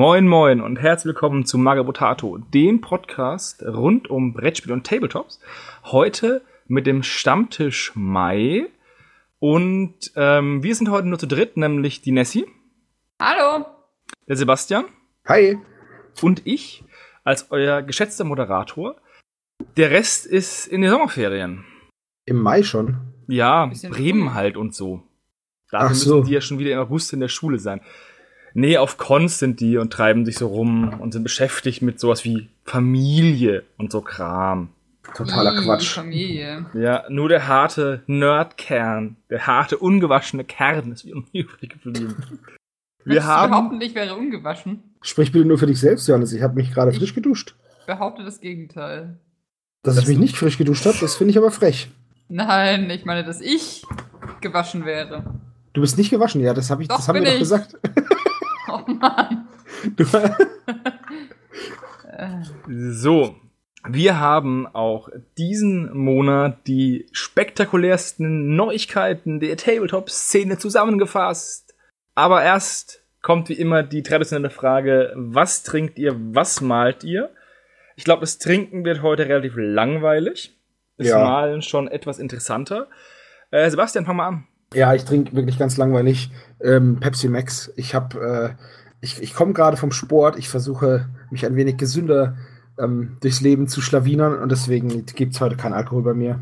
Moin Moin und herzlich willkommen zu Magabotato, dem Podcast rund um Brettspiel und Tabletops. Heute mit dem Stammtisch Mai. Und ähm, wir sind heute nur zu dritt, nämlich die Nessie. Hallo. Der Sebastian. Hi. Und ich als euer geschätzter Moderator. Der Rest ist in den Sommerferien. Im Mai schon? Ja, Bremen halt und so. Dafür Ach so. müssen die ja schon wieder im August in der Schule sein. Nee, auf Cons sind die und treiben sich so rum und sind beschäftigt mit sowas wie Familie und so Kram. Totaler Ii, Quatsch. Familie. Ja, nur der harte Nerdkern, der harte, ungewaschene Kern ist übrig geblieben. Wir haben. behaupten, ich wäre ungewaschen. Sprich bitte nur für dich selbst, Johannes. Ich habe mich gerade frisch geduscht. Behaupte das Gegenteil. Dass das ich mich nicht frisch geduscht habe, das finde ich aber frech. Nein, ich meine, dass ich gewaschen wäre. Du bist nicht gewaschen, ja, das habe ich, doch, das haben wir doch gesagt. Oh Mann. so, wir haben auch diesen Monat die spektakulärsten Neuigkeiten der Tabletop-Szene zusammengefasst. Aber erst kommt wie immer die traditionelle Frage, was trinkt ihr, was malt ihr? Ich glaube, das Trinken wird heute relativ langweilig. Das ja. Malen schon etwas interessanter. Äh, Sebastian, fang mal an. Ja, ich trinke wirklich ganz langweilig ähm, Pepsi Max. Ich habe, äh, ich, ich komme gerade vom Sport. Ich versuche mich ein wenig gesünder ähm, durchs Leben zu schlawinern und deswegen gibt es heute keinen Alkohol bei mir.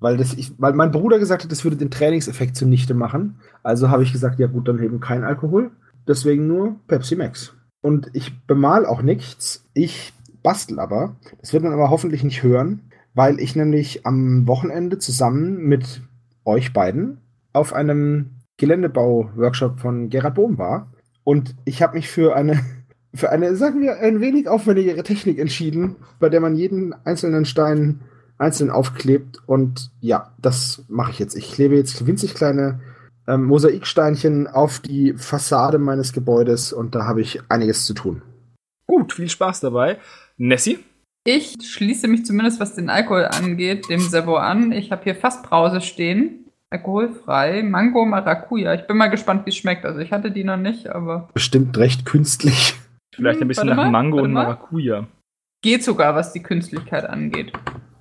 Weil, das, ich, weil mein Bruder gesagt hat, das würde den Trainingseffekt zunichte machen. Also habe ich gesagt, ja gut, dann eben kein Alkohol. Deswegen nur Pepsi Max. Und ich bemal auch nichts. Ich bastel aber. Das wird man aber hoffentlich nicht hören, weil ich nämlich am Wochenende zusammen mit euch beiden auf einem Geländebau-Workshop von Gerhard Bohm war. Und ich habe mich für eine, für eine, sagen wir, ein wenig aufwendigere Technik entschieden, bei der man jeden einzelnen Stein einzeln aufklebt. Und ja, das mache ich jetzt. Ich klebe jetzt winzig kleine ähm, Mosaiksteinchen auf die Fassade meines Gebäudes und da habe ich einiges zu tun. Gut, viel Spaß dabei. Nessie? Ich schließe mich zumindest, was den Alkohol angeht, dem Servo an. Ich habe hier fast Brause stehen. Alkoholfrei. Mango Maracuja. Ich bin mal gespannt, wie es schmeckt. Also ich hatte die noch nicht, aber. Bestimmt recht künstlich. Vielleicht ein bisschen nach mal, Mango und Maracuja. Geht sogar, was die Künstlichkeit angeht.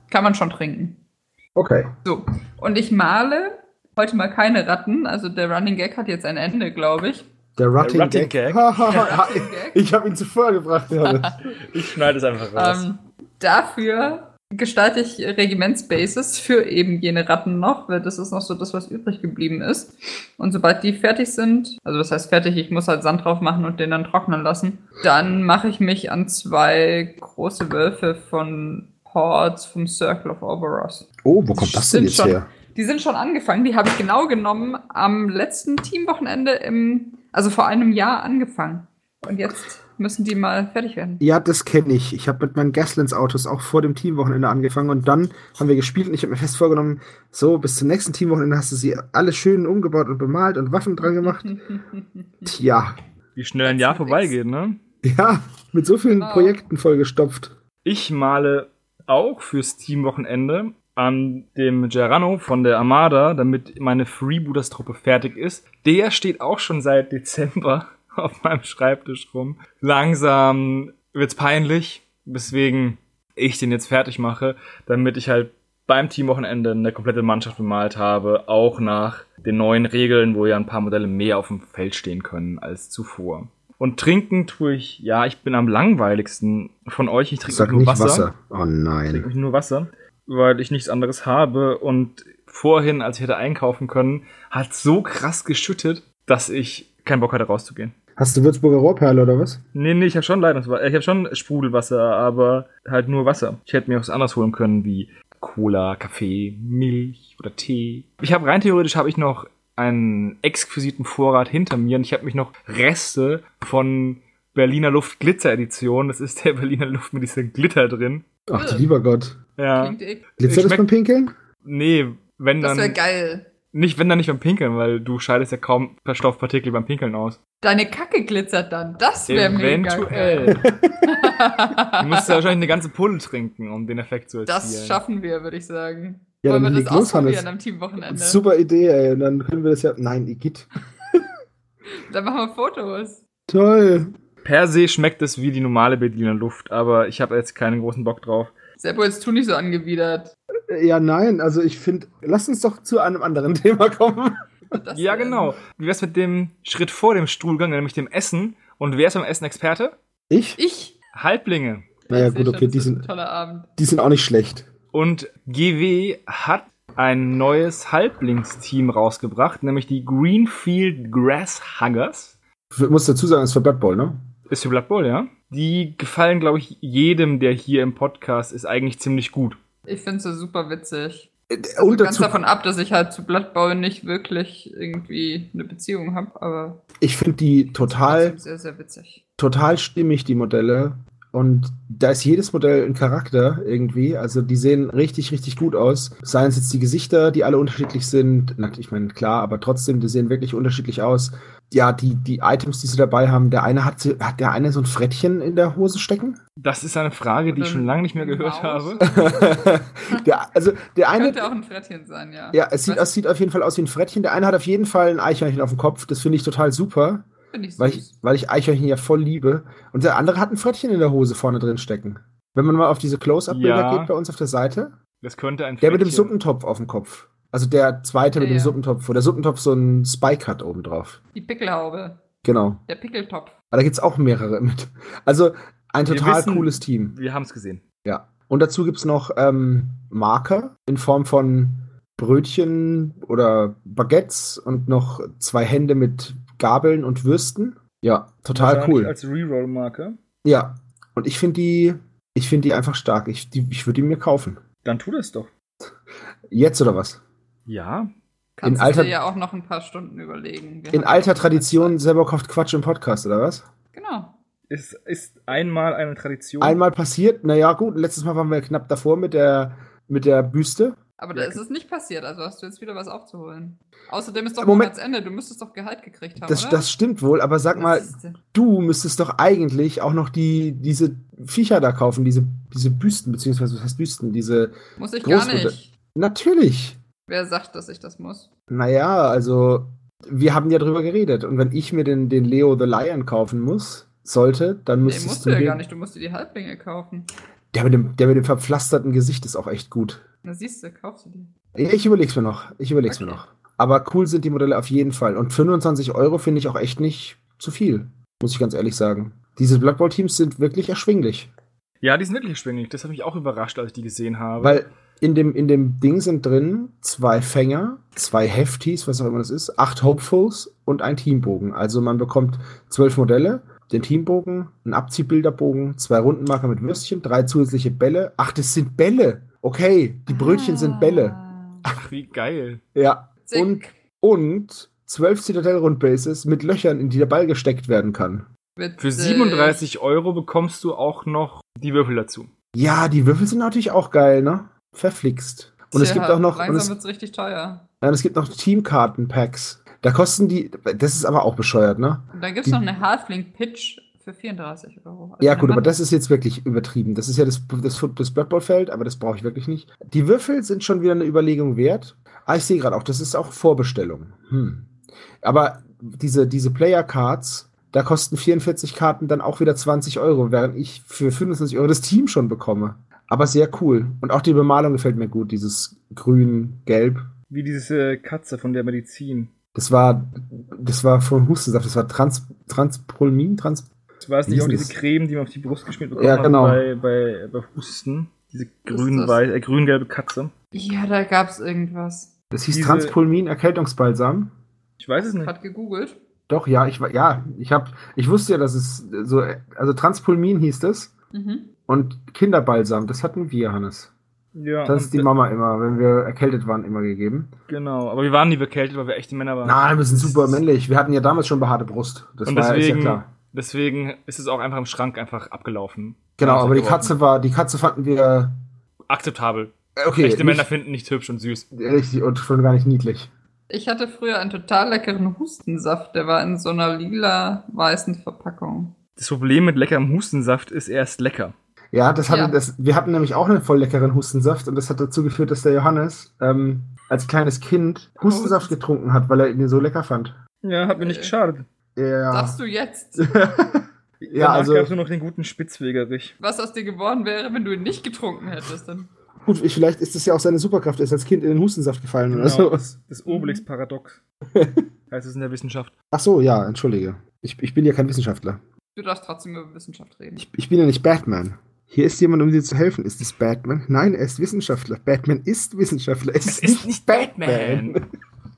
Kann man schon trinken. Okay. So. Und ich male heute mal keine Ratten. Also der Running Gag hat jetzt ein Ende, glaube ich. Der Rutting, Rutting Gag. Gag. ich habe ihn zuvor gebracht. ich schneide es einfach raus. Ähm, dafür gestalte ich Regimentsbases für eben jene Ratten noch, weil das ist noch so das, was übrig geblieben ist. Und sobald die fertig sind, also das heißt fertig, ich muss halt Sand drauf machen und den dann trocknen lassen, dann mache ich mich an zwei große Wölfe von Hordes vom Circle of Oberos. Oh, wo kommt das denn jetzt schon, her? Die sind schon angefangen, die habe ich genau genommen am letzten Teamwochenende im, also vor einem Jahr angefangen. Und jetzt müssen die mal fertig werden. Ja, das kenne ich. Ich habe mit meinen Gaslands-Autos auch vor dem Teamwochenende angefangen und dann haben wir gespielt und ich habe mir fest vorgenommen, so, bis zum nächsten Teamwochenende hast du sie alle schön umgebaut und bemalt und Waffen dran gemacht. Tja. Wie schnell ein Jahr vorbeigeht, ne? Ja, mit so vielen genau. Projekten vollgestopft. Ich male auch fürs Teamwochenende an dem Gerano von der Armada, damit meine Freebooters-Truppe fertig ist. Der steht auch schon seit Dezember auf meinem Schreibtisch rum. Langsam wird's peinlich, weswegen ich den jetzt fertig mache, damit ich halt beim Teamwochenende eine komplette Mannschaft bemalt habe, auch nach den neuen Regeln, wo ja ein paar Modelle mehr auf dem Feld stehen können als zuvor. Und trinken tue ich, ja, ich bin am langweiligsten von euch. Ich trinke nur Wasser. Wasser. Oh nein. Ich trinke nur Wasser, weil ich nichts anderes habe. Und vorhin, als ich hätte einkaufen können, hat so krass geschüttet, dass ich keinen Bock hatte rauszugehen. Hast du Würzburger Rohrperle oder was? Nee, nee, ich habe schon Leitungswasser. Ich habe schon Sprudelwasser, aber halt nur Wasser. Ich hätte mir was anderes holen können, wie Cola, Kaffee, Milch oder Tee. Ich habe rein theoretisch habe ich noch einen exquisiten Vorrat hinter mir und ich habe mich noch Reste von Berliner Luft Glitzer Edition. Das ist der Berliner Luft mit diesem Glitter drin. Ach du lieber Gott. Ja. Glitzer das beim Pinkeln? Nee, wenn dann. Das wäre geil. Nicht, wenn dann nicht beim Pinkeln, weil du scheidest ja kaum per Stoffpartikel beim Pinkeln aus. Deine Kacke glitzert dann. Das wäre mega Eventuell. du musst ja wahrscheinlich eine ganze Pulle trinken, um den Effekt zu erzielen. Das schaffen wir, würde ich sagen. Ja, Wollen wir das ausprobieren am Teamwochenende? Super Idee, ey. Und dann können wir das ja. Nein, Igitt. dann machen wir Fotos. Toll. per se schmeckt es wie die normale Berliner Luft, aber ich habe jetzt keinen großen Bock drauf. Serbo, jetzt tu nicht so angewidert. Ja, nein, also ich finde, lass uns doch zu einem anderen Thema kommen. Das Ja, denn? genau. Wie wär's mit dem Schritt vor dem Stuhlgang, nämlich dem Essen? Und wer ist beim Essen Experte? Ich? Ich? Halblinge. Naja, gut, okay, die sind, Toller Abend. die sind auch nicht schlecht. Und GW hat ein neues Halblingsteam rausgebracht, nämlich die Greenfield Grasshuggers. Ich muss dazu sagen, es ist für Blood Bowl, ne? Ist für Blood Bowl, ja? Die gefallen, glaube ich, jedem, der hier im Podcast ist, eigentlich ziemlich gut. Ich finde sie super witzig. Äh, Also Und ganz davon ab, dass ich halt zu Blood Bowl nicht wirklich irgendwie eine Beziehung habe, aber ich finde die total, sehr, sehr witzig. total stimmig, die Modelle. Und da ist jedes Modell ein Charakter irgendwie. Also die sehen richtig, richtig gut aus. Seien es jetzt die Gesichter, die alle unterschiedlich sind. Na, ich meine, klar, aber trotzdem, die sehen wirklich unterschiedlich aus. Ja, die, die Items, die sie dabei haben, der eine hat, hat der eine so ein Frettchen in der Hose stecken? Das ist eine Frage, die ich schon lange nicht mehr gehört Maus? habe. der, also der eine, Könnte auch ein Frettchen sein, ja. ja, es sieht, es sieht auf jeden Fall aus wie ein Frettchen. Der eine hat auf jeden Fall ein Eichhörnchen auf dem Kopf. Das finde ich total super. Finde ich Weil ich, süß. weil ich Eichhörnchen ja voll liebe. Und der andere hat ein Frettchen in der Hose vorne drin stecken. Wenn man mal auf diese Close-Up-Bilder Ja. geht bei uns auf der Seite, Das könnte ein der mit dem Frettchen- Suppentopf auf dem Kopf. Also der zweite mit Ja, dem ja. Suppentopf, wo der Suppentopf so einen Spike hat oben drauf. Die Pickelhaube. Genau. Der Pickeltopf. Aber da gibt's auch mehrere mit. Also ein total wissen- cooles Team. Wir haben es gesehen. Ja. Und dazu gibt's noch ähm, Marker in Form von Brötchen oder Baguettes und noch zwei Hände mit Gabeln und Würsten. Ja, total cool. Als Reroll-Marke. Ja, und ich finde die, ich finde die einfach stark. Ich, die, ich würde die mir kaufen. Dann tu das doch. Jetzt oder was? Ja. Kannst In du alter- dir ja auch noch ein paar Stunden überlegen. Wir In alter Tradition selber kauft Quatsch im Podcast oder was? Genau. Es ist einmal eine Tradition. Einmal passiert, naja, gut, letztes Mal waren wir knapp davor mit der, mit der Büste. Aber da Ja, ist es nicht passiert, also hast du jetzt wieder was aufzuholen. Außerdem ist doch Moment. Monatsende, du müsstest doch Gehalt gekriegt haben, Das, oder? das stimmt wohl, aber sag mal, du müsstest doch eigentlich auch noch die, diese Viecher da kaufen, diese, diese Büsten, beziehungsweise was heißt Büsten, diese, Muss ich gar nicht. natürlich. Wer sagt, dass ich das muss? Naja, also, wir haben ja drüber geredet. Und wenn ich mir den, den Leo the Lion kaufen muss, sollte, dann Nee, müsstest musst du du ja den, gar nicht, du musst dir die Halblinge kaufen. Der mit, dem, der mit dem verpflasterten Gesicht ist auch echt gut. Na siehst du, kaufst du die. Ja, Ich überleg's mir noch. Ich überleg's mir Okay. noch. Aber cool sind die Modelle auf jeden Fall. Und 25 Euro finde ich auch echt nicht zu viel. Muss ich ganz ehrlich sagen. Diese Blood Bowl Teams sind wirklich erschwinglich. Ja, die sind wirklich erschwinglich. Das hat mich auch überrascht, als ich die gesehen habe. Weil in dem, in dem Ding sind drin zwei Fänger, zwei Hefties, was auch immer das ist, acht Hopefuls und ein Teambogen. Also man bekommt zwölf Modelle, den Teambogen, einen Abziehbilderbogen, zwei Rundenmarker mit Würstchen, drei zusätzliche Bälle. Ach, das sind Bälle. Okay, die Brötchen sind Bälle. Ah, Ach, wie geil. Ja. Zick. Und, und zwölf Citadel-Rundbases mit Löchern, in die der Ball gesteckt werden kann. Witzig. Für 37 Euro bekommst du auch noch die Würfel dazu. Ja, die Würfel sind natürlich auch geil, ne? Verflixt. Und es Tja, gibt auch noch, Langsam es, wird's richtig teuer. ja, und es gibt noch Teamkarten-Packs. Da kosten die, das ist aber auch bescheuert, ne? Und dann gibt's Die- noch eine Halfling Pitch für 34 Euro. Also Ja, gut, aber das ist jetzt wirklich übertrieben. Das ist ja das, das, das Blood Bowl Feld, aber das brauche ich wirklich nicht. Die Würfel sind schon wieder eine Überlegung wert. Ah, ich sehe gerade auch, das ist auch Vorbestellung. Hm. Aber diese, diese Player Cards, da kosten 44 Karten dann auch wieder 20 Euro, während ich für 25 Euro das Team schon bekomme. Aber sehr cool. Und auch die Bemalung gefällt mir gut, dieses grün-gelb. Wie diese Katze von der Medizin. Das war, das war von Hustensaft, das war Trans, Transprolmin, Trans, war es nicht auch diese? Creme, die man auf die Brust geschmiert bekommen Ja, hat genau. bei, bei, bei Husten. Diese grün das? äh, grün-gelbe Katze. Ja, da gab's irgendwas. das hieß Diese- Transpulmin Erkältungsbalsam. Ich weiß es nicht. Hat gegoogelt. Doch, ja, ich war, ja, ich hab, ich wusste ja, dass es so, also Transpulmin hieß das Mhm. Und Kinderbalsam, das hatten wir, Hannes. Ja, Das ist die Mama immer, wenn wir erkältet waren, immer gegeben. Genau, aber wir waren nie bekältet, weil wir echte Männer waren. Nein, wir sind super männlich. Wir hatten ja damals schon behaarte Brust. Das und war ja, ist ja deswegen, klar. deswegen ist es auch einfach im Schrank einfach abgelaufen. Genau, aber die. Katze war, die Katze fanden wir, Akzeptabel. äh, okay, Echte Männer nicht, finden nicht hübsch und süß. richtig und schon gar nicht niedlich. Ich hatte früher einen total leckeren Hustensaft, der war in so einer lila-weißen Verpackung. Das Problem mit leckerem Hustensaft ist, er ist lecker. Ja, das hatte, Ja. das, wir hatten nämlich auch einen voll leckeren Hustensaft und das hat dazu geführt, dass der Johannes ähm, als kleines Kind Hustensaft getrunken hat, weil er ihn so lecker fand. Ja, hat mir nicht Äh. geschadet. Ja. Sagst du jetzt? Ja, Danach also gab es nur noch den guten Spitzwegerich. Was aus dir geworden wäre, wenn du ihn nicht getrunken hättest. Dann. gut, vielleicht ist das ja auch seine Superkraft. Er ist als Kind in den Hustensaft gefallen oder Genau, so. das, das Obelix-Paradox. heißt es in der Wissenschaft. Ach so, ja, entschuldige. Ich, ich bin ja kein Wissenschaftler. Du darfst trotzdem über Wissenschaft reden. Ich, ich bin ja nicht Batman. Hier ist jemand, um dir zu helfen. Ist es Batman? Nein, er ist Wissenschaftler. Batman ist Wissenschaftler. Es ist, nicht Batman.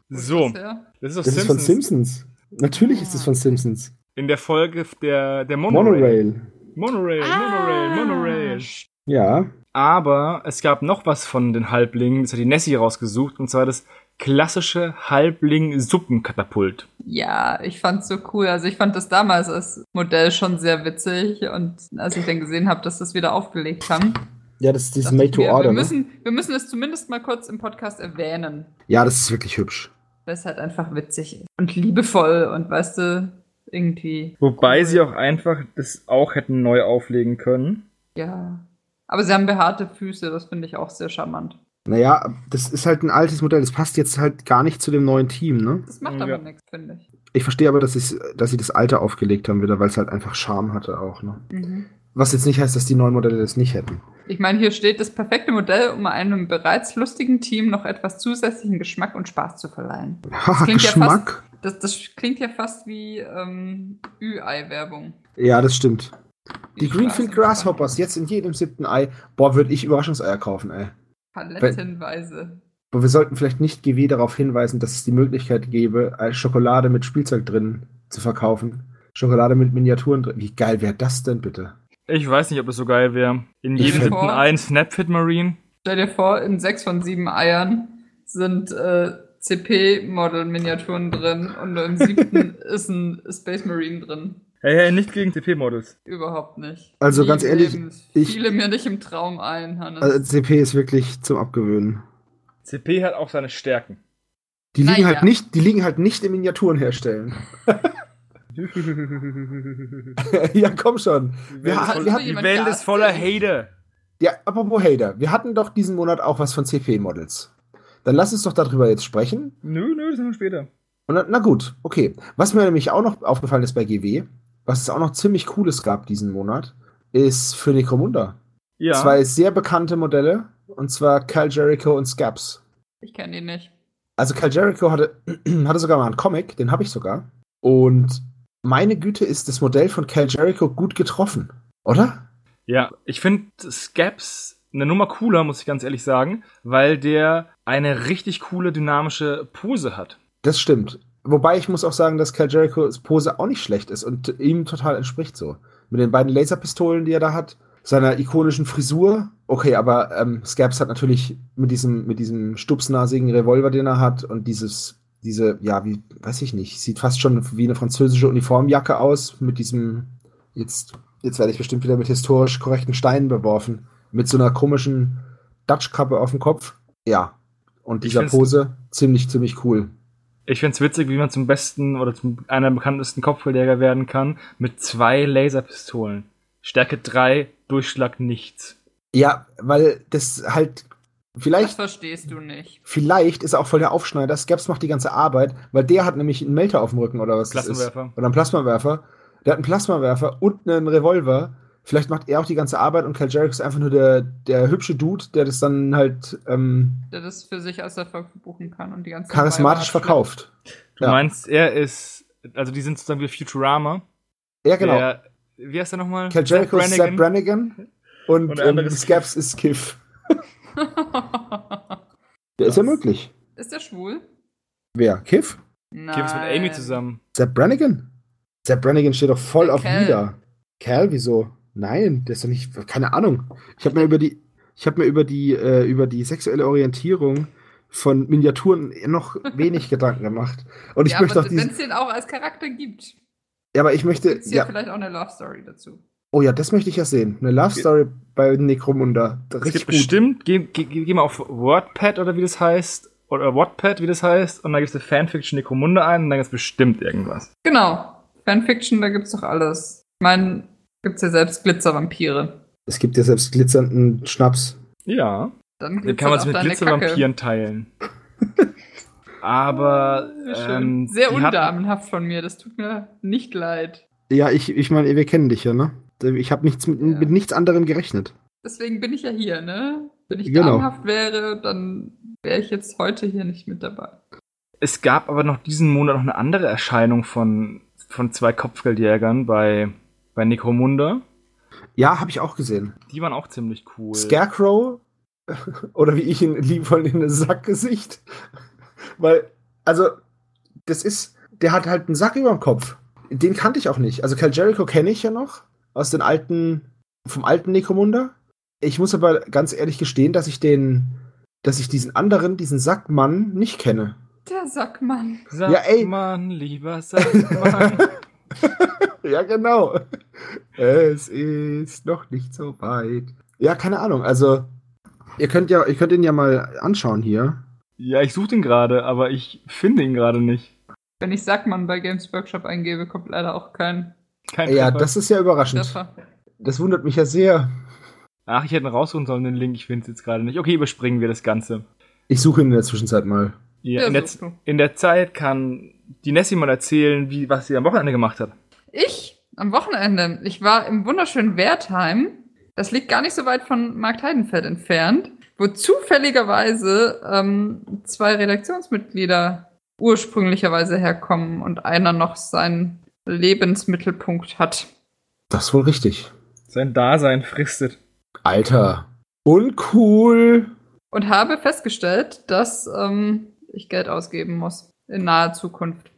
So, Ja. das ist Das ist von Simpsons. Simpsons. Natürlich ist es von Simpsons. In der Folge der, der Monorail. Monorail. Monorail, Monorail, Monorail. Ja. Aber es gab noch was von den Halblingen, das hat die Nessie rausgesucht, und zwar das klassische Halbling-Suppenkatapult. Ja, ich fand's so cool. Also ich fand das damals als Modell schon sehr witzig und als ich dann gesehen habe, dass das wieder aufgelegt haben, Ja, das ist dieses Made to Order. wir Ne? müssen, wir müssen es zumindest mal kurz im Podcast erwähnen, Ja, das ist wirklich hübsch. weil es halt einfach witzig ist und liebevoll und weißt du, irgendwie, Wobei sie auch einfach das auch hätten neu auflegen können. ja. Aber sie haben behaarte Füße, das finde ich auch sehr charmant. Naja, das ist halt ein altes Modell. Das passt jetzt halt gar nicht zu dem neuen Team, ne? Das macht Ja. aber nichts, finde ich. Ich verstehe aber, dass, sie- dass sie das alte aufgelegt haben wieder, weil es halt einfach Charme hatte auch, ne? Mhm. Was jetzt nicht heißt, dass die neuen Modelle das nicht hätten. Ich meine, hier steht das perfekte Modell, um einem bereits lustigen Team noch etwas zusätzlichen Geschmack und Spaß zu verleihen. Haha, klingt ja Geschmack? Das, das klingt ja fast wie ähm, Ü-Ei-Werbung. Ja, das stimmt. Die Wie Greenfield Grasshoppers, jetzt in jedem siebten Ei. Boah, würde ich Überraschungseier kaufen, ey. Palettenweise. Aber wir sollten vielleicht nicht GW darauf hinweisen, dass es die Möglichkeit gäbe, Schokolade mit Spielzeug drin zu verkaufen. Schokolade mit Miniaturen drin. Wie geil wäre das denn bitte? Ich weiß nicht, ob das so geil wäre. In Ich jedem siebten ein Snapfit Marine. Stell dir vor, in sechs von sieben Eiern sind äh, CP-Model-Miniaturen drin und nur im siebten ist ein Space Marine drin. Hey, hey, nicht gegen CP-Models. Überhaupt nicht. Also Nie ganz ehrlich, ich- Fiele mir nicht im Traum ein, Hannes. Also CP ist wirklich zum Abgewöhnen. CP hat auch seine Stärken. Die liegen, Naja. halt nicht, die liegen halt nicht im Miniaturen herstellen. ja, komm schon. Die Wir, Welt, ha- ist, voll, wir Hat hatten, die Welt ist voller? Hater. ja, apropos Hater. Wir hatten doch diesen Monat auch was von CP-Models. Dann lass uns doch darüber jetzt sprechen. Nö, nö, das machen wir später. Und na, na gut, okay. Was mir nämlich auch noch aufgefallen ist bei GW, was es auch noch ziemlich Cooles gab diesen Monat, ist für Necromunda. Ja. Zwei sehr bekannte Modelle, und zwar Cal Jericho und Scabs. ich kenne ihn nicht. Also Cal Jericho hatte, hatte sogar mal einen Comic, den habe ich sogar. Und meine Güte ist das Modell von Cal Jericho gut getroffen, oder? Ja, ich finde Scaps eine Nummer cooler, muss ich ganz ehrlich sagen, weil der eine richtig coole dynamische Pose hat. Das stimmt. Wobei ich muss auch sagen, dass Cal Jerichos Pose auch nicht schlecht ist und ihm total entspricht so. Mit den beiden Laserpistolen, die er da hat, seiner ikonischen Frisur. Okay, aber ähm, Scabs hat natürlich mit diesem, mit diesem stupsnasigen Revolver, den er hat und dieses, diese, ja, wie, weiß ich nicht, sieht fast schon wie eine französische Uniformjacke aus mit diesem, jetzt, jetzt werde ich bestimmt wieder mit historisch korrekten Steinen beworfen, mit so einer komischen Dutch-Kappe auf dem Kopf. Ja. Und dieser Pose ziemlich, ziemlich cool. Ich find's witzig, wie man zum besten oder zum einer der bekanntesten Kopfgeldjäger werden kann mit zwei Laserpistolen. Stärke 3, Durchschlag nichts. Ja, weil das halt Das vielleicht verstehst du nicht. vielleicht ist er auch voll der Aufschneider. Scabs macht die ganze Arbeit, weil der hat nämlich einen Melter auf dem Rücken oder was das ist. Plasmawerfer. Oder einen Plasmawerfer. Der hat einen Plasmawerfer und einen Revolver. Vielleicht macht er auch die ganze Arbeit und Cal Jericho ist einfach nur der, der hübsche Dude, der das dann halt ähm, Der das für sich als Erfolg verbuchen kann und die ganze charismatisch verkauft. Du Ja. meinst, er ist, also die sind sozusagen wie Futurama. Ja, genau. Der, wie heißt er nochmal? Cal Jericho ist Sepp Brannigan und, Und ähm, ist Scabs ist Kiff. Der ist ja möglich. Ist der schwul? Wer? Kiff? Nein. Kim ist mit Amy zusammen. Sepp Brannigan? Sepp Brannigan steht doch voll Der auf Cal. Lieder. Cal, wieso? Nein, der ist doch nicht. Keine Ahnung. Ich habe mir über die, ich habe mir über die, äh, über die sexuelle Orientierung von Miniaturen noch wenig Gedanken gemacht. Und ich ja, möchte aber auch wenn es den auch als Charakter gibt, Ja, aber ich möchte. gibt es hier Ja, vielleicht auch eine Love Story dazu. oh ja, das möchte ich ja sehen. Eine Love Story bei Necromunda. Es Richtig gibt gut. bestimmt, geh, geh, geh mal auf WordPad oder wie das heißt, oder Wattpad, wie das heißt, und dann gibst du Fanfiction Necromunda ein und dann gibt's bestimmt irgendwas. Genau. Fanfiction, da gibt's doch alles. Ich meine, gibt's ja selbst Glitzervampire. Es gibt ja selbst glitzernden Schnaps. Ja. Dann Den kann man glitzert sich mit Glitzervampiren teilen. Aber ähm, Sehr undamenhaft von mir, das tut mir nicht leid. Ja, ich, ich meine, wir kennen dich ja, ne? Ich habe nichts mit, Ja. mit nichts anderem gerechnet. Deswegen bin ich ja hier, ne? Wenn ich Genau. namhaft wäre, dann wäre ich jetzt heute hier nicht mit dabei. Es gab aber noch diesen Monat noch eine andere Erscheinung von, von zwei Kopfgeldjägern bei, bei Necromunda. Ja, habe ich auch gesehen. Die waren auch ziemlich cool. Scarecrow oder wie ich ihn liebevoll nenne, Sackgesicht. Weil, also, das ist, der hat halt einen Sack über dem Kopf. Den kannte ich auch nicht. Also Cal Jericho kenne ich ja noch aus den alten, vom alten Necromunda. Ich muss aber ganz ehrlich gestehen, dass ich den, dass ich diesen anderen, diesen Sackmann nicht kenne. Der Sackmann. Sag Ja, ey. Mann, lieber Sackmann. Ja, genau. Es ist noch nicht so weit. Ja, keine Ahnung. Also, ihr könnt ja, ihr könnt ihn ja mal anschauen hier. ja, ich suche den gerade, aber ich finde ihn gerade nicht. Wenn ich Sackmann bei Games Workshop eingebe, kommt leider auch kein Kein Ja, Treffer. das ist ja überraschend. Treffer. Das wundert mich ja sehr. Ach, ich hätte ihn raussuchen sollen, den Link. Ich finde es jetzt gerade nicht. Okay, überspringen wir das Ganze. Ich suche ihn in der Zwischenzeit mal. Ja, Ja, in, der, in der Zeit kann die Nessie mal erzählen, wie, was sie am Wochenende gemacht hat. Ich am Wochenende. Ich war im wunderschönen Wertheim. Das liegt gar nicht so weit von Markt Heidenfeld entfernt, wo zufälligerweise ähm, zwei Redaktionsmitglieder ursprünglicherweise herkommen und einer noch seinen Lebensmittelpunkt hat. Das ist wohl richtig. Sein Dasein fristet. Alter. Uncool. Und habe festgestellt, dass ähm, ich Geld ausgeben muss in naher Zukunft.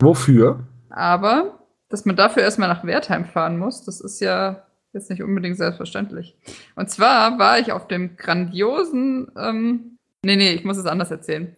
Wofür? Aber, dass man dafür erstmal nach Wertheim fahren muss, das ist ja jetzt nicht unbedingt selbstverständlich. Und zwar war ich auf dem grandiosen, ähm, nee, nee, ich muss es anders erzählen.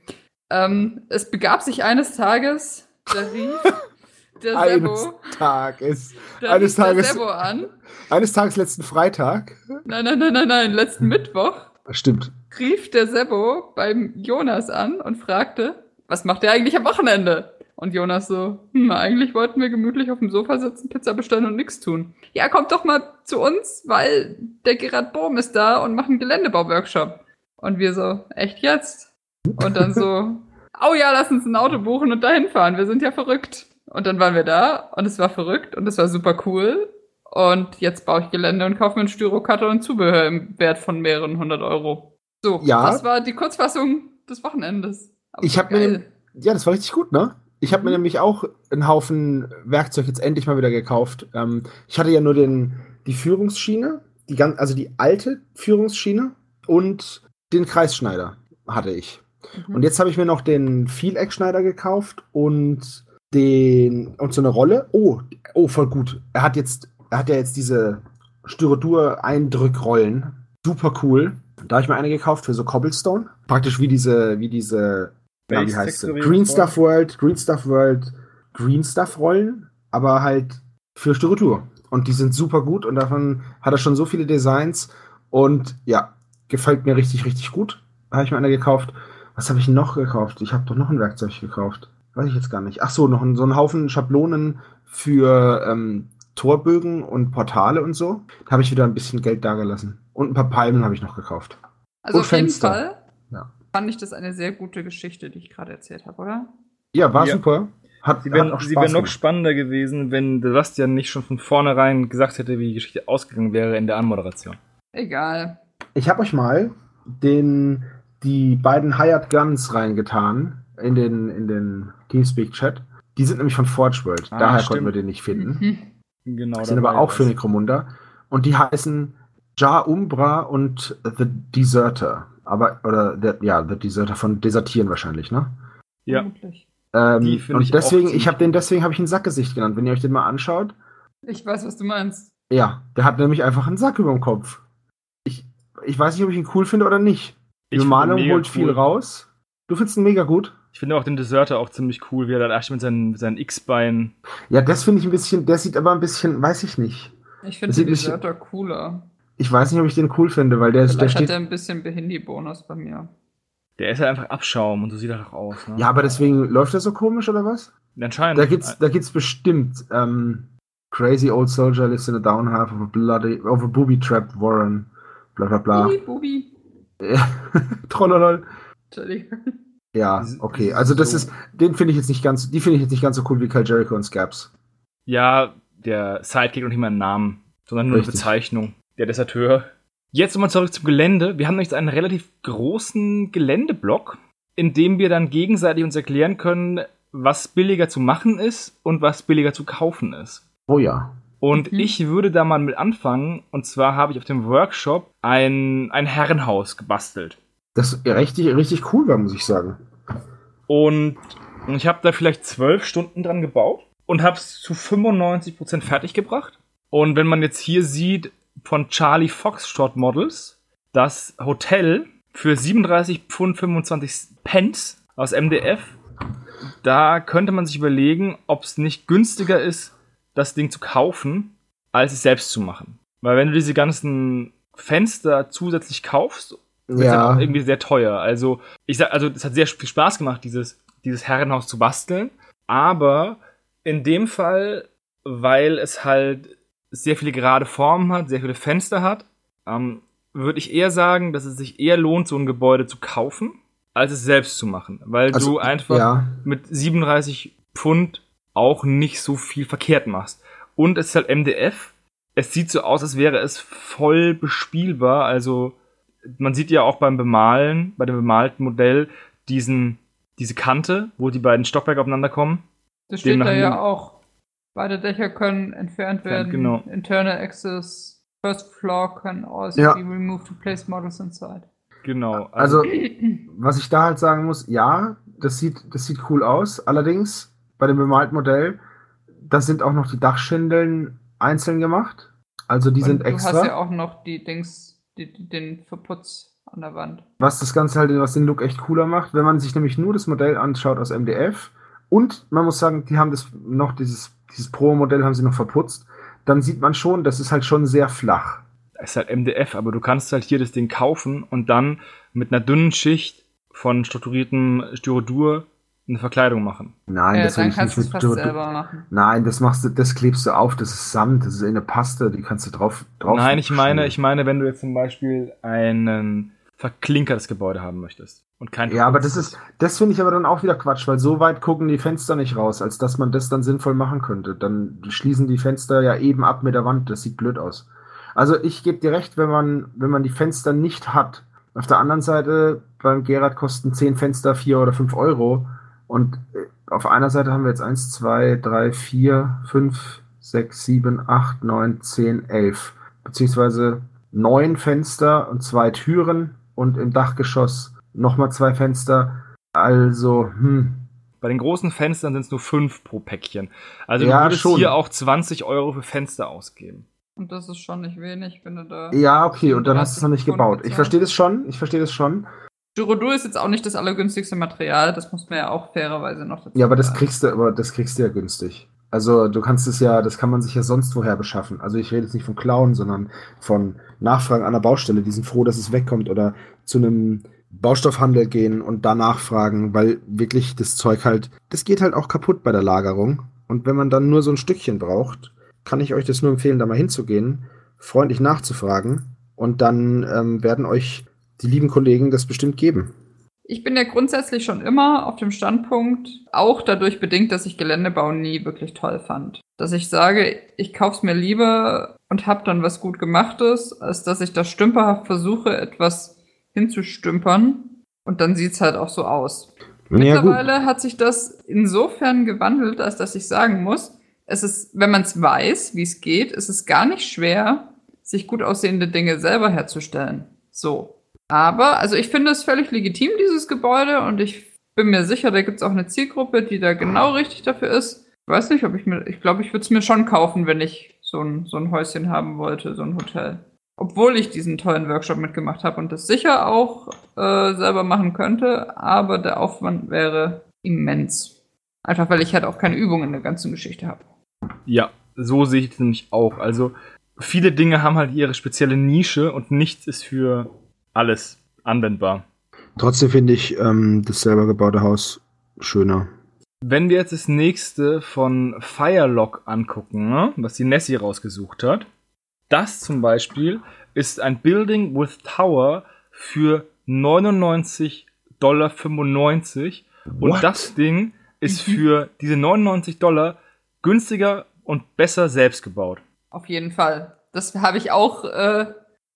Ähm, es begab sich eines Tages, da rief der Eines Sebo, Tages. da eines rief der Tages- Sebo an. Eines Tages letzten Freitag. Nein, nein, nein, nein, nein, letzten Mittwoch Stimmt. rief der Sebo beim Jonas an und fragte, was macht er eigentlich am Wochenende? Und Jonas so, hm, eigentlich wollten wir gemütlich auf dem Sofa sitzen, Pizza bestellen und nichts tun. Ja, kommt doch mal zu uns, weil der Gerard Bohm ist da und macht einen Geländebau-Workshop. Und wir so, echt jetzt? Und dann so, oh ja, lass uns ein Auto buchen und dahin fahren, wir sind ja verrückt. Und dann waren wir da und es war verrückt und es war super cool. Und jetzt baue ich Gelände und kaufe mir einen Styrocutter und Zubehör im Wert von mehreren hundert Euro. So, Ja. das war die Kurzfassung des Wochenendes. Aber Ich so hab mir den- Ja, das war richtig gut, ne? Ich habe mir Mhm. nämlich auch einen Haufen Werkzeug jetzt endlich mal wieder gekauft. Ähm, ich hatte ja nur den, die Führungsschiene, die ganz, also die alte Führungsschiene und den Kreisschneider hatte ich. Mhm. Und jetzt habe ich mir noch den Vieleckschneider gekauft und den und so eine Rolle. Oh, oh, voll gut. Er hat jetzt, er hat ja jetzt diese Styrodur-Eindrückrollen. Super cool. Da habe ich mir eine gekauft für so Cobblestone. Praktisch wie diese, wie diese, na, wie heißt sie? Green. Stuff World, Green Stuff World, Green Stuff Rollen, aber halt für Styrodur. Und die sind super gut und davon hat er schon so viele Designs und ja, gefällt mir richtig, richtig gut. Habe ich mir eine gekauft. Was habe ich noch gekauft? Ich habe doch noch ein Werkzeug gekauft. Weiß ich jetzt gar nicht. Ach so, noch ein, so einen Haufen Schablonen für ähm, Torbögen und Portale und so. Da habe ich wieder ein bisschen Geld dagelassen. Und ein paar Palmen habe ich noch gekauft. Also und auf jeden Fenster. Fall Ja. Fand ich das eine sehr gute Geschichte, die ich gerade erzählt habe, oder? Ja, war Ja. super. Hat, Sie Spaß wär noch spannender gewesen, wenn Sebastian nicht schon von vornherein gesagt hätte, wie die Geschichte ausgegangen wäre in der Anmoderation. Egal. Ich habe euch mal den, die beiden Hired Guns reingetan in den, in den Teamspeak-Chat. Die sind nämlich von Forge World. Ah, Daher stimmt. konnten wir den nicht finden. Mhm. Genau. Die sind aber auch für. Necromunda. Und die heißen Ja Umbra und The Deserter. Aber, oder, der, ja, The Deserter von Desertieren wahrscheinlich, ne? Ja. Ähm, und ich deswegen, ich habe den, deswegen habe ich ihn Sackgesicht genannt. Wenn ihr euch den mal anschaut, Ich weiß, was du meinst. ja, der hat nämlich einfach einen Sack über dem Kopf. Ich, ich weiß nicht, ob ich ihn cool finde oder nicht. Die Bemalung holt viel cool. raus. Du findest ihn mega gut. Ich finde auch den Deserter auch ziemlich cool, wie er da echt mit seinen, mit seinen X-Beinen. Ja, das finde ich ein bisschen, der sieht aber ein bisschen, weiß ich nicht. Ich finde ein bisschen- Deserter cooler. Ich weiß nicht, ob ich den cool finde, weil der, der Vielleicht hat steht. er ein bisschen Behindi-Bonus bei mir. Der ist ja einfach Abschaum und so sieht er doch aus. Ne? Ja, aber deswegen läuft er so komisch oder was? Anscheinend. Da gibt's, da gibt's bestimmt ähm, Crazy Old Soldier lives in a down half of a bloody, of a booby trapped Warren. Bla bla bla. Bubi. Ja. Trollolol. Entschuldigung. Ja, okay. Also das so- ist, den finde ich jetzt nicht ganz, die finde ich jetzt nicht ganz so cool wie Cal Jericho und Scabs. Ja, der Sidekick und nicht mal ein Namen, sondern nur Richtig. eine Bezeichnung. Der Deserteur. Jetzt nochmal zurück zum Gelände. Wir haben jetzt einen relativ großen Geländeblock, in dem wir dann gegenseitig uns erklären können, was billiger zu machen ist und was billiger zu kaufen ist. Oh ja. Und Mhm. ich würde da mal mit anfangen. Und zwar habe ich auf dem Workshop ein, ein Herrenhaus gebastelt. Das richtig, richtig cool war, muss ich sagen. Und ich habe da vielleicht zwölf Stunden dran gebaut und habe es zu 95% fertig gebracht. Und wenn man jetzt hier sieht von Charlie Foxtrot Models, das Hotel für 37 Pfund 25 Pence aus MDF, da könnte man sich überlegen, ob es nicht günstiger ist, das Ding zu kaufen, als es selbst zu machen. Weil wenn du diese ganzen Fenster zusätzlich kaufst, wird es Ja. auch irgendwie sehr teuer. Also, ich sag, also, es hat sehr viel Spaß gemacht, dieses, dieses Herrenhaus zu basteln. Aber in dem Fall, weil es halt sehr viele gerade Formen hat, sehr viele Fenster hat, ähm, würde ich eher sagen, dass es sich eher lohnt, so ein Gebäude zu kaufen, als es selbst zu machen. Weil Also, du einfach Ja. mit 37 Pfund auch nicht so viel verkehrt machst. Und es ist halt MDF. Es sieht so aus, als wäre es voll bespielbar. Also man sieht ja auch beim Bemalen, bei dem bemalten Modell, diesen, diese Kante, wo die beiden Stockwerke aufeinander kommen. Das steht da ja auch. Beide Dächer können entfernt werden. genau. Internal access, first floor can also Ja. be removed to place models inside. Genau. Also, was ich da halt sagen muss, ja, das sieht, das sieht cool aus. Allerdings, bei dem bemalten Modell, da sind auch noch die Dachschindeln einzeln gemacht. Also die Und sind du extra. hast ja auch noch die Dings, die, die, den Verputz an der Wand. was das Ganze halt, was den Look echt cooler macht, wenn man sich nämlich nur das Modell anschaut aus MDF und man muss sagen, die haben das noch, dieses, dieses Pro-Modell haben sie noch verputzt, dann sieht man schon, das ist halt schon sehr flach. es ist halt MDF, aber du kannst halt hier das Ding kaufen und dann mit einer dünnen Schicht von strukturiertem Styrodur eine Verkleidung machen. Nein, ja, das dann ich kannst nicht du es mit fast selber machen. Nein, das machst du, das klebst du auf, das ist Sand, das ist eine Paste, die kannst du drauf, drauf Nein, ich meine, ich meine, wenn du jetzt zum Beispiel einen verklinkertes Gebäude haben möchtest und kein Ja, aber das ist, das finde ich aber dann auch wieder Quatsch, weil so weit gucken die Fenster nicht raus, als dass man das dann sinnvoll machen könnte. Dann schließen die Fenster ja eben ab mit der Wand, das sieht blöd aus. Also ich gebe dir recht, wenn man, wenn man die Fenster nicht hat. Auf der anderen Seite, beim Gerard kosten 10 Fenster 4 oder 5 Euro. Und äh, auf einer Seite haben wir jetzt 1, 2, 3, 4, 5, 6, 7, 8, 9, 10, 11. Beziehungsweise neun Fenster und zwei Türen und im Dachgeschoss nochmal zwei Fenster. Also, hm, Bei den großen Fenstern sind es nur fünf pro Päckchen. Also Ja, du würdest schon. hier auch 20 Euro für Fenster ausgeben. Und das ist schon nicht wenig, wenn du da. ja, okay, und dann hast du es noch nicht 37 gebaut. Ich verstehe das schon, ich verstehe das schon. Styrodur ist jetzt auch nicht das allergünstigste Material, das muss man ja auch fairerweise noch dazu Ja, aber das sagen. kriegst du, aber das kriegst du ja günstig. Also du kannst es ja, das kann man sich ja sonst woher beschaffen. Also ich rede jetzt nicht von Klauen, sondern von Nachfragen an der Baustelle. Die sind froh, dass es wegkommt oder zu einem Baustoffhandel gehen und da nachfragen, weil wirklich das Zeug halt, das geht halt auch kaputt bei der Lagerung. Und wenn man dann nur so ein Stückchen braucht, kann ich euch das nur empfehlen, da mal hinzugehen, freundlich nachzufragen und dann ähm, werden euch die lieben Kollegen das bestimmt geben. Ich bin ja grundsätzlich schon immer auf dem Standpunkt, auch dadurch bedingt, dass ich Geländebau nie wirklich toll fand. Dass ich sage, ich kauf's mir lieber und hab dann was gut gemachtes, als dass ich da stümperhaft versuche, etwas hinzustümpern und dann sieht's halt auch so aus. Ja. Mittlerweile hat sich das insofern gewandelt, als dass ich sagen muss, es ist, wenn man es weiß, wie es geht, ist es gar nicht schwer, sich gut aussehende Dinge selber herzustellen. So. Aber, also ich finde es völlig legitim, dieses Gebäude, und ich bin mir sicher, da gibt es auch eine Zielgruppe, die da genau richtig dafür ist. Ich weiß nicht, ob ich mir, ich glaube, ich würde es mir schon kaufen, wenn ich so ein, so ein Häuschen haben wollte, so ein Hotel. Obwohl ich diesen tollen Workshop mitgemacht habe und das sicher auch äh, selber machen könnte, aber der Aufwand wäre immens. Einfach weil ich halt auch keine Übung in der ganzen Geschichte habe. Ja, so sehe ich es nämlich auch. Also viele Dinge haben halt ihre spezielle Nische und nichts ist für alles anwendbar. Trotzdem finde ich ähm, das selber gebaute Haus schöner. Wenn wir jetzt das nächste von Firelock angucken, ne, was die Nessie rausgesucht hat, das zum Beispiel ist ein Building with Tower für 99,95 Dollar. Und What? das Ding ist Mhm. für diese 99 Dollar günstiger und besser selbst gebaut. Auf jeden Fall. Das habe ich auch äh,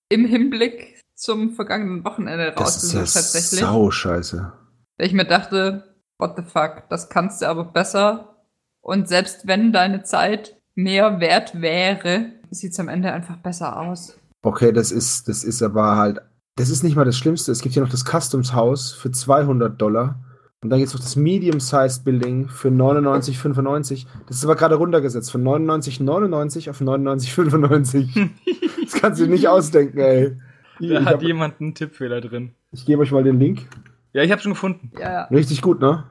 im Hinblick zum vergangenen Wochenende Das ist rausgesucht, ja tatsächlich. sau scheiße. Weil ich mir dachte, what the fuck, das kannst du aber besser. Und selbst wenn deine Zeit mehr wert wäre, sieht es am Ende einfach besser aus. Okay, das ist, das ist aber halt, das ist nicht mal das Schlimmste. Es gibt hier noch das Customs Haus für 200 Dollar. Und dann gibt es noch das Medium-Sized Building für 99,95. Das ist aber gerade runtergesetzt von 99,99 auf 99,95. das kannst du dir nicht ausdenken, ey. Ich, Da ich, hat hab- jemand einen Tippfehler drin. ich gebe euch mal den Link. Ja, ich habe schon gefunden. Ja, ja. Richtig gut, ne?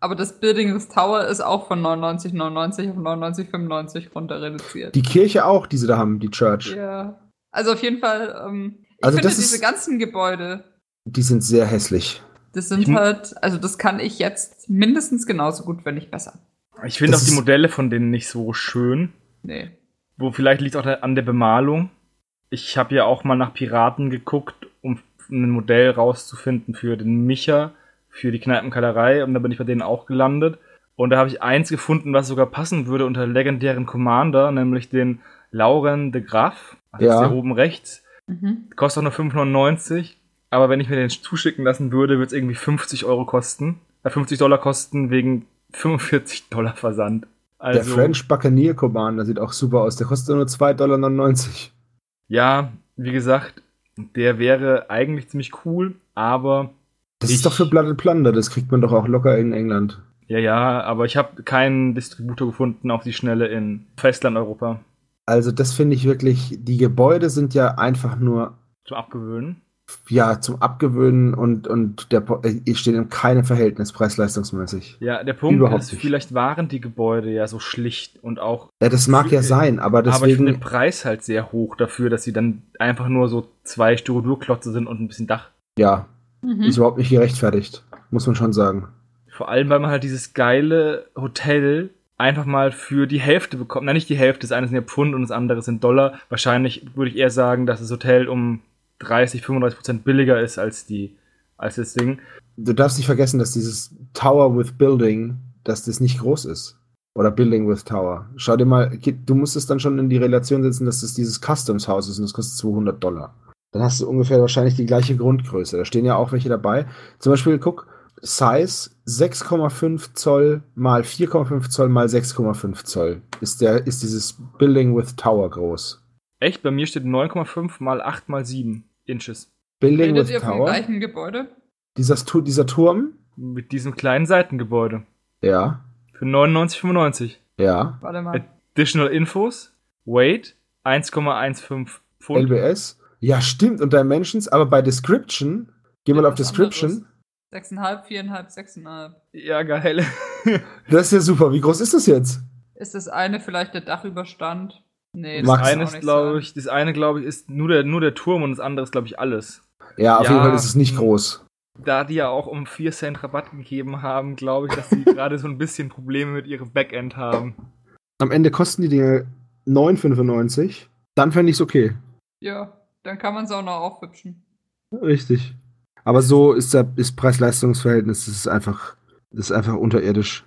Aber das Building des Tower ist auch von 99,99 auf 99,95 runter reduziert. Die Kirche auch, die sie da haben, die Church. Ja. Also auf jeden Fall, ähm, ich Also finde das diese ist- ganzen Gebäude, Die sind sehr hässlich. das sind Ich halt, also das kann ich jetzt mindestens genauso gut, wenn nicht besser. Ich finde auch die Modelle von denen nicht so schön. Nee. Wo vielleicht liegt auch an der Bemalung. Ich habe ja auch mal nach Piraten geguckt, um ein Modell rauszufinden für den Micha, für die Kneipenkellerei. Und da bin ich bei denen auch gelandet. Und da habe ich eins gefunden, was sogar passen würde unter legendären Commander, nämlich den Lauren de Graff. Das Ja. ist der oben rechts. Mhm. Kostet auch nur 5,99. Aber wenn ich mir den zuschicken lassen würde, würde es irgendwie 50 Euro kosten. Äh, 50 Dollar kosten wegen 45 Dollar Versand. Also, der French Buccaneer Commander sieht auch super aus. Der kostet nur 2,99 Dollar. ja, wie gesagt, der wäre eigentlich ziemlich cool, aber Das Ich- ist doch für Blood and Plunder. Das kriegt man doch auch locker in England. ja, ja, aber ich habe keinen Distributor gefunden auf die Schnelle in Festlandeuropa Also das finde ich wirklich, die Gebäude sind ja einfach nur zum Abgewöhnen. ja zum Abgewöhnen und und der äh, stehen in keinem Verhältnis preis-leistungsmäßig. Ja, der Punkt Überhaupt ist, nicht. vielleicht waren die Gebäude ja so schlicht und auch, Ja, das mag ja sein, aber aber ich finde den deswegen Preis halt sehr hoch dafür, dass sie dann einfach nur so zwei Styrodurklotze sind und ein bisschen Dach. ja, Mhm. ist überhaupt nicht gerechtfertigt, muss man schon sagen. Vor allem, weil man halt dieses geile Hotel einfach mal für die Hälfte bekommt. Na, nicht die Hälfte, das eine sind ja Pfund und das andere sind Dollar. Wahrscheinlich würde ich eher sagen, dass das Hotel um 30, 35 Prozent billiger ist als die, als das Ding. Du darfst nicht vergessen, dass dieses Tower with Building, dass das nicht groß ist. Oder Building with Tower. Schau dir mal, du musst es dann schon in die Relation setzen, dass das dieses Customs Haus ist und das kostet 200 Dollar. Dann hast du ungefähr wahrscheinlich die gleiche Grundgröße. Da stehen ja auch welche dabei. Zum Beispiel, guck, Size 6,5 Zoll mal 4,5 Zoll mal 6,5 Zoll ist, der, ist dieses Building with Tower groß. Echt? Bei mir steht 9,5 mal 8 mal 7 Inches. Building Redet with ihr vom Tower. gleichen Gebäude? Dieser, dieser Turm? Mit diesem kleinen Seitengebäude. Ja, Für 99,95. ja. Warte mal. Additional Infos. Weight 1,15 Pfund. LBS? Ja, stimmt. Und Dimensions, aber bei Description, geh mal auf Description. 6,5, 4,5, 6,5. Ja, geil. Das ist ja super. Wie groß ist das jetzt? Ist das eine vielleicht der Dachüberstand? Nee, Das eine ist, nicht glaube ich, das eine, glaube ich, ist nur der, nur der Turm und das andere ist, glaube ich, alles. Ja, auf Ja. jeden Fall ist es nicht groß. Da die ja auch um 4 Cent Rabatt gegeben haben, glaube ich, dass sie gerade so ein bisschen Probleme mit ihrem Backend haben. Am Ende kosten die Dinger 9,95. Dann fände ich es okay. Ja, dann kann man es auch noch aufhübschen. Richtig. Aber so ist das ist Preis-Leistungs-Verhältnis, das ist einfach, das ist einfach unterirdisch.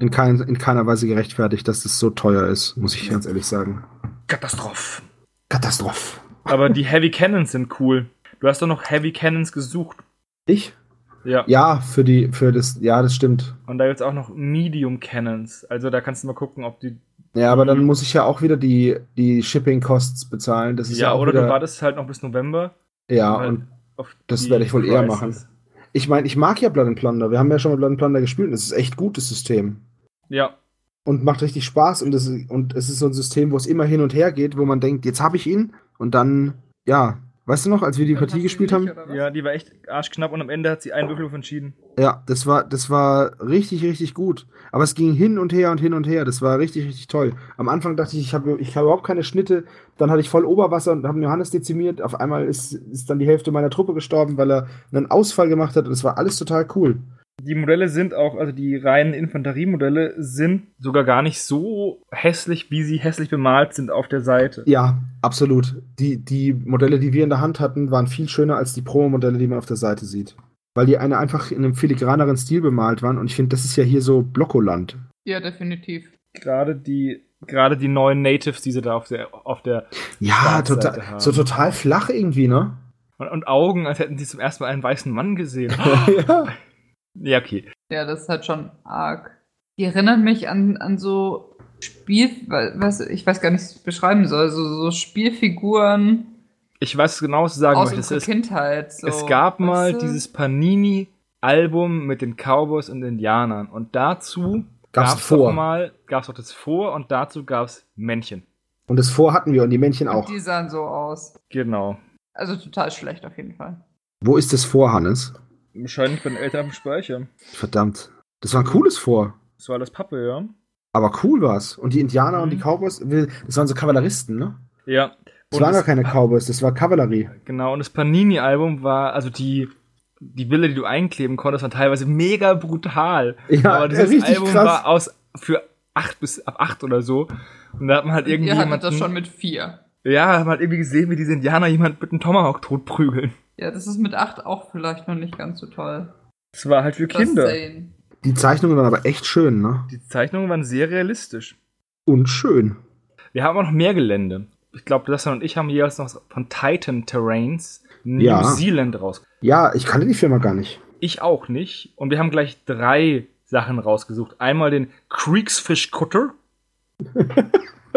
In, kein, in keiner Weise gerechtfertigt, dass das so teuer ist, muss ich ganz ehrlich sagen. Katastrophe. Katastrophe. Aber die Heavy Cannons sind cool. Du hast doch noch Heavy Cannons gesucht. Ich? Ja. Ja, für die, für das, ja, das stimmt. Und da gibt es auch noch Medium Cannons. Also da kannst du mal gucken, ob die. Ja, aber dann Mhm. muss ich ja auch wieder die, die Shipping-Costs bezahlen. Das ist ja, Ja, oder wieder, du wartest halt noch bis November. Ja, halt und das werde ich wohl eher Prices. machen. ich meine, ich mag ja Blood and Plunder. Wir haben ja schon mal Blood and Plunder gespielt. und Das ist echt gutes System. Ja. Und macht richtig Spaß. Und, das und es ist so ein System, wo es immer hin und her geht, wo man denkt, jetzt habe ich ihn. Und dann, ja, weißt du noch, als wir die Partie gespielt haben? Ja, die war echt arschknapp und am Ende hat sie einen Würfelwurf entschieden. Ja, das war, das war richtig, richtig gut. Aber es ging hin und her und hin und her. Das war richtig, richtig toll. Am Anfang dachte ich, ich habe ich hab überhaupt keine Schnitte. Dann hatte ich voll Oberwasser und habe Johannes dezimiert. Auf einmal ist, ist dann die Hälfte meiner Truppe gestorben, weil er einen Ausfall gemacht hat. Und das war alles total cool. Die Modelle sind auch, also die reinen Infanteriemodelle sind sogar gar nicht so hässlich, wie sie hässlich bemalt sind auf der Seite. Ja, absolut. Die, die Modelle, die wir in der Hand hatten, waren viel schöner als die Promo-Modelle, die man auf der Seite sieht. Weil die eine einfach in einem filigraneren Stil bemalt waren. Und ich finde, das ist ja hier so Blockoland. Ja, definitiv. Gerade die gerade die neuen Natives, die sie da auf der, auf der Ja, total, haben. so total flach irgendwie, ne? und, und Augen, als hätten sie zum ersten Mal einen weißen Mann gesehen. ja. Ja, okay. Ja, das ist halt schon arg. Die erinnern mich an, an so Spiel, was, ich weiß gar nicht, wie ich es beschreiben soll, so, so Spielfiguren Ich weiß genau, was du sagen aus möchtest. unserer Es, Kindheit. So, es gab mal weißt du? dieses Panini-Album mit den Cowboys und Indianern. Und dazu gab's vor. Auch mal, gab's auch das Vor und dazu gab's Männchen. Und das Vor hatten wir und die Männchen Und auch. die sahen so aus. Genau. Also total schlecht auf jeden Fall. Wo ist das Vor, Hannes? Wahrscheinlich von den Eltern auf dem Speicher. Verdammt. Das war ein cooles Vor. Das war das Pappe, ja. Aber cool war's. Und die Indianer und die Mhm. Cowboys, das waren so Kavalleristen, ne? Ja. Das Und waren gar keine Cowboys, das war Kavallerie. Genau, und das Panini-Album war, also die, die Bilder, die du einkleben konntest, waren teilweise mega brutal. Ja, Aber dieses richtig Album krass. war aus für acht bis ab acht oder so. Und da hat man halt irgendwie Ihr hattet jemanden, das schon mit vier. Ja, hat man halt irgendwie gesehen, wie diese Indianer jemand mit einem Tomahawk totprügeln. Ja, das ist mit acht auch vielleicht noch nicht ganz so toll. Das war halt für Kinder. Die Zeichnungen waren aber echt schön, ne? Die Zeichnungen waren sehr realistisch. Und schön. Wir haben auch noch mehr Gelände. Ich glaube, Lasse und ich haben jeweils noch von Titan Terrains New Ja. Zealand raus. Ja, ich kannte die Firma gar nicht. Ich auch nicht. Und wir haben gleich drei Sachen rausgesucht. Einmal den Kriegsfish Cutter.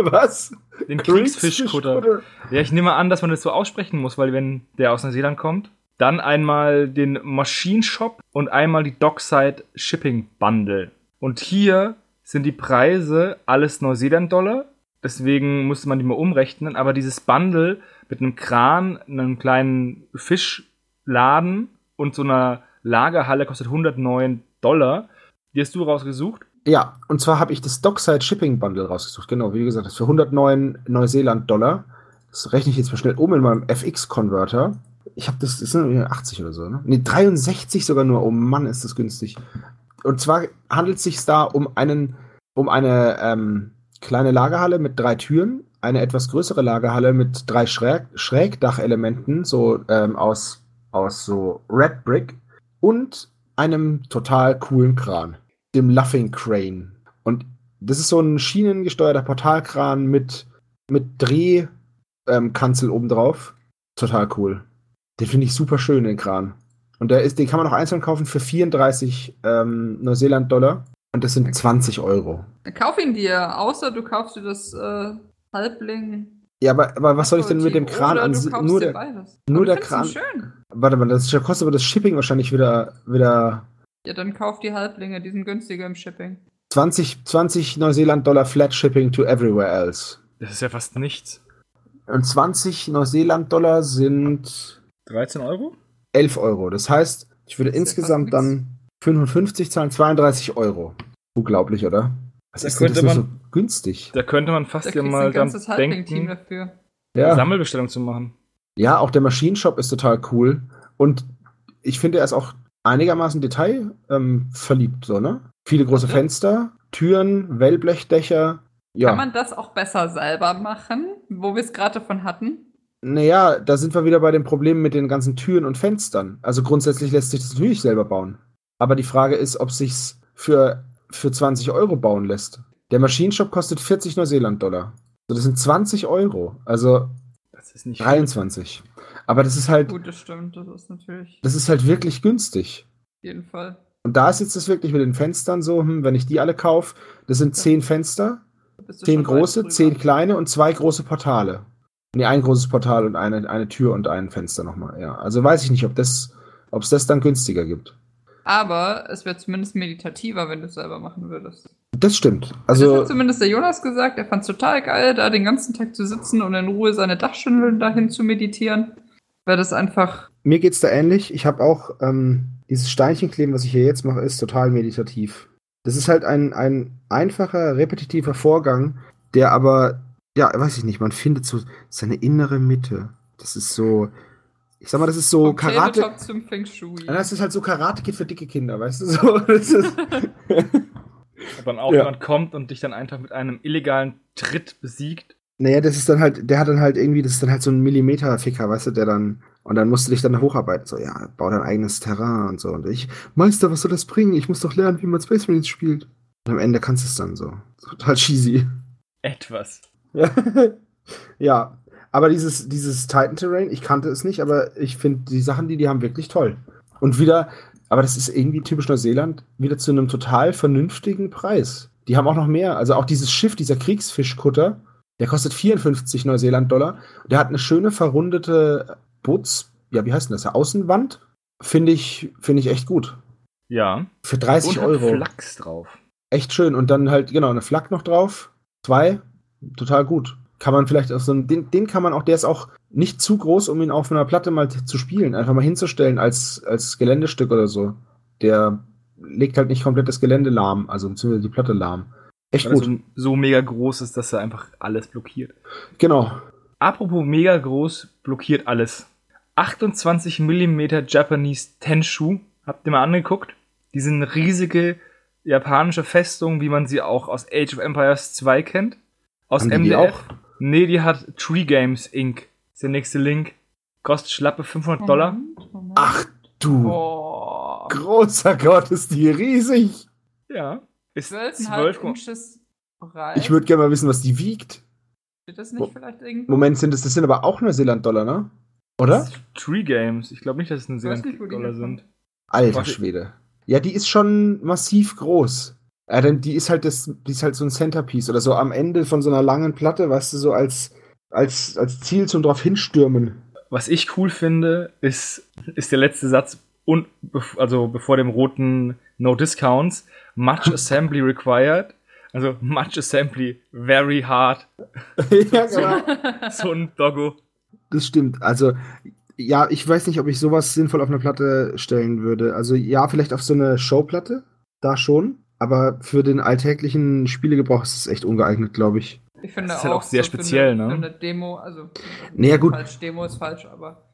Was? Den Kriegsfish Cutter. Ja, ich nehme an, dass man das so aussprechen muss, weil wenn der aus Neuseeland kommt. Dann einmal den Machine Shop und einmal die Dockside Shipping Bundle. Und hier sind die Preise alles Neuseeland-Dollar. Deswegen musste man die mal umrechnen. Aber dieses Bundle mit einem Kran, einem kleinen Fischladen und so einer Lagerhalle kostet 109 Dollar. Die hast du rausgesucht. Ja, und zwar habe ich das Dockside Shipping Bundle rausgesucht. Genau, wie gesagt, das ist für 109 Neuseeland-Dollar. Das rechne ich jetzt mal schnell um in meinem FX-Converter. Ich habe das, das sind 80 oder so, ne? Ne, 63 sogar nur. Oh Mann, ist das günstig. Und zwar handelt es sich da um einen, um eine ähm, kleine Lagerhalle mit drei Türen, eine etwas größere Lagerhalle mit drei Schräg Schrägdachelementen, so ähm, aus, aus so Red Brick und einem total coolen Kran, dem Luffing Crane. Und das ist so ein schienengesteuerter Portalkran mit, mit Drehkanzel ähm, obendrauf. Total cool. Den finde ich super schön, den Kran. Und der ist, den kann man auch einzeln kaufen für 34 ähm, Neuseeland-Dollar. Und das sind 20 Euro. Kauf ihn dir, außer du kaufst dir das äh, Halbling. Ja, aber, aber was soll ich denn mit dem Kran an nur der, nur der Kran- schön. Warte mal, das kostet aber das Shipping wahrscheinlich wieder, wieder Ja, dann kauf die Halblinge, die sind günstiger im Shipping. 20, 20 Neuseeland-Dollar Flat Shipping to everywhere else. Das ist ja fast nichts. Und 20 Neuseeland-Dollar sind 13 Euro? 11 Euro. Das heißt, ich würde insgesamt dann 55 zahlen, 32 Euro. Unglaublich, oder? Was Da ist das könnte man- so günstig? Da könnte man fast ja mal ein dann denken, dafür. eine Ja. Sammelbestellung zu machen. ja, auch der Maschinenshop ist total cool. Und ich finde, er ist auch einigermaßen detailverliebt, ähm, verliebt, so, ne? Viele große Ja. Fenster, Türen, Wellblechdächer. Ja. Kann man das auch besser selber machen, wo wir es gerade davon hatten? Naja, da sind wir wieder bei dem Problem mit den ganzen Türen und Fenstern. Also grundsätzlich lässt sich das natürlich selber bauen. Aber die Frage ist, ob sich's für, für 20 Euro bauen lässt. Der Maschinenshop kostet 40 Neuseeland-Dollar. So, das sind 20 Euro. Also Das ist nicht 23. Aber das ist halt, Gut, das stimmt, das ist natürlich das ist halt wirklich günstig. auf jeden Fall. Und da ist jetzt das wirklich mit den Fenstern so, hm, wenn ich die alle kaufe, das sind 10 Fenster, Da bist du 10 schon weit große. 10 kleine und zwei große Portale. Nee, ein großes Portal und eine, eine Tür und ein Fenster nochmal. Ja, also weiß ich nicht, ob das, ob es das dann günstiger gibt. Aber es wäre zumindest meditativer, wenn du es selber machen würdest. Das stimmt. das Also, hat zumindest der Jonas gesagt. Er fand es total geil, da den ganzen Tag zu sitzen und in Ruhe seine Dachschindeln dahin zu meditieren. Weil das einfach. mir geht's da ähnlich. Ich habe auch ähm, dieses Steinchenkleben, was ich hier jetzt mache, ist total meditativ. Das ist halt ein, ein einfacher, repetitiver Vorgang, der aber, ja, weiß ich nicht, man findet so seine innere Mitte. Das ist so, ich sag mal, das ist so vom Karate. Tabletop zum Feng Shui. Ja, Das ist halt so Karate-Kid für dicke Kinder, weißt du? So, das ist, Ob dann auch Ja. jemand kommt und dich dann einfach mit einem illegalen Tritt besiegt. Naja, das ist dann halt, der hat dann halt irgendwie, das ist dann halt so ein Millimeter-Ficker, weißt du, der dann, und dann musst du dich dann hocharbeiten. So, ja, bau dein eigenes Terrain und so. Und ich, Meister, was soll das bringen? Ich muss doch lernen, wie man Space Marines spielt. Und am Ende kannst du es dann so. Total cheesy. Etwas. Ja. ja, aber dieses, dieses Titan Terrain, ich kannte es nicht, aber ich finde die Sachen, die die haben, wirklich toll. Und wieder, aber das ist irgendwie typisch Neuseeland, wieder zu einem total vernünftigen Preis. Die haben auch noch mehr, also auch dieses Schiff, dieser Kriegsfischkutter, der kostet 54 Neuseeland-Dollar. Der hat eine schöne verrundete Boots, ja, wie heißt denn das? Ja, Außenwand. Finde ich, finde ich echt gut. Ja. Für 30 Und Euro. Flachs drauf. Echt schön. Und dann halt, genau, eine Flak noch drauf. Zwei. Total gut. Kann man vielleicht auf so einen, den, den kann man auch, der ist auch nicht zu groß, um ihn auf einer Platte mal zu spielen. Einfach mal hinzustellen als, als Geländestück oder so. Der legt halt nicht komplett das Gelände lahm, also beziehungsweise die Platte lahm. Echt Weil er gut. so, so mega groß ist, dass er einfach alles blockiert. genau. Apropos mega groß, blockiert alles. 28 mm Japanese Tenshu. Habt ihr mal angeguckt? Die sind riesige japanische Festungen, wie man sie auch aus Age of Empires 2 kennt. Aus Haben die die MDF. auch? Nee, die hat Tree Games Inc. Ist der nächste Link. Kostet schlappe 500 Dollar. Ach du Boah. großer Gott, ist die riesig. Ja. Ist 12,5 12, Inches breit. Ich würde gerne mal wissen, was die wiegt. Steht das nicht vielleicht irgendwo? Moment, sind das, das sind aber auch Neuseeland-Dollar, ne? Oder? Tree Games. Ich glaube nicht, dass es eine weiß nicht, wo die Dollar herkommen. sind. Alter. Schwede. Ja, die ist schon massiv groß. Ja, denn die ist halt das, die ist halt so ein Centerpiece oder so am Ende von so einer langen Platte, weißt du, so als, als, als Ziel zum drauf hinstürmen. Was ich cool finde, ist, ist der letzte Satz, und, also bevor dem roten No Discounts, much assembly required. Also much assembly, very hard. ja, genau. So ein Doggo. Das stimmt. Also, ja, ich weiß nicht, ob ich sowas sinnvoll auf eine Platte stellen würde. Also, ja, vielleicht auf so eine Showplatte, da schon. Aber für den alltäglichen Spielegebrauch ist es echt ungeeignet, glaube ich. Ich finde Das ist halt auch sehr so speziell, eine, ne? Für eine Demo, also. Naja, gut. Falsch, Demo ist falsch, aber.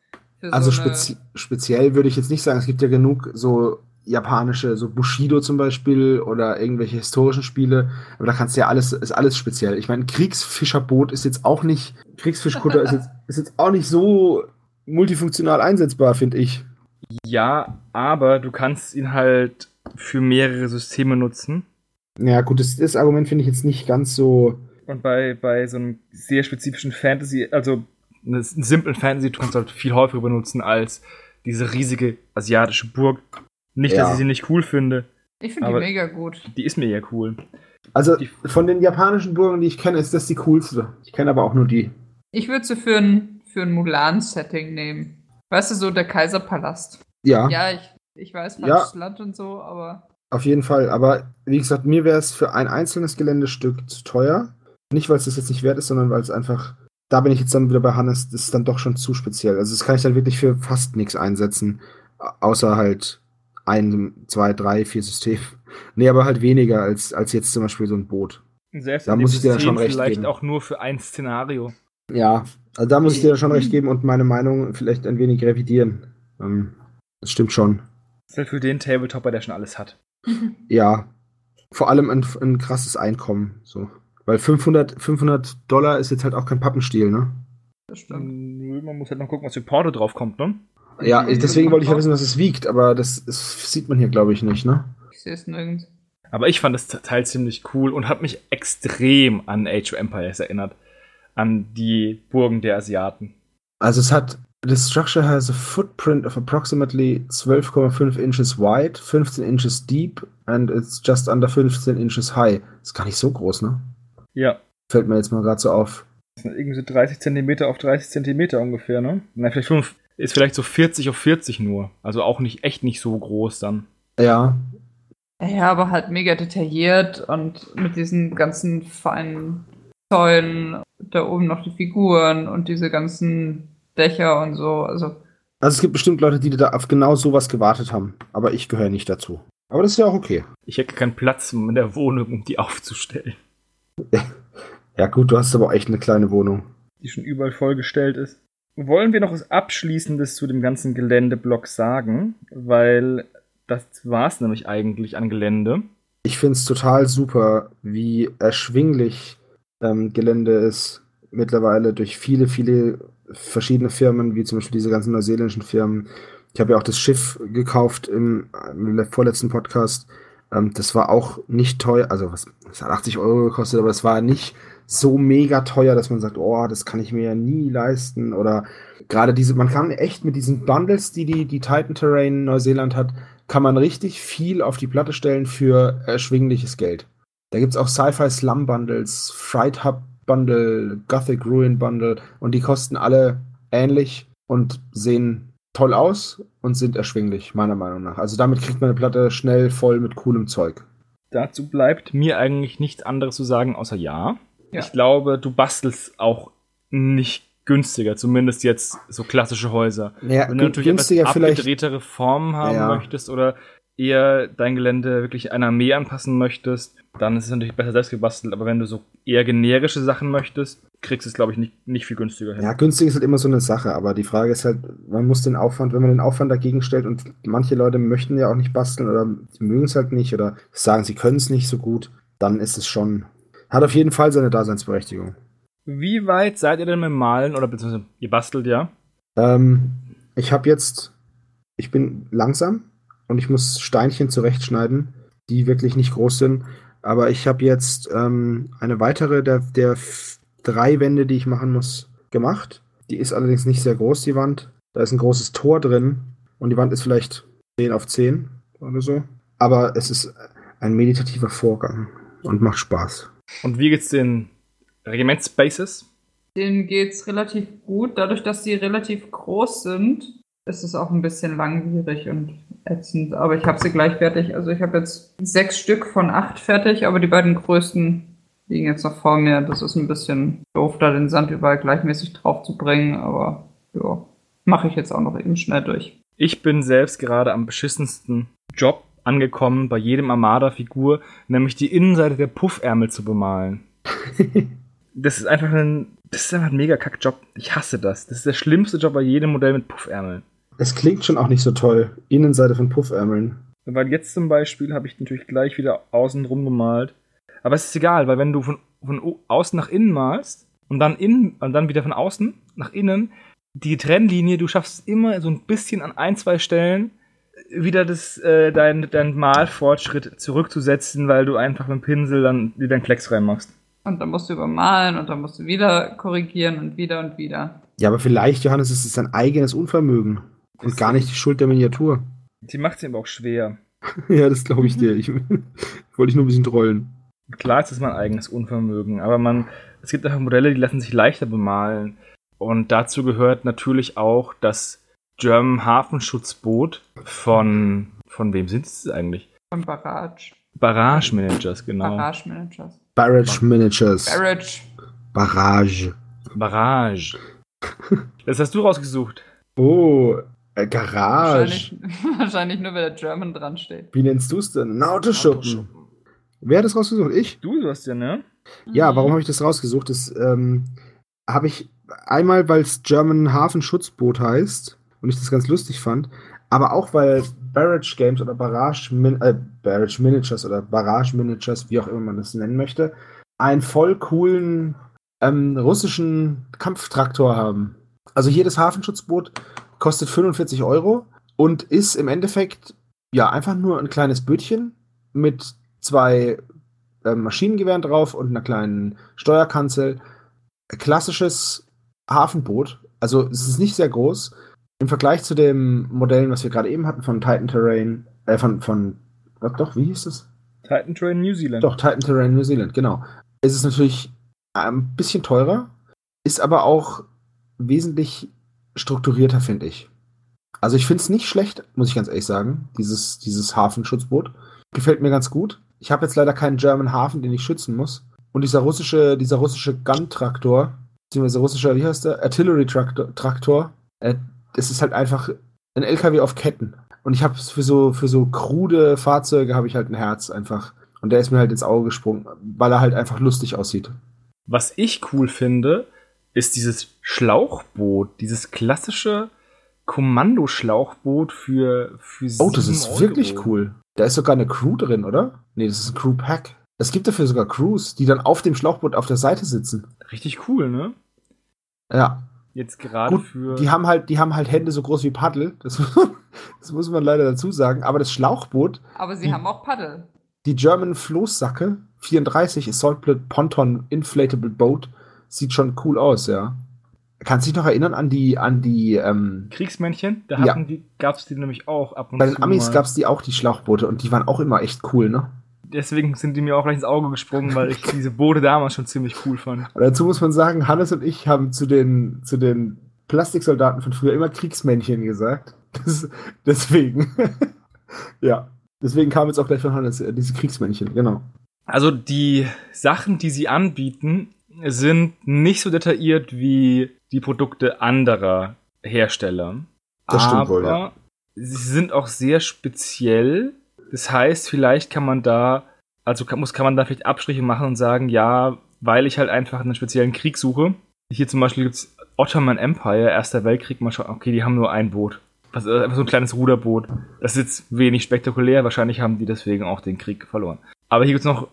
Also so eine, spezi speziell würde ich jetzt nicht sagen, es gibt ja genug so japanische, so Bushido zum Beispiel oder irgendwelche historischen Spiele, aber da kannst du ja alles, ist alles speziell. Ich meine, Kriegsfischerboot ist jetzt auch nicht, Kriegsfischkutter ist, jetzt, ist jetzt auch nicht so multifunktional einsetzbar, finde ich. Ja, aber du kannst ihn halt für mehrere Systeme nutzen. Ja, gut, das, das Argument finde ich jetzt nicht ganz so. Und bei, bei so einem sehr spezifischen Fantasy, also einen simplen Fantasy, du kannst halt viel häufiger benutzen als diese riesige asiatische Burg. Nicht, dass Ja. ich sie nicht cool finde. Ich finde die mega gut. Die ist mir ja cool. Also Die- von den japanischen Burgen, die ich kenne, ist das die coolste. Ich kenne aber auch nur die. Ich würde sie für ein, für ein Mulan-Setting nehmen. Weißt du, so der Kaiserpalast. Ja, Ja, ich, ich weiß, Ja. falsches Land und so, aber. auf jeden Fall. Aber wie gesagt, mir wäre es für ein einzelnes Geländestück zu teuer. Nicht, weil es das jetzt nicht wert ist, sondern weil es einfach. Da bin ich jetzt dann wieder bei Hannes, das ist dann doch schon zu speziell. Also das kann ich dann wirklich für fast nichts einsetzen. au- Außer halt ein, zwei, drei, vier Systeme. Nee, aber halt weniger als, als jetzt zum Beispiel so ein Boot. Und Selbst Da muss ich dir dann System schon recht vielleicht geben. auch nur für ein Szenario. Ja, also da muss ich dir dann schon recht geben und meine Meinung vielleicht ein wenig revidieren. Ähm, das stimmt schon. Das ist halt für den Tabletopper, der schon alles hat. Ja, vor allem ein, ein krasses Einkommen. So. Weil 500, 500 Dollar ist jetzt halt auch kein Pappenstiel, ne? Das stimmt. Nö, Man muss halt noch gucken, was für Porto drauf kommt, ne? Ja, deswegen wollte ich ja wissen, was es wiegt, aber das, das sieht man hier, glaube ich, nicht, ne? Ich sehe es nirgends. Aber ich fand das Teil ziemlich cool und hat mich extrem an Age of Empires erinnert. An die Burgen der Asiaten. Also es hat, the structure has a footprint of approximately 12,5 inches wide, 15 inches deep and it's just under 15 inches high. Ist gar nicht so groß, ne? Ja. Fällt mir jetzt mal gerade so auf. Das sind irgendwie so 30 Zentimeter auf 30 Zentimeter ungefähr, ne? Na, vielleicht fünf, ist vielleicht so 40 auf 40 nur. Also auch nicht, echt nicht so groß dann. Ja, Ja, aber halt mega detailliert und mit diesen ganzen feinen Zäunen, da oben noch die Figuren und diese ganzen Dächer und so. Also, Also es gibt bestimmt Leute, die da auf genau sowas gewartet haben. Aber ich gehöre nicht dazu. Aber das ist ja auch okay. Ich hätte keinen Platz in der Wohnung, um die aufzustellen. Ja gut, du hast aber auch echt eine kleine Wohnung. Die schon überall vollgestellt ist. Wollen wir noch was Abschließendes zu dem ganzen Geländeblock sagen? Weil das war's nämlich eigentlich an Gelände. Ich finde es total super, wie erschwinglich ähm, Gelände ist mittlerweile durch viele, viele verschiedene Firmen, wie zum Beispiel diese ganzen neuseeländischen Firmen. Ich habe ja auch das Schiff gekauft im, im vorletzten Podcast. Ähm, das war auch nicht teuer, also was, es hat 80 Euro gekostet, aber es war nicht so mega teuer, dass man sagt, oh, das kann ich mir ja nie leisten. Oder gerade diese, man kann echt mit diesen Bundles, die die, die Titan Terrain Neuseeland hat, kann man richtig viel auf die Platte stellen für erschwingliches Geld. Da gibt es auch Sci-Fi Slum Bundles, Fright Hub Bundle, Gothic Ruin Bundle und die kosten alle ähnlich und sehen toll aus und sind erschwinglich, meiner Meinung nach. Also damit kriegt man eine Platte schnell voll mit coolem Zeug. Dazu bleibt mir eigentlich nichts anderes zu sagen, außer ja. Ja. Ich glaube, du bastelst auch nicht günstiger, zumindest jetzt so klassische Häuser. Ja, Wenn du natürlich günstiger etwas vielleicht. abgedrehtere Formen haben Ja. möchtest oder eher dein Gelände wirklich einer Armee anpassen möchtest, dann ist es natürlich besser selbst gebastelt. Aber wenn du so eher generische Sachen möchtest, kriegst du es, glaube ich, nicht, nicht viel günstiger hin. Ja, günstig ist halt immer so eine Sache, aber die Frage ist halt, man muss den Aufwand, wenn man den Aufwand dagegen stellt und manche Leute möchten ja auch nicht basteln oder mögen es halt nicht oder sagen, sie können es nicht so gut, dann ist es schon, hat auf jeden Fall seine Daseinsberechtigung. Wie weit seid ihr denn mit Malen oder beziehungsweise ihr bastelt ja? Ähm, ich habe jetzt, ich bin langsam und ich muss Steinchen zurechtschneiden, die wirklich nicht groß sind. Aber ich habe jetzt ähm, eine weitere der, der drei Wände, die ich machen muss, gemacht. Die ist allerdings nicht sehr groß, die Wand. Da ist ein großes Tor drin und die Wand ist vielleicht 10 auf 10 oder so. Aber es ist ein meditativer Vorgang und macht Spaß. Und wie geht's den Regimentsbases? Denen geht's relativ gut. Dadurch, dass die relativ groß sind, ist es auch ein bisschen langwierig und ätzend. Aber ich habe sie gleich fertig. Also ich habe jetzt sechs Stück von acht fertig, aber die beiden größten liegen jetzt noch vor mir. Das ist ein bisschen doof, da den Sand überall gleichmäßig drauf zu bringen. Aber ja, mache ich jetzt auch noch eben schnell durch. Ich bin selbst gerade am beschissensten Job angekommen bei jedem Armada-Figur, nämlich die Innenseite der Puffärmel zu bemalen. das ist einfach ein, das ist einfach ein mega Kackjob. Ich hasse das. Das ist der schlimmste Job bei jedem Modell mit Puffärmeln. Es klingt schon auch nicht so toll. Innenseite von Puffärmeln. Weil jetzt zum Beispiel habe ich natürlich gleich wieder außen drum gemalt. Aber es ist egal, weil wenn du von, von außen nach innen malst und dann innen und dann wieder von außen nach innen, die Trennlinie, du schaffst es immer so ein bisschen an ein, zwei Stellen wieder das, äh, dein, dein Malfortschritt zurückzusetzen, weil du einfach mit dem Pinsel dann wieder deinen Klecks reinmachst. Und dann musst du übermalen und dann musst du wieder korrigieren und wieder und wieder. Ja, aber vielleicht, Johannes, ist es sein eigenes Unvermögen. Und gar nicht die Schuld der Miniatur. Die macht es aber auch schwer. ja, das glaube ich dir. Ich wollte ich nur ein bisschen trollen. Klar ist es mein eigenes Unvermögen, aber man, es gibt einfach Modelle, die lassen sich leichter bemalen. Und dazu gehört natürlich auch das German Hafenschutzboot von, von wem sind es eigentlich? Von Barrage. Barrage Managers, genau. Barrage Managers. Barrage Miniatures. Barrage. Barrage. Barrage. Das hast du rausgesucht. Oh, äh, Garage. Wahrscheinlich, wahrscheinlich nur, weil der German dran steht. Wie nennst du es denn? Ein Autoschuppen. Wer hat das rausgesucht? Ich? Du, du hast ja, ne? Ja, warum habe ich das rausgesucht? Das ähm, habe ich einmal, weil es German Hafenschutzboot heißt und ich das ganz lustig fand, aber auch weil Barrage Games oder Barrage, Min äh, Barrage Miniatures oder Barrage Miniatures, wie auch immer man das nennen möchte, einen voll coolen ähm, russischen Kampftraktor haben. Also jedes Hafenschutzboot kostet 45 Euro und ist im Endeffekt ja einfach nur ein kleines Bötchen mit zwei ähm, Maschinengewehren drauf und einer kleinen Steuerkanzel. Klassisches Hafenboot. Also es ist nicht sehr groß. Im Vergleich zu dem Modellen, was wir gerade eben hatten, von Titan Terrain, äh, von, von, doch, wie hieß es? Titan Train New Zealand. Doch, Titan Terrain New Zealand, genau. Es ist natürlich ein bisschen teurer, ist aber auch wesentlich strukturierter, finde ich. Also ich finde es nicht schlecht, muss ich ganz ehrlich sagen, dieses, dieses Hafenschutzboot. Gefällt mir ganz gut. Ich habe jetzt leider keinen German Hafen, den ich schützen muss. Und dieser russische, dieser russische Gun-Traktor, beziehungsweise russischer, wie heißt der? Artillery-Traktor, Traktor, äh, das ist halt einfach ein LKW auf Ketten. Und ich habe für so, für so krude Fahrzeuge habe ich halt ein Herz einfach. Und der ist mir halt ins Auge gesprungen, weil er halt einfach lustig aussieht. Was ich cool finde, ist dieses Schlauchboot, dieses klassische Kommandoschlauchboot für, für Oh, das ist Euro. wirklich cool. Da ist sogar eine Crew drin, oder? Nee, das ist ein Crew-Pack. Es gibt dafür sogar Crews, die dann auf dem Schlauchboot auf der Seite sitzen. Richtig cool, ne? Ja. Jetzt gerade Gut, für. die haben halt, die haben halt Hände so groß wie Paddel. Das, das muss man leider dazu sagen. Aber das Schlauchboot, Aber sie Die- haben auch Paddel. die German Floßsacke, 34, Assault Ponton Inflatable Boat. Sieht schon cool aus, ja. Kannst du dich noch erinnern an die, an die, ähm, Kriegsmännchen, da Ja. hatten die, gab's die nämlich auch ab und bei den zu Amis mal. gab's die auch, die Schlauchboote, und die waren auch immer echt cool, ne? Deswegen sind die mir auch gleich ins Auge gesprungen, weil ich diese Boote damals schon ziemlich cool fand. Und dazu muss man sagen, Hannes und ich haben zu den, zu den Plastiksoldaten von früher immer Kriegsmännchen gesagt. Das, deswegen. ja. Deswegen kam jetzt auch gleich von Hannes äh, diese Kriegsmännchen, genau. Also die Sachen, die sie anbieten, sind nicht so detailliert wie die Produkte anderer Hersteller. Das stimmt aber wohl, ja. sie sind auch sehr speziell. Das heißt, vielleicht kann man da, also kann, muss, kann man da vielleicht Abstriche machen und sagen, ja, weil ich halt einfach einen speziellen Krieg suche. Hier zum Beispiel gibt's Ottoman Empire, Erster Weltkrieg, mal schauen, okay, die haben nur ein Boot. Was, äh, einfach so ein kleines Ruderboot. Das ist jetzt wenig spektakulär, wahrscheinlich haben die deswegen auch den Krieg verloren. Aber hier gibt's noch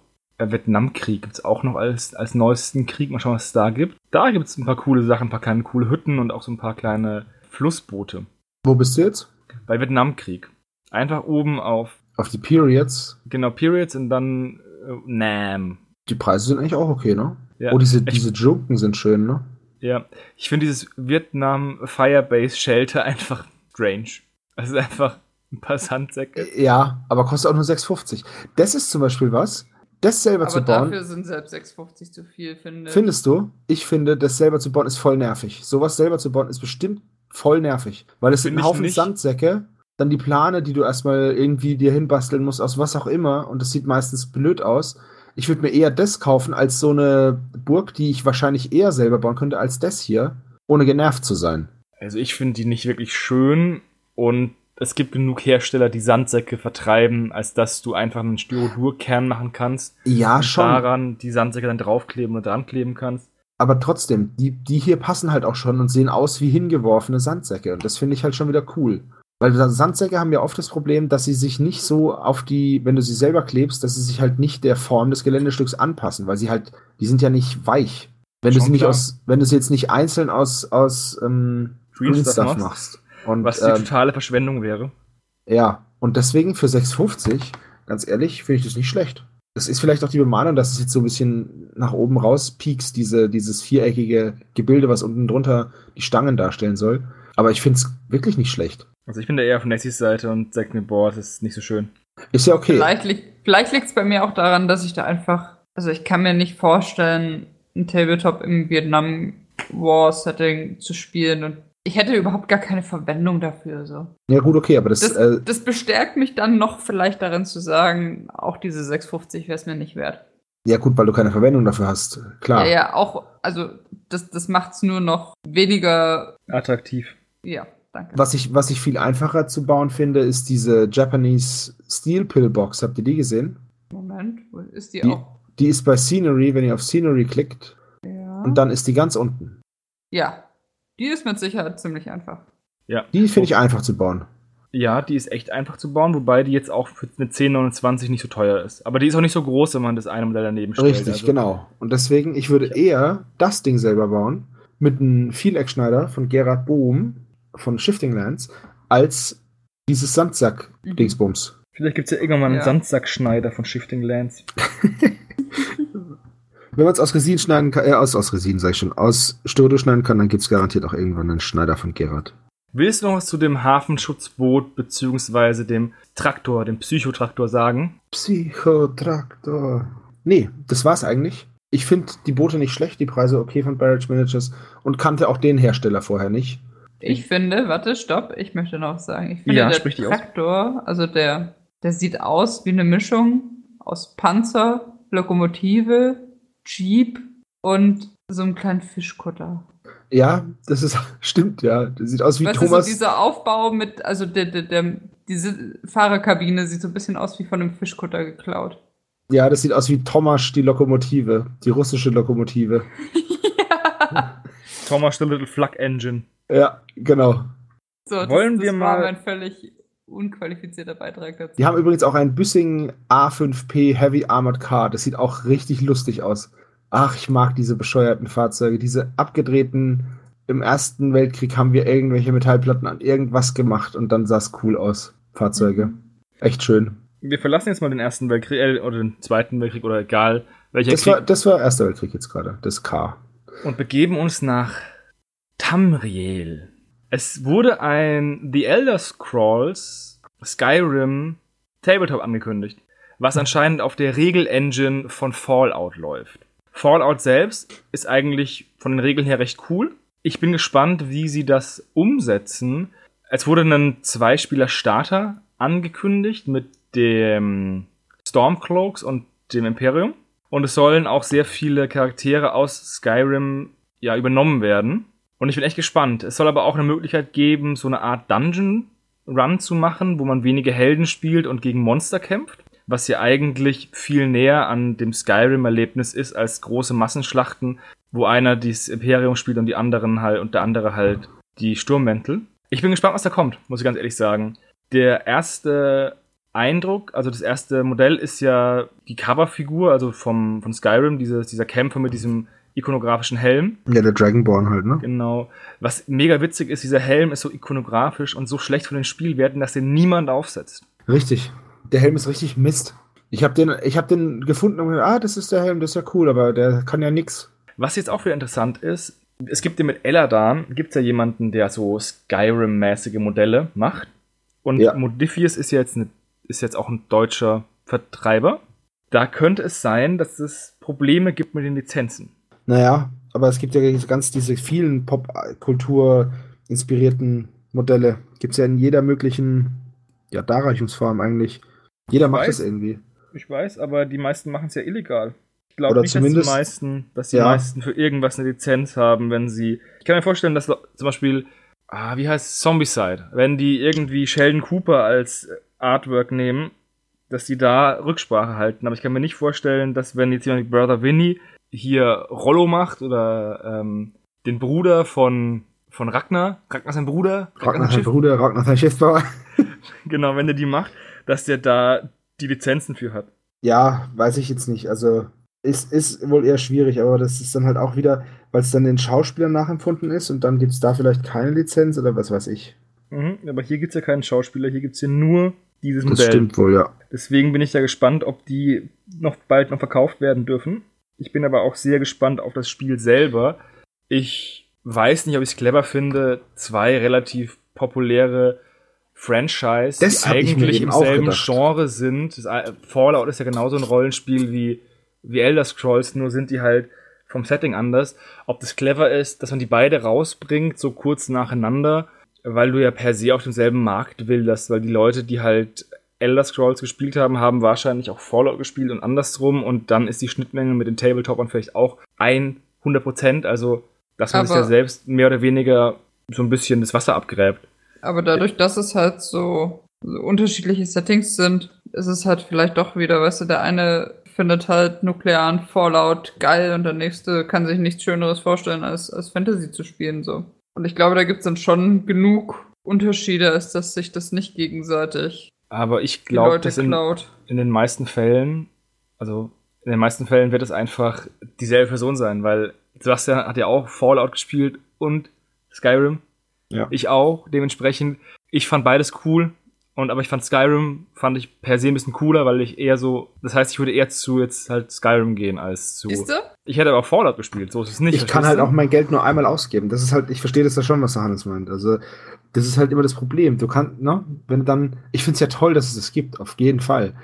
Vietnamkrieg, gibt's auch noch als, als neuesten Krieg. Mal schauen, was es da gibt. Da gibt's ein paar coole Sachen, ein paar kleine coole Hütten und auch so ein paar kleine Flussboote. Wo bist du jetzt? Bei Vietnamkrieg. Einfach oben auf, Auf die Periods. genau, Periods und dann äh, Nam. Die Preise sind eigentlich auch okay, ne? Ja. Oh, diese, Ich- diese Junken sind schön, ne? Ja, ich finde dieses Vietnam Firebase Shelter einfach strange. Es ist einfach ein paar Sandsäcke. Ja, aber kostet auch nur 6,50. Das ist zum Beispiel was. Das selber Aber zu bauen. dafür sind selbst 6,50 zu viel, finde ich. Findest du? Ich finde, das selber zu bauen ist voll nervig. Sowas selber zu bauen ist bestimmt voll nervig. Weil es sind ein Haufen nicht. Sandsäcke, dann die Plane, die du erstmal irgendwie dir hinbasteln musst, aus was auch immer. Und das sieht meistens blöd aus. Ich würde mir eher das kaufen als so eine Burg, die ich wahrscheinlich eher selber bauen könnte, als das hier, ohne genervt zu sein. Also ich finde die nicht wirklich schön und es gibt genug Hersteller, die Sandsäcke vertreiben, als dass du einfach einen Styrodurkern machen kannst Ja, und schon. daran die Sandsäcke dann draufkleben oder dran kleben kannst. Aber trotzdem, die, die hier passen halt auch schon und sehen aus wie hingeworfene Sandsäcke. Und das finde ich halt schon wieder cool. Weil Sandsäcke haben ja oft das Problem, dass sie sich nicht so auf die, wenn du sie selber klebst, dass sie sich halt nicht der Form des Geländestücks anpassen, weil sie halt, die sind ja nicht weich. Wenn du Schon sie nicht klar. aus, wenn du sie jetzt nicht einzeln aus, aus ähm, Green Stuff machst. machst. Und, Was die ähm, totale Verschwendung wäre. ja, und deswegen für 6,50, ganz ehrlich, finde ich das nicht schlecht. Das ist vielleicht auch die Bemalung, dass es jetzt so ein bisschen nach oben raus piekst, diese, dieses viereckige Gebilde, was unten drunter die Stangen darstellen soll. Aber ich finde es wirklich nicht schlecht. Also ich bin da eher auf Nessys Seite und sag mir, boah, das ist nicht so schön. Ist ja okay. Vielleicht liegt vielleicht liegt's bei mir auch daran, dass ich da einfach, also ich kann mir nicht vorstellen, ein Tabletop im Vietnam War Setting zu spielen und ich hätte überhaupt gar keine Verwendung dafür. So. Ja, gut, okay, aber das, Das, äh, das bestärkt mich dann noch vielleicht darin zu sagen, auch diese 650 wäre es mir nicht wert. ja gut, weil du keine Verwendung dafür hast. Klar. Ja, ja, auch, also das, das macht's nur noch weniger, Attraktiv. ja, danke. Was ich, was ich viel einfacher zu bauen finde, ist diese Japanese Steel Pillbox. Habt ihr die gesehen? Moment, wo ist die, Die- auch? Die ist bei Scenery, wenn ihr auf Scenery klickt, Ja. und dann ist die ganz unten. ja, die ist mit Sicherheit ziemlich einfach. Ja. Die finde ich einfach zu bauen. Ja, die ist echt einfach zu bauen, wobei die jetzt auch für eine 1029 nicht so teuer ist. Aber die ist auch nicht so groß, wenn man das eine Modell daneben stellt. Richtig, also. genau. Und deswegen, ich würde eher das Ding selber bauen, mit einem Vieleckschneider von Gerard Bohm von Shifting Lands, als dieses Sandsack-Dingsbums. Vielleicht gibt es ja irgendwann mal einen Ja. Sandsackschneider von Shifting Lands. Wenn man es aus Resin schneiden kann, äh, aus, aus Resin, sag ich schon, aus Sturdo schneiden kann, dann gibt es garantiert auch irgendwann einen Schneider von Gerard. Willst du noch was zu dem Hafenschutzboot beziehungsweise dem Traktor, dem Psychotraktor sagen? Psychotraktor. Nee, das war's eigentlich. Ich finde die Boote nicht schlecht, die Preise okay von Barrage Managers und kannte auch den Hersteller vorher nicht. Ich finde, warte, stopp, ich möchte noch was sagen. Ich finde, Ja, der. Traktor, also der, der sieht aus wie eine Mischung aus Panzer, Lokomotive, Jeep und so einem kleinen Fischkutter. Ja, das ist, stimmt, ja. Das sieht aus wie Weißt du, Thomas. so dieser Aufbau mit, also der, der, der, diese Fahrerkabine sieht so ein bisschen aus wie von einem Fischkutter geklaut. Ja, das sieht aus wie Tomasz, die Lokomotive. Die russische Lokomotive. Thomas the Little Flak Engine. Ja, genau. So, das, Wollen das wir war mal- mein völlig unqualifizierter Beitrag dazu. Die haben übrigens auch ein Büssing A5P Heavy Armored Car. Das sieht auch richtig lustig aus. Ach, ich mag diese bescheuerten Fahrzeuge. Diese abgedrehten. Im Ersten Weltkrieg haben wir irgendwelche Metallplatten an irgendwas gemacht und dann sah es cool aus. Fahrzeuge. Echt schön. wir verlassen jetzt mal den Ersten Weltkrieg äh, oder den Zweiten Weltkrieg oder egal welcher Das Krieg war, das war Erster Weltkrieg jetzt gerade, das K. und begeben uns nach Tamriel. Es wurde ein The Elder Scrolls Skyrim Tabletop angekündigt, was anscheinend auf der Regel-Engine von Fallout läuft. Fallout selbst ist eigentlich von den Regeln her recht cool. Ich bin gespannt, wie sie das umsetzen. Es wurde ein Zweispieler-Starter angekündigt mit dem Stormcloaks und dem Imperium. Und es sollen auch sehr viele Charaktere aus Skyrim ja übernommen werden. Und ich bin echt gespannt. Es soll aber auch eine Möglichkeit geben, so eine Art Dungeon Run zu machen, wo man wenige Helden spielt und gegen Monster kämpft. Was ja eigentlich viel näher an dem Skyrim-Erlebnis ist als große Massenschlachten, wo einer das Imperium spielt und die anderen halt und der andere halt die Sturmmäntel. Ich bin gespannt, was da kommt, muss ich ganz ehrlich sagen. Der erste Eindruck, also das erste Modell ist ja die Coverfigur, also vom, von Skyrim, dieses, dieser Kämpfer mit diesem ikonografischen Helm. Ja, der Dragonborn halt, ne? Genau. Was mega witzig ist, dieser Helm ist so ikonografisch und so schlecht von den Spielwerten, dass den niemand aufsetzt. Richtig. Der Helm ist richtig Mist. Ich habe den, ich hab den gefunden und gedacht, ah, das ist der Helm, das ist ja cool, aber der kann ja nix. Was jetzt auch wieder interessant ist, es gibt ja mit Eladan, gibt es ja jemanden, der so Skyrim-mäßige Modelle macht. Und Ja. Modifius ist jetzt, eine, ist jetzt auch ein deutscher Vertreiber. Da könnte es sein, dass es Probleme gibt mit den Lizenzen. Naja, aber es gibt ja ganz diese vielen Popkultur inspirierten Modelle. Gibt es ja in jeder möglichen ja, Darreichungsform eigentlich. Jeder macht weiß. das irgendwie. Ich weiß, aber die meisten machen es ja illegal. Ich glaube Oder nicht, zumindest- dass die meisten, dass die Ja. meisten für irgendwas eine Lizenz haben, wenn sie. Ich kann mir vorstellen, dass zum Beispiel, ah, wie heißt es? Zombicide, wenn die irgendwie Sheldon Cooper als Artwork nehmen, dass die da Rücksprache halten. Aber ich kann mir nicht vorstellen, dass wenn jetzt jemand wie Brother Winnie hier Rollo macht oder ähm, den Bruder von von Ragnar, Ragnar sein Bruder, Ragnar sein Schiff- Bruder, Ragnar sein Schiffbauer. genau, wenn der die macht, dass der da die Lizenzen für hat. Ja, weiß ich jetzt nicht. Also ist, ist wohl eher schwierig, aber das ist dann halt auch wieder, weil es dann den Schauspielern nachempfunden ist und dann gibt es da vielleicht keine Lizenz oder was weiß ich. Mhm, aber hier gibt's ja keinen Schauspieler, hier gibt's ja nur dieses Das Modell. stimmt wohl, ja. Deswegen bin ich da gespannt, ob die noch bald noch verkauft werden dürfen. Ich bin aber auch sehr gespannt auf das Spiel selber. Ich weiß nicht, ob ich es clever finde, zwei relativ populäre Franchise, Das die eigentlich im selben. Genre sind. Äh, Fallout ist ja genauso ein Rollenspiel wie, wie Elder Scrolls, nur sind die halt vom Setting anders. Ob das clever ist, dass man die beide rausbringt, so kurz nacheinander, weil du ja per se auf demselben Markt wilderst, weil die Leute, die halt Elder Scrolls gespielt haben, haben wahrscheinlich auch Fallout gespielt und andersrum und dann ist die Schnittmenge mit den Tabletopern vielleicht auch 100 Prozent, also dass man sich Aber- ja selbst mehr oder weniger so ein bisschen das Wasser abgräbt. Aber dadurch, dass es halt so, so unterschiedliche Settings sind, ist es halt vielleicht doch wieder, weißt du, der eine findet halt nuklearen Fallout geil und der nächste kann sich nichts Schöneres vorstellen, als, als Fantasy zu spielen, so. Und ich glaube, da gibt es dann schon genug Unterschiede, als dass sich das nicht gegenseitig Aber ich glaube, dass in, in den meisten Fällen, also in den meisten Fällen wird es einfach dieselbe Person sein, weil Sebastian hat ja auch Fallout gespielt und Skyrim. Ja. Ich auch, dementsprechend. Ich fand beides cool. Und aber ich fand Skyrim, fand ich per se ein bisschen cooler, weil ich eher so, das heißt, ich würde eher zu jetzt halt Skyrim gehen als zu. Siehst du? Ich hätte aber auch Fallout gespielt, so ist es nicht. Ich kann halt du? auch mein Geld nur einmal ausgeben. Das ist halt, ich verstehe das ja schon, was der Hannes meint. Also, das ist halt immer das Problem. Du kannst, ne, wenn du dann, ich finde es ja toll, dass es das gibt, auf jeden Fall.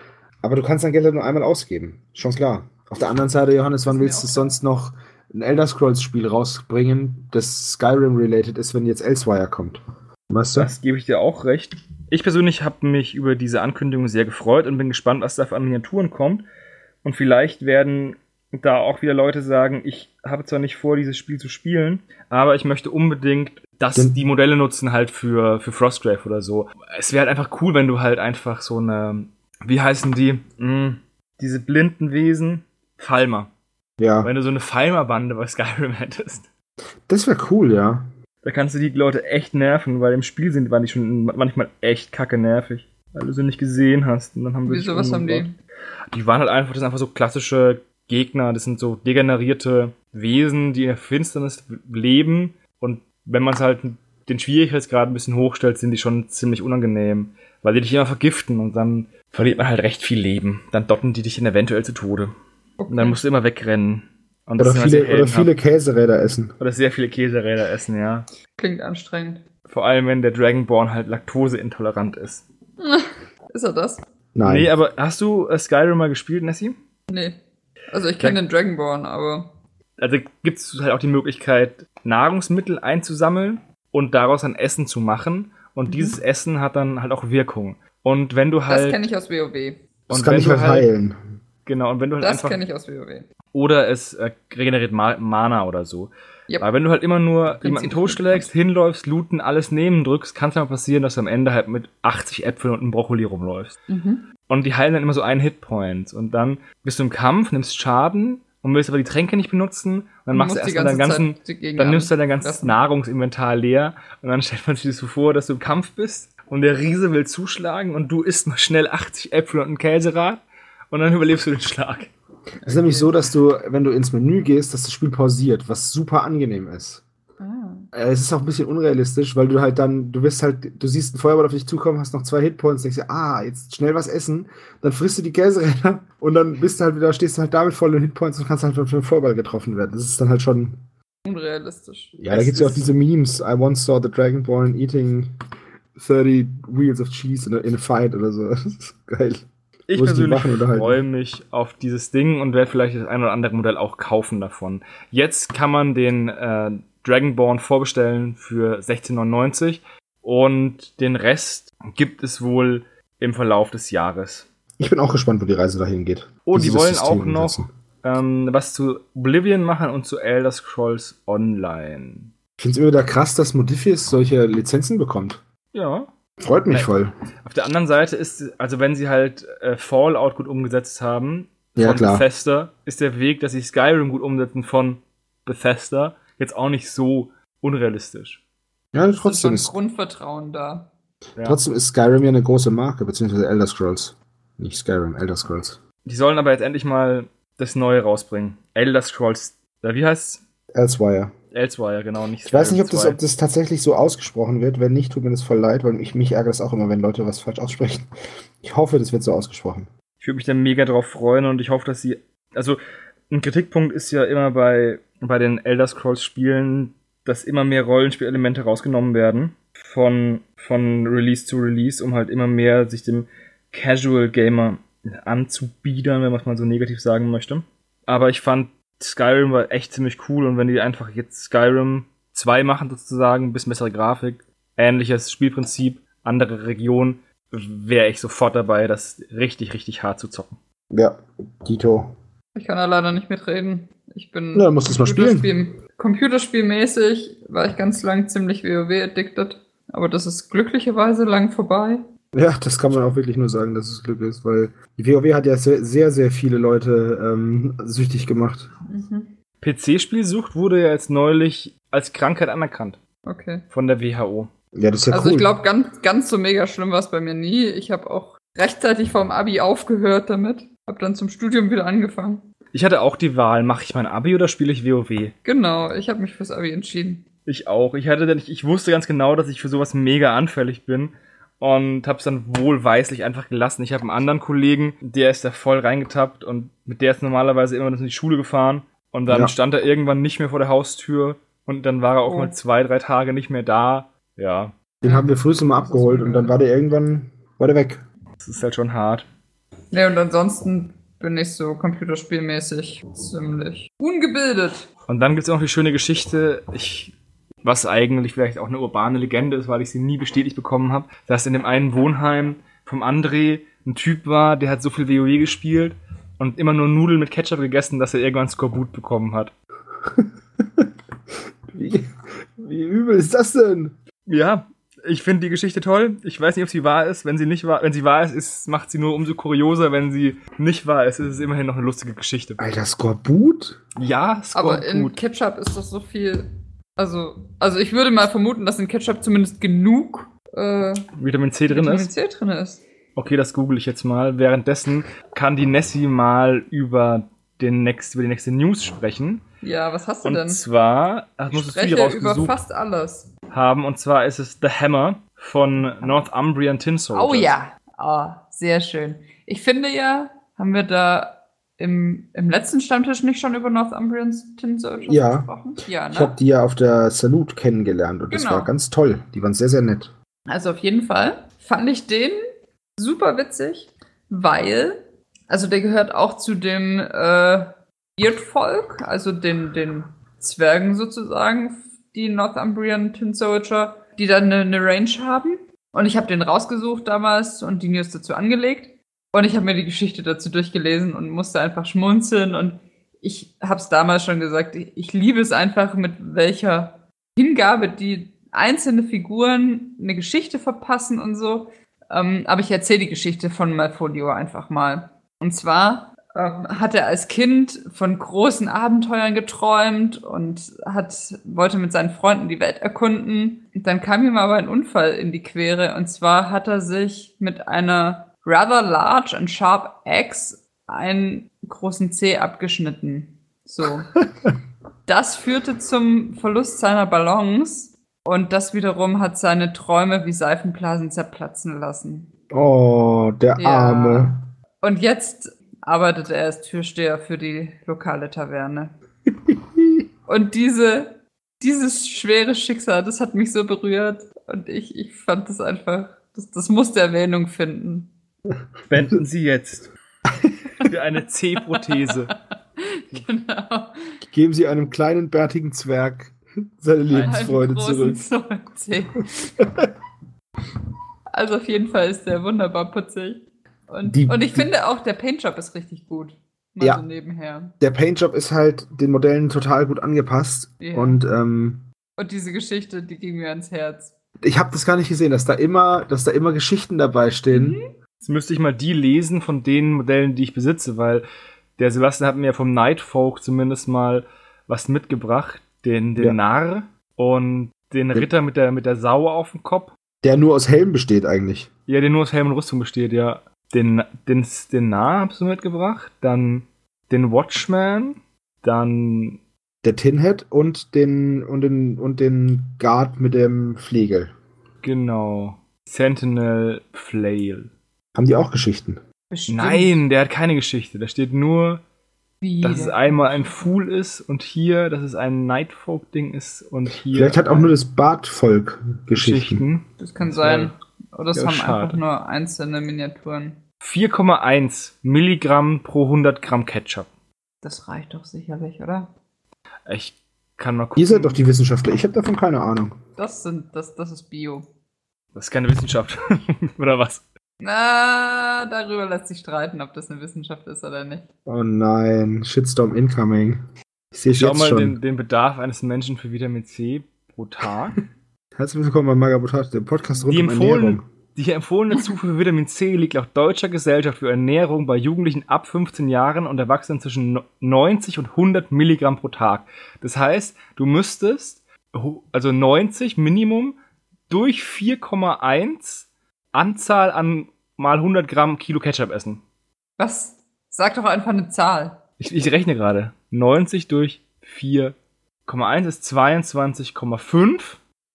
Aber du kannst dein Geld halt nur einmal ausgeben. Schon klar. Auf der anderen Seite, Johannes, wann willst du sonst noch ein Elder Scrolls Spiel rausbringen, das Skyrim-related ist, wenn jetzt Elsewire kommt? Weißt du? Das gebe ich dir auch recht. Ich persönlich habe mich über diese Ankündigung sehr gefreut und bin gespannt, was da für Miniaturen kommt. Und vielleicht werden da auch wieder Leute sagen, ich habe zwar nicht vor, dieses Spiel zu spielen, aber ich möchte unbedingt, dass Denn- die Modelle nutzen halt für, für Frostgrave oder so. Es wäre halt einfach cool, wenn du halt einfach so eine, wie heißen die? Hm, diese blinden Wesen? Falmer. Ja. Wenn du so eine Falmer-Bande bei Skyrim hättest. Das wäre cool, ja. Da kannst du die Leute echt nerven, weil im Spiel sind, waren die schon manchmal echt kacke nervig. Weil du sie nicht gesehen hast. Und dann haben wir Wieso, was haben die? Die waren halt einfach, das sind einfach so klassische Gegner, das sind so degenerierte Wesen, die in der Finsternis leben. Und wenn man es halt den Schwierigkeitsgrad ein bisschen hochstellst, sind die schon ziemlich unangenehm, weil die dich immer vergiften und dann verliert man halt recht viel Leben. Dann dotten die dich dann eventuell zu Tode. Und dann musst du immer wegrennen. Und Oder halt viele, oder viele. Käseräder essen. oder sehr viele Käseräder essen, ja. Klingt anstrengend. Vor allem, wenn der Dragonborn halt laktoseintolerant ist. Ist er das? Nein. Nee, aber hast du äh, Skyrim mal gespielt, Nessie? Nee. Also ich kenne den Dragonborn, aber. Also gibt es halt auch die Möglichkeit, Nahrungsmittel einzusammeln und daraus ein Essen zu machen. Und Mhm. dieses Essen hat dann halt auch Wirkung. Und wenn du halt. Das kenne ich aus WoW. das und kann wenn ich halt halt- heilen. Genau, und wenn du halt Das einfach. kenne ich aus WoW. Oder es äh, regeneriert Ma Mana oder so. Yep. Aber wenn du halt immer nur Prinzip jemanden totschlägst, hinläufst, looten, alles nehmen drückst, kann es mal passieren, dass du am Ende halt mit 80 Äpfeln und einem Brokkoli rumläufst. Mhm. Und die heilen dann immer so einen Hitpoint. Und dann bist du im Kampf, nimmst Schaden und willst aber die Tränke nicht benutzen. Und dann machst du erstmal deinen ganze ganzen, dann nimmst du dein ganzes anfressen. Nahrungsinventar leer. Und dann stellt man sich so vor, dass du im Kampf bist und der Riese will zuschlagen und du isst mal schnell 80 Äpfel und ein Käserad und dann überlebst du den Schlag. Es ist nämlich so, dass du, wenn du ins Menü gehst, dass das Spiel pausiert, was super angenehm ist. Ah. Äh, Es ist auch ein bisschen unrealistisch, weil du halt dann, du wirst halt, du siehst einen Feuerball auf dich zukommen, hast noch zwei Hitpoints, denkst dir, ah, jetzt schnell was essen, dann frisst du die Käseräder und dann bist du halt wieder, stehst du halt damit voll in Hitpoints und kannst halt von einem Feuerball getroffen werden. Das ist dann halt schon, Unrealistisch. ja, da gibt es ja auch diese Memes, I once saw the Dragonborn eating 30 wheels of cheese in a, in a fight oder so. Das ist geil. Ich persönlich freue mich auf dieses Ding und werde vielleicht das ein oder andere Modell auch kaufen davon. Jetzt kann man den äh, Dragonborn vorbestellen für 16,99 und den Rest gibt es wohl im Verlauf des Jahres. Ich bin auch gespannt, wo die Reise dahin geht. Oh, die wollen System auch noch ähm, was zu Oblivion machen und zu Elder Scrolls Online. Ich finde es immer wieder krass, dass Modifius solche Lizenzen bekommt. Ja. Freut mich voll. Auf der anderen Seite ist, also wenn sie halt äh, Fallout gut umgesetzt haben, Ja, von klar. Bethesda, ist der Weg, dass sie Skyrim gut umsetzen von Bethesda, jetzt auch nicht so unrealistisch. Ja, Es ist trotzdem ist, Grundvertrauen da. Ja. trotzdem ist Skyrim ja eine große Marke, beziehungsweise Elder Scrolls. Nicht Skyrim, Elder Scrolls. Die sollen aber jetzt endlich mal das Neue rausbringen. Elder Scrolls, äh, wie heißt's? Elsewire. Elsewire, genau, nicht Ich weiß nicht, ob das, ob das tatsächlich so ausgesprochen wird. Wenn nicht, tut mir das voll leid, weil ich, mich ärgert es auch immer, wenn Leute was falsch aussprechen. Ich hoffe, das wird so ausgesprochen. Ich würde mich da mega drauf freuen und ich hoffe, dass sie. Also, ein Kritikpunkt ist ja immer bei, bei den Elder Scrolls Spielen, dass immer mehr Rollenspielelemente rausgenommen werden. Von, von Release zu Release, um halt immer mehr sich dem Casual Gamer anzubiedern, wenn man es mal so negativ sagen möchte. Aber ich fand, Skyrim war echt ziemlich cool und wenn die einfach jetzt Skyrim 2 machen sozusagen, ein bisschen bessere Grafik, ähnliches Spielprinzip, andere Region, wäre ich sofort dabei, das richtig, richtig hart zu zocken. Ja, Dito. Ich kann da leider nicht mitreden. Ich bin Na, musst es mal spielen. Computerspiel- Computerspielmäßig war ich ganz lang ziemlich WoW-addicted. Aber das ist glücklicherweise lang vorbei. Ja, das kann man auch wirklich nur sagen, dass es Glück ist, weil die WoW hat ja sehr, sehr, sehr viele Leute ähm, süchtig gemacht. Mhm. PC-Spielsucht wurde ja jetzt neulich als Krankheit anerkannt Okay. von der WHO. Ja, das ist ja also cool. ich glaube, ganz, ganz so mega schlimm war es bei mir nie. Ich habe auch rechtzeitig vorm Abi aufgehört damit. Hab dann zum Studium wieder angefangen. Ich hatte auch die Wahl, mache ich mein Abi oder spiele ich WoW? Genau, ich habe mich fürs Abi entschieden. Ich auch. Ich hatte dann, ich wusste ganz genau, dass ich für sowas mega anfällig bin und hab's dann wohlweislich einfach gelassen. Ich habe einen anderen Kollegen, der ist da voll reingetappt und mit der ist normalerweise immer in die Schule gefahren und dann Ja. stand er irgendwann nicht mehr vor der Haustür und dann war er auch Oh. mal zwei, drei Tage nicht mehr da. Ja, Den haben wir früh mal abgeholt und dann war der irgendwann, war der weg. das ist halt schon hart. Ne, und ansonsten bin ich so computerspielmäßig ziemlich ungebildet. Und dann gibt's auch noch die schöne Geschichte, ich, was eigentlich vielleicht auch eine urbane Legende ist, weil ich sie nie bestätigt bekommen habe, dass in dem einen Wohnheim vom André ein Typ war, der hat so viel WoW gespielt und immer nur Nudeln mit Ketchup gegessen, dass er irgendwann Skorbut bekommen hat. Wie, wie übel ist das denn? Ja, ich finde die Geschichte toll. Ich weiß nicht, ob sie wahr ist. Wenn sie nicht wahr, wenn sie wahr ist, ist, macht sie nur umso kurioser. Wenn sie nicht wahr ist, ist es immerhin noch eine lustige Geschichte. Alter, Skorbut? Ja, Aber in Skorbut. Ketchup ist doch so viel. Also, also ich würde mal vermuten, dass in Ketchup zumindest genug äh, Vitamin C drin Vitamin ist. C drin ist. Okay, das google ich jetzt mal. Währenddessen kann die Nessie mal über, den next, über die nächste News sprechen. Ja, was hast du Und denn? zwar, ach, Ich die spreche über fast alles. haben. Und zwar ist es The Hammer von Northumbrian Tin Soldiers. Oh ja. Oh, sehr schön. Ich finde ja, haben wir da im, im letzten Stammtisch nicht schon über Northumbrian Tin Soldiers Ja. gesprochen? Ja, Ich habe ne? die ja auf der Salute kennengelernt und das Genau. war ganz toll. Die waren sehr, sehr nett. Also auf jeden Fall fand ich den super witzig, weil, also der gehört auch zu dem äh, Beard-Volk, also den, den Zwergen sozusagen, die Northumbrian Tin Soldier, die dann eine, eine Range haben. Und ich habe den rausgesucht damals und die News dazu angelegt. Und ich habe mir die Geschichte dazu durchgelesen und musste einfach schmunzeln. Und ich habe es damals schon gesagt, ich, liebe es einfach, mit welcher Hingabe die einzelne Figuren eine Geschichte verpassen und so. Ähm, aber ich erzähle die Geschichte von Malfolio einfach mal. Und zwar ähm, hat er als Kind von großen Abenteuern geträumt und hat, wollte mit seinen Freunden die Welt erkunden. Und dann kam ihm aber ein Unfall in die Quere. Und zwar hat er sich mit einer rather large and sharp axe einen großen Zeh abgeschnitten. So. Das führte zum Verlust seiner Balance und das wiederum hat seine Träume wie Seifenblasen zerplatzen lassen. Oh, der Ja. Arme. Und jetzt arbeitet er als Türsteher für die lokale Taverne. Und diese, dieses schwere Schicksal, das hat mich so berührt. Und ich, ich fand das einfach, das, das musste Erwähnung finden. Spenden Sie jetzt für eine C-Prothese. Genau. Geben Sie einem kleinen, bärtigen Zwerg seine Lebensfreude zurück. Also auf jeden Fall ist der wunderbar putzig. Und, Die- und ich die- finde auch, der Paintjob ist richtig gut. Mal Ja. so nebenher. Der Paintjob ist halt den Modellen total gut angepasst. Ja. Und ähm, Und diese Geschichte, die ging mir ans Herz. ich habe das gar nicht gesehen, dass da immer, dass da immer Geschichten dabei stehen. Mhm. Jetzt müsste ich mal die lesen von den Modellen, die ich besitze, weil der Sebastian hat mir vom Nightfolk zumindest mal was mitgebracht. Den, den Ja. Narr und den Ritter mit der, mit der Sau auf dem Kopf. Der nur aus Helm besteht eigentlich. Ja, der nur aus Helm und Rüstung besteht, ja. Den, den, den Narr hast du mitgebracht. Dann den Watchman. Dann Der Tinhead und den und den und den Guard mit dem Flegel. Genau. Sentinel Flail. Haben die auch Geschichten? Bestimmt. Nein, der hat keine Geschichte. Da steht nur, Wie dass es einmal ein Fool ist und hier, dass es ein Nightfolk-Ding ist und hier. Vielleicht hat auch nur das Bartvolk Geschichten. Geschichten. Das kann sein. Oder es ja, haben schade. einfach nur einzelne Miniaturen. 4,1 Milligramm pro 100 Gramm Ketchup. Das reicht doch sicherlich, oder? Ich kann mal gucken. Ihr seid doch die Wissenschaftler. Ich habe davon keine Ahnung. Das sind, das, das ist Bio. Das ist keine Wissenschaft. Oder was? Na, darüber lässt sich streiten, ob das eine Wissenschaft ist oder nicht. Oh nein, Shitstorm incoming. Ich sehe Schau jetzt mal schon. den, den Bedarf eines Menschen für Vitamin C pro Tag. Herzlich willkommen bei Magabotat, dem Podcast rund Die um Ernährung. Die empfohlene Zufuhr für Vitamin C liegt laut Deutscher Gesellschaft für Ernährung bei Jugendlichen ab 15 Jahren und Erwachsenen zwischen no- 90 und 100 Milligramm pro Tag. Das heißt, du müsstest also 90 Minimum durch 4,1 Anzahl an mal 100 Gramm Kilo Ketchup essen. Was? Sag doch einfach eine Zahl. Ich, ich rechne gerade. 90 durch 4,1 ist 22,5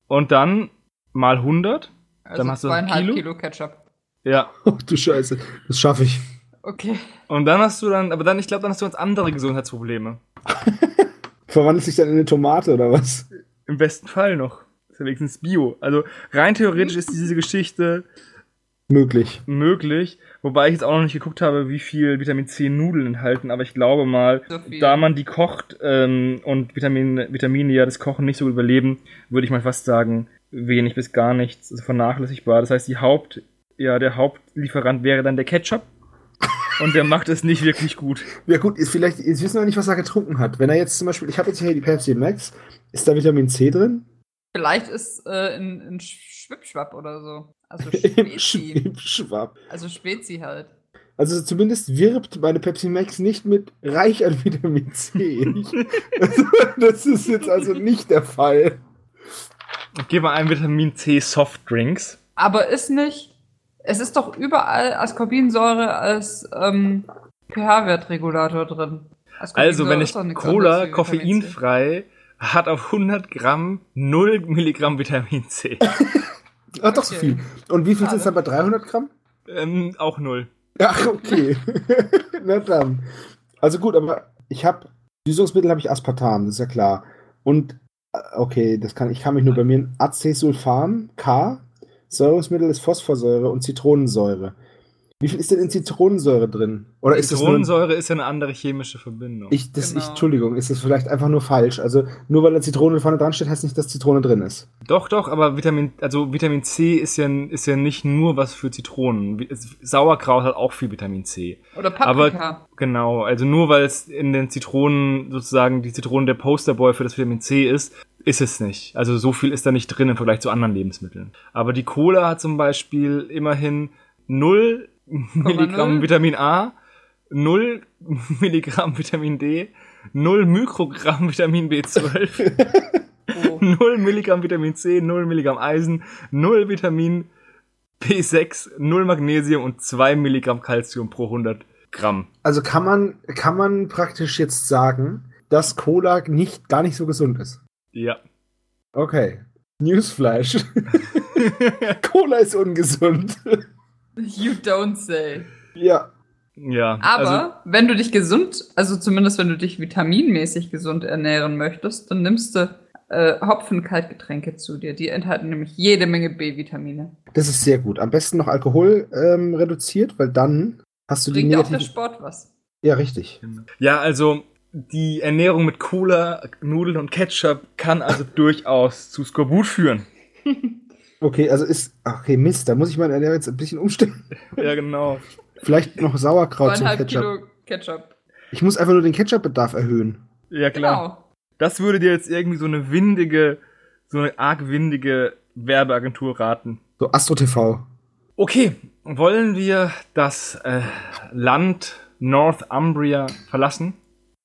und dann mal 100. Also Dann hast du zweieinhalb Kilo? Kilo Ketchup. Ja. Oh du Scheiße, das schaffe ich. Okay. Und dann hast du dann, aber dann, ich glaube, dann hast du ganz andere Gesundheitsprobleme. Verwandelt sich dann in eine Tomate oder was? Im besten Fall noch. Ja wenigstens Bio. Also rein theoretisch ist diese Geschichte Möglich. möglich, wobei ich jetzt auch noch nicht geguckt habe, wie viel Vitamin C Nudeln enthalten, aber ich glaube mal, So da man die kocht ähm, und Vitamin, Vitamine ja das Kochen nicht so gut überleben, würde ich mal fast sagen, wenig bis gar nichts, also vernachlässigbar. Das heißt, die Haupt, ja, der Hauptlieferant wäre dann der Ketchup und der macht es nicht wirklich gut. Ja gut, ist vielleicht, jetzt wissen wir nicht, was er getrunken hat. Wenn er jetzt zum Beispiel, ich habe jetzt hier die Pepsi Max, ist da Vitamin C drin? Vielleicht ist äh, ein, ein Schwipschwapp oder so. Also Spezi. Schwab. also Spezi halt. Also zumindest wirbt meine Pepsi Max nicht mit reich an Vitamin C. also, das ist jetzt also nicht der Fall. Gib mal ein Vitamin C Softdrinks. Aber ist nicht. Es ist doch überall Ascorbinsäure als ähm, pH-Wertregulator drin. Also, wenn ich Cola koffeinfrei hat auf 100 Gramm 0 Milligramm Vitamin C. Ach, doch so viel. Und wie viel sind es dann bei 300 Gramm? ähm, auch 0. Ach, okay. Na dann. Also gut, aber ich habe Süßungsmittel habe ich Aspartam, das ist ja klar. Und äh, okay, das kann ich kann mich nur bei mir Acesulfam K. Säurungsmittel ist Phosphorsäure und Zitronensäure. Wie viel ist denn in Zitronensäure drin? Oder ist das nur Zitronensäure ist ja eine andere chemische Verbindung. ich, das, ich, Genau. Entschuldigung, ist das vielleicht einfach nur falsch? Also nur weil da Zitrone vorne dran steht, heißt nicht, dass Zitrone drin ist. Doch, doch, aber Vitamin, also Vitamin C ist ja, ist ja nicht nur was für Zitronen. Sauerkraut hat auch viel Vitamin C. Oder Paprika. Genau, also nur weil es in den Zitronen sozusagen die Zitronen der Posterboy für das Vitamin C ist, ist es nicht. Also so viel ist da nicht drin im Vergleich zu anderen Lebensmitteln. Aber die Cola hat zum Beispiel immerhin 0 Milligramm Vitamin A, 0 Milligramm Vitamin D, 0 Mikrogramm Vitamin B12. Oh. 0 Milligramm Vitamin C, 0 Milligramm Eisen, 0 Vitamin B6, 0 Magnesium und 2 Milligramm Calcium pro 100 Gramm. Also kann man, kann man praktisch jetzt sagen, dass Cola nicht, gar nicht so gesund ist. Ja. Okay. Newsflash. Cola ist ungesund. You don't say. ja. Ja. Aber also, wenn du dich gesund, also zumindest wenn du dich vitaminmäßig gesund ernähren möchtest, dann nimmst du äh, Hopfen-Kaltgetränke zu dir. Die enthalten nämlich jede Menge B-Vitamine. Das ist sehr gut. Am besten noch Alkohol ähm, reduziert, weil dann hast du die Bringt auch der negativen. Sport was. Ja, richtig. ja, also die Ernährung mit Cola, Nudeln und Ketchup kann also durchaus zu Skorbut führen. Okay, also ist. Okay, Mist, da muss ich meine Ernährung jetzt ein bisschen umstellen. Ja, genau. Vielleicht noch Sauerkraut zum Ketchup. Kilo Ketchup. Ich muss einfach nur den Ketchup-Bedarf erhöhen. Ja, klar. Genau. Das würde dir jetzt irgendwie so eine windige, so eine arg windige Werbeagentur raten. So, Astro TV. Okay, wollen wir das äh, Land Northumbria verlassen?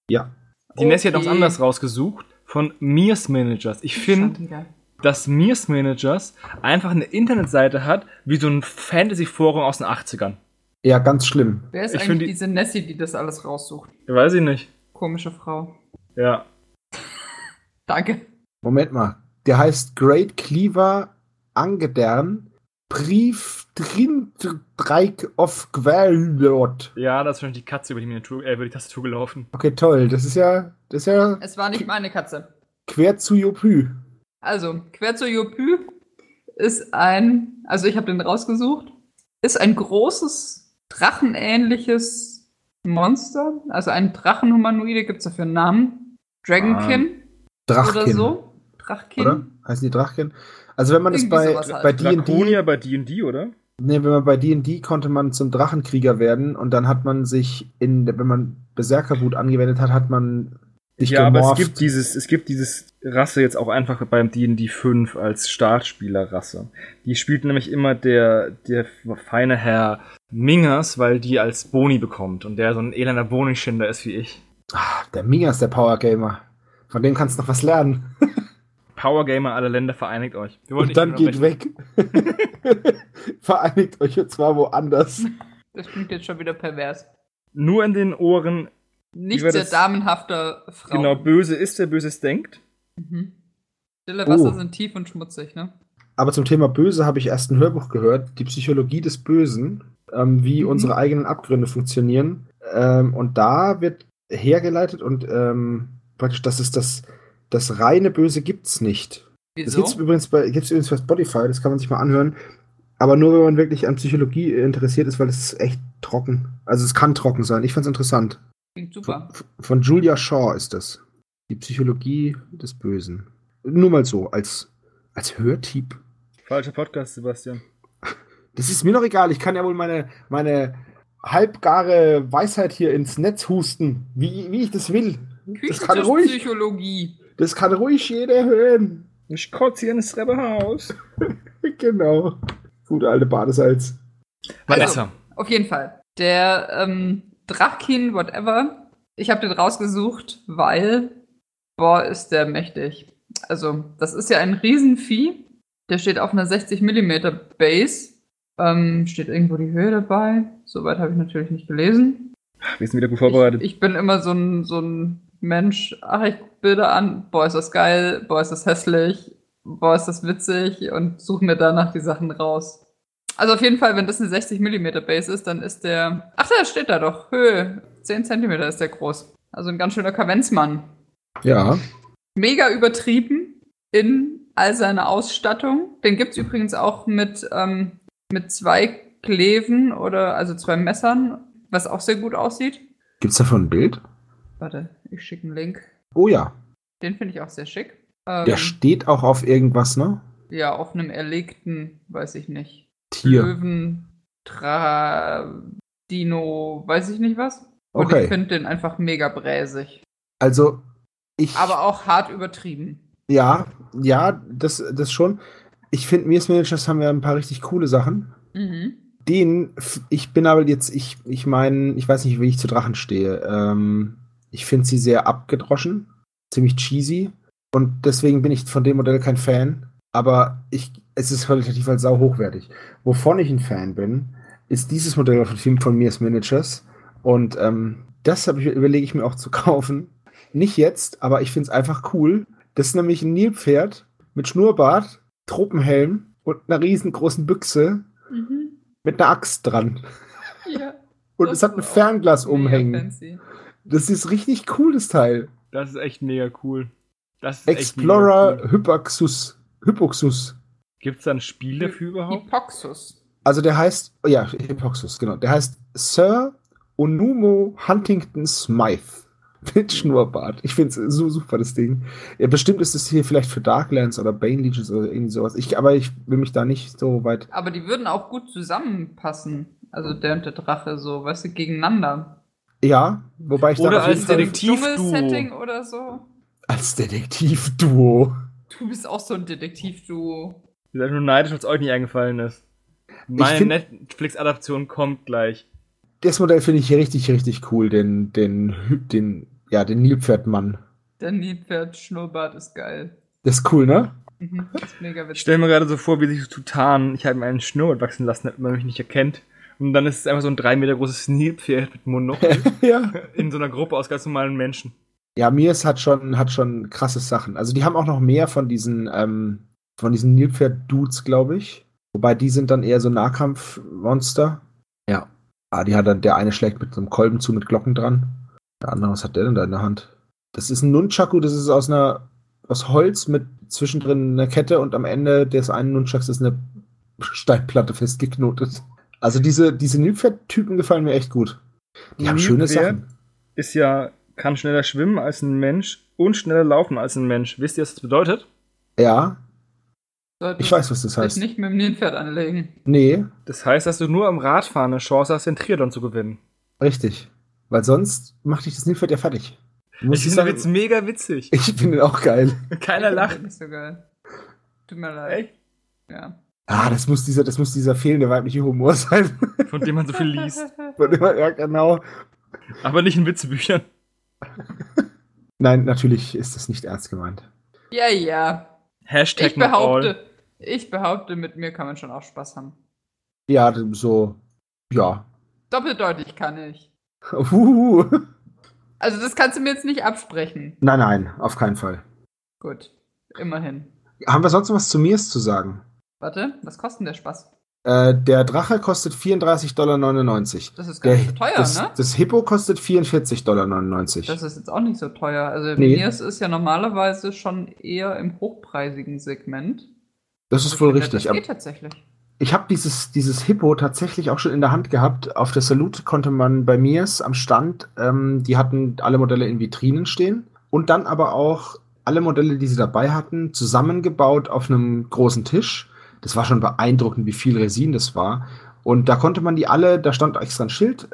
Ja. Die Nessie hat noch was Okay. anderes rausgesucht von Mears Managers. Ich finde. Dass Mears Managers einfach eine Internetseite hat, wie so ein Fantasy-Forum aus den 80ern. Ja, ganz schlimm. Wer ist Ich eigentlich die- diese Nessie, die das alles raussucht? Weiß ich nicht. Komische Frau. Ja. Danke. Moment mal. Der heißt Great Cleaver Angedern Brief Dreieck of Gwellot. Ja, da ist wahrscheinlich die Katze über die, Miniatur, äh, über die Tastatur gelaufen. Okay, toll. Das ist ja, das ist ja Es war nicht meine Katze. quer zu Jopü. Also, Quetzalcoatl ist ein, also ich habe den rausgesucht, ist ein großes, drachenähnliches Monster. Also ein Drachenhumanoide, gibt es dafür einen Namen. Dragonkin Drachkin. oder so. Drachkin. Oder? Heißen die Drachkin? Also wenn man das Irgendwie bei, sowas halt. bei D&D, bei D&D, oder? nee, wenn man bei D&D konnte man zum Drachenkrieger werden und dann hat man sich in, wenn man Berserkerwut angewendet hat, hat man sich ja, aber es gibt dieses, es gibt dieses Rasse jetzt auch einfach beim D&D 5 als Startspielerrasse. Die spielt nämlich immer der, der feine Herr Mingers, weil die als Boni bekommt und der so ein elender Boni-Schinder ist wie ich. Ah, der Minga ist der Power Gamer. Von dem kannst du noch was lernen. Power Gamer aller Länder vereinigt euch. Und dann nicht geht weg. Vereinigt euch und zwar woanders. Das klingt jetzt schon wieder pervers. Nur in den Ohren, Nicht sehr das- damenhafter Frau. genau, böse ist, wer Böses denkt. Mhm. Stille Wasser Oh. sind tief und schmutzig, ne? Aber zum Thema Böse habe ich erst ein Hörbuch gehört, die Psychologie des Bösen, ähm, wie Mhm. unsere eigenen Abgründe funktionieren. Ähm, und da wird hergeleitet und ähm, praktisch, dass es das, das reine Böse gibt's nicht. Das Wieso? gibt's übrigens bei gibt's übrigens bei Spotify, das kann man sich mal anhören. Aber nur wenn man wirklich an Psychologie interessiert ist, weil es ist echt trocken. Also es kann trocken sein. Ich fand's interessant. Klingt super. Von, von Julia Shaw ist das. Die Psychologie des Bösen. Nur mal so, als, als Hörtipp. Falscher Podcast, Sebastian. Das ist mir doch egal. Ich kann ja wohl meine, meine halbgare Weisheit hier ins Netz husten, wie, wie ich das will. Das kann ruhig, Küchentischpsychologie. das kann ruhig jeder hören. Ich kotze hier ins Treppehaus. genau. Gute alte Badesalz. Vanessa. Auf jeden Fall. Der ähm, Drachin, whatever. Ich habe den rausgesucht, weil, boah, ist der mächtig. Also, das ist ja ein Riesenvieh. Der steht auf einer 60 mm Base. Ähm, steht irgendwo die Höhe dabei. Soweit habe ich natürlich nicht gelesen. Wir sind wieder gut vorbereitet. Ich, ich bin immer so ein, so ein Mensch, ach, ich Bilder an, boah, ist das geil, boah, ist das hässlich, boah, ist das witzig und suche mir danach die Sachen raus. Also auf jeden Fall, wenn das eine 60 mm Base ist, dann ist der, ach, da steht da doch, Höhe, 10 cm ist der groß. Also ein ganz schöner Kavenzmann. Ja. Mega übertrieben in all seiner Ausstattung. Den gibt's übrigens auch mit, ähm, mit zwei Kleven oder also zwei Messern, was auch sehr gut aussieht. Gibt's davon ein Bild? Warte, ich schicke einen Link. Oh ja. Den finde ich auch sehr schick. Ähm, Der steht auch auf irgendwas, ne? ja, auf einem erlegten, weiß ich nicht. Tier. Löwen, Tra, Dino, weiß ich nicht was. Und Okay. ich finde den einfach mega bräsig. Also, ich. Aber auch hart übertrieben. Ja, ja, das, das schon. Ich finde, Mirs Managers haben ja ein paar richtig coole Sachen. Mhm. Den, ich bin aber jetzt, ich, ich meine, ich weiß nicht, wie ich zu Drachen stehe. Ähm, ich finde sie sehr abgedroschen, ziemlich cheesy. Und deswegen bin ich von dem Modell kein Fan. Aber ich, es ist qualitativ halt sau hochwertig. Wovon ich ein Fan bin, ist dieses Modell von Film von Mirs Miniatures. Und ähm, das ich, überlege ich mir auch zu kaufen. Nicht jetzt, aber ich finde es einfach cool. Das ist nämlich ein Nilpferd mit Schnurrbart, Tropenhelm und einer riesengroßen Büchse Mhm. mit einer Axt dran. Ja. Und es hat ein Fernglas umhängen. Das ist richtig cool, das Teil. Das ist echt mega cool. Das ist echt Explorer mega cool. Hypaxus. Hypoxus. Gibt's da ein Spiel dafür überhaupt? Hypoxus. Also der heißt, oh ja, Hypoxus, genau. Der heißt Sir Onumo Huntington Smythe. Mit Schnurrbart. Ich finde es so super, das Ding. Ja, bestimmt ist es hier vielleicht für Darklands oder Bane Legions oder irgendwie sowas. Ich, aber ich will mich da nicht so weit. Aber die würden auch gut zusammenpassen. Also der und der Drache so, weißt du, gegeneinander. Ja, wobei ich Oder als Fall- Detektiv- Dschungelsetting oder so. als Detektivduo. Du bist auch so ein Detektiv-Duo. Ihr seid nur neidisch, was euch nicht eingefallen ist. Meine Netflix-Adaption kommt gleich. Das Modell finde ich richtig, richtig cool. Den, den, den, ja, den Nilpferdmann. Der Nilpferd-Schnurrbart ist geil. Das ist cool, ne? Mhm, das ist mega Ich witzig. stelle mir gerade so vor, wie sich so Tutan, ich habe mir einen Schnurrbart wachsen lassen, damit man mich nicht erkennt. Und dann ist es einfach so ein drei Meter großes Nilpferd mit Monokel ja. in so einer Gruppe aus ganz normalen Menschen. Ja, Mirs hat schon, hat schon krasse Sachen. Also die haben auch noch mehr von diesen, ähm, von diesen Nilpferd-Dudes, glaube ich. Wobei die sind dann eher so Nahkampfmonster. Ja. Ah, die hat dann, der eine schlägt mit so einem Kolben zu mit Glocken dran. Der andere, was hat der denn da in der Hand? Das ist ein Nunchaku, das ist aus einer, aus Holz mit zwischendrin einer Kette und am Ende des einen Nunchaks ist eine Steinplatte festgeknotet. Also diese, diese Nilpferd-Typen gefallen mir echt gut. Die haben schöne Sachen. Ist ja, kann schneller schwimmen als ein Mensch und schneller laufen als ein Mensch. Wisst ihr, was das bedeutet? Ja, Solltest ich weiß, was das heißt. nicht mit dem Nilpferd anlegen. Nee, Das heißt, dass du nur am Radfahren eine Chance hast, den Triathlon zu gewinnen. richtig. Weil sonst macht dich das Nilpferd ja fertig. Muss ich finde den Witz mega witzig. ich finde den auch geil. Keiner Ich lacht. Nicht so geil. Tut mir leid. Echt? Ja. Ah, das muss dieser, das muss dieser fehlende weibliche Humor sein. Von dem man so viel liest. Von dem man- ja, genau. Aber nicht in Witzebüchern. Nein, natürlich ist das nicht ernst gemeint. Ja, ja. Hashtag Ich behaupte, ich behaupte, mit mir kann man schon auch Spaß haben. Ja, so, ja. Doppeldeutig kann ich. Uhuhu. Also das kannst du mir jetzt nicht absprechen. Nein, nein, auf keinen Fall. Gut. Immerhin. Haben wir sonst noch was zu Mirs zu sagen? Warte, was kostet denn der Spaß? Äh, der Drache kostet 34,99 Dollar. Das ist gar Der, nicht so teuer, das, ne? das Hippo kostet 44,99 Dollar. Das ist jetzt auch nicht so teuer. Also Nee. Mirs ist ja normalerweise schon eher im hochpreisigen Segment. Das ist wohl finde, richtig. Das geht tatsächlich. Ich habe dieses, dieses Hippo tatsächlich auch schon in der Hand gehabt. Auf der Salute konnte man bei Mirs am Stand, ähm, die hatten alle Modelle in Vitrinen stehen und dann aber auch alle Modelle, die sie dabei hatten, zusammengebaut auf einem großen Tisch. Das war schon beeindruckend, wie viel Resin das war. Und da konnte man die alle, da stand extra ein Schild,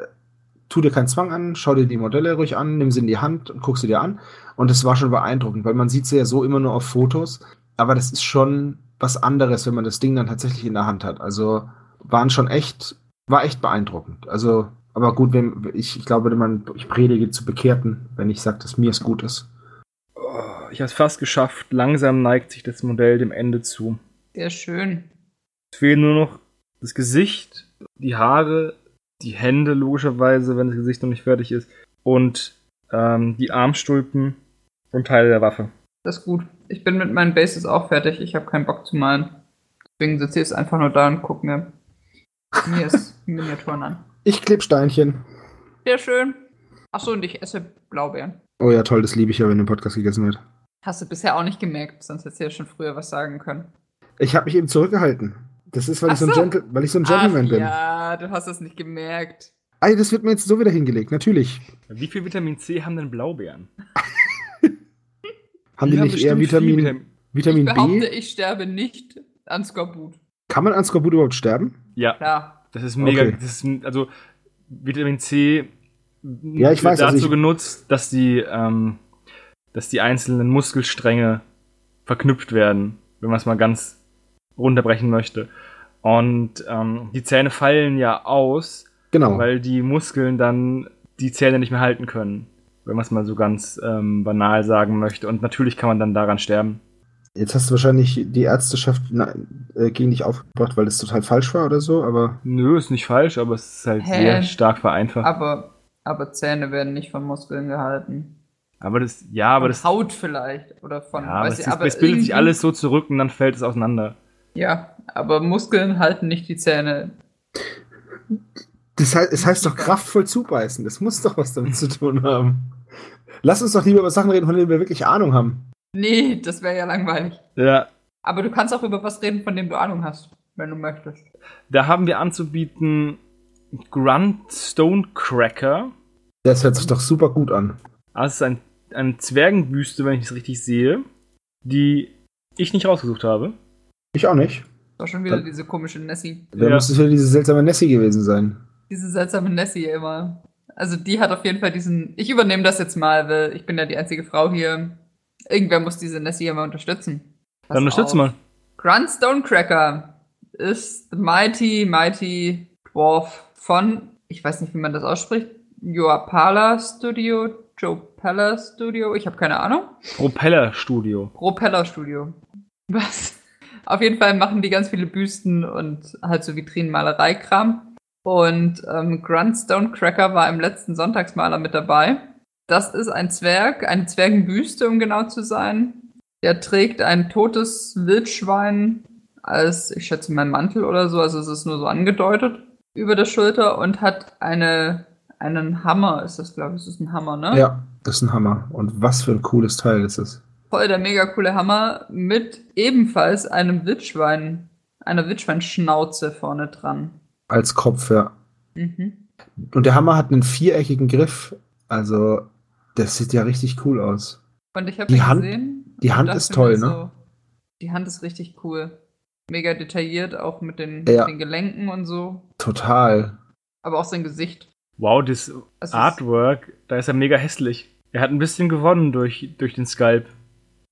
tu dir keinen Zwang an, schau dir die Modelle ruhig an, nimm sie in die Hand und guck sie dir an. Und das war schon beeindruckend, weil man sieht sie ja so immer nur auf Fotos. Aber das ist schon was anderes, wenn man das Ding dann tatsächlich in der Hand hat. Also waren schon echt, war echt beeindruckend. Also, aber gut, wenn, ich, ich glaube, man, ich predige zu Bekehrten, wenn ich sage, dass mir es gut ist. Oh, ich habe es fast geschafft. Langsam neigt sich das Modell dem Ende zu. Sehr schön. Es fehlen nur noch das Gesicht, die Haare, die Hände logischerweise, wenn das Gesicht noch nicht fertig ist. Und ähm, die Armstulpen und Teile der Waffe. Das ist gut. Ich bin mit meinen Bases auch fertig. Ich habe keinen Bock zu malen. Deswegen sitze ich jetzt einfach nur da und gucke mir mir ist Miniaturen an. Ich kleb Steinchen. Sehr schön. Achso, und ich esse Blaubeeren. Oh ja, toll, das liebe ich ja, wenn im Podcast gegessen wird. Hast du bisher auch nicht gemerkt, sonst hättest du ja schon früher was sagen können. Ich habe mich eben zurückgehalten. Das ist, weil, Ach ich so, ein. Gentle weil ich so ein Gentleman Ach, bin. Ja, du hast es nicht gemerkt. Ey, das wird mir jetzt so wieder hingelegt, natürlich. Wie viel Vitamin C haben denn Blaubeeren? Haben die, nicht eher bestimmt viel Vitamin, Vitamin ich behaupte, B? ich sterbe nicht an Skorbut. Kann man an Skorbut überhaupt sterben? Ja, Klar. das ist mega. Okay. Das ist, also Vitamin C Ja, ich wird weiß, also dazu ich- genutzt, dass die, ähm, dass die einzelnen Muskelstränge verknüpft werden, wenn man es mal ganz runterbrechen möchte. Und ähm, die Zähne fallen ja aus, Genau. weil die Muskeln dann die Zähne nicht mehr halten können, wenn man es mal so ganz ähm, banal sagen möchte. Und natürlich kann man dann daran sterben. Jetzt hast du wahrscheinlich die Ärzteschaft na, äh, gegen dich aufgebracht, weil das total falsch war oder so, aber Nö, ist nicht falsch, aber es ist halt Hä? sehr stark vereinfacht. Aber, aber Zähne werden nicht von Muskeln gehalten. Aber das, ja, aber Von das, Haut vielleicht. Oder von. ja, aber es, ich, ist, aber es bildet sich alles so zurück und dann fällt es auseinander. Ja, aber Muskeln halten nicht die Zähne. das heißt, es heißt doch kraftvoll zubeißen. Das muss doch was damit zu tun haben. Lass uns doch lieber über Sachen reden, von denen wir wirklich Ahnung haben. Nee, das wäre ja langweilig. Ja, Aber du kannst auch über was reden, von dem du Ahnung hast, wenn du möchtest. da haben wir anzubieten Grunt Stonecracker. Das hört sich doch super gut an. Das ist ein, eine Zwergenbüste, wenn ich es richtig sehe, die ich nicht rausgesucht habe. Ich auch nicht. War schon wieder Dann- diese komische Nessie. Da Ja. muss es ja diese seltsame Nessie gewesen sein. Diese seltsame Nessie immer. Also die hat auf jeden Fall diesen. Ich übernehme das jetzt mal, weil ich bin ja die einzige Frau hier. Irgendwer muss diese Nessie immer unterstützen. Pass Dann unterstütz auf. mal. Grunt Stonecracker ist the mighty, mighty Dwarf von, ich weiß nicht, wie man das ausspricht, Joapala Studio, Joe Pala Studio, ich habe keine Ahnung. Propeller Studio. Propeller Studio. Was? Auf jeden Fall machen die ganz viele Büsten und halt so Vitrinenmalerei-Kram. Und ähm, Grunt Stonecracker war im letzten Sonntagsmaler mit dabei. Das ist ein Zwerg, eine Zwergenbüste, um genau zu sein. Der trägt ein totes Wildschwein als, ich schätze, mein Mantel oder so, also es ist nur so angedeutet, über der Schulter und hat eine, einen Hammer, ist das, glaube ich, es ist ein Hammer, ne? Ja, das ist ein Hammer. Und was für ein cooles Teil ist es. voll der mega coole Hammer mit ebenfalls einem Wildschwein, einer Wildschweinschnauze vorne dran. Als Kopf, ja. Mhm. Und der Hammer hat einen viereckigen Griff. Also, das sieht ja richtig cool aus. Und ich habe Die ihn Hand- gesehen. die Hand ist toll, mir ne? Die Hand ist richtig cool. Mega detailliert, auch mit den, Ja. mit den Gelenken und so. Total. Aber auch sein Gesicht. Wow, das Es ist- Artwork, da ist er mega hässlich. Er hat ein bisschen gewonnen durch, durch den Sculpt.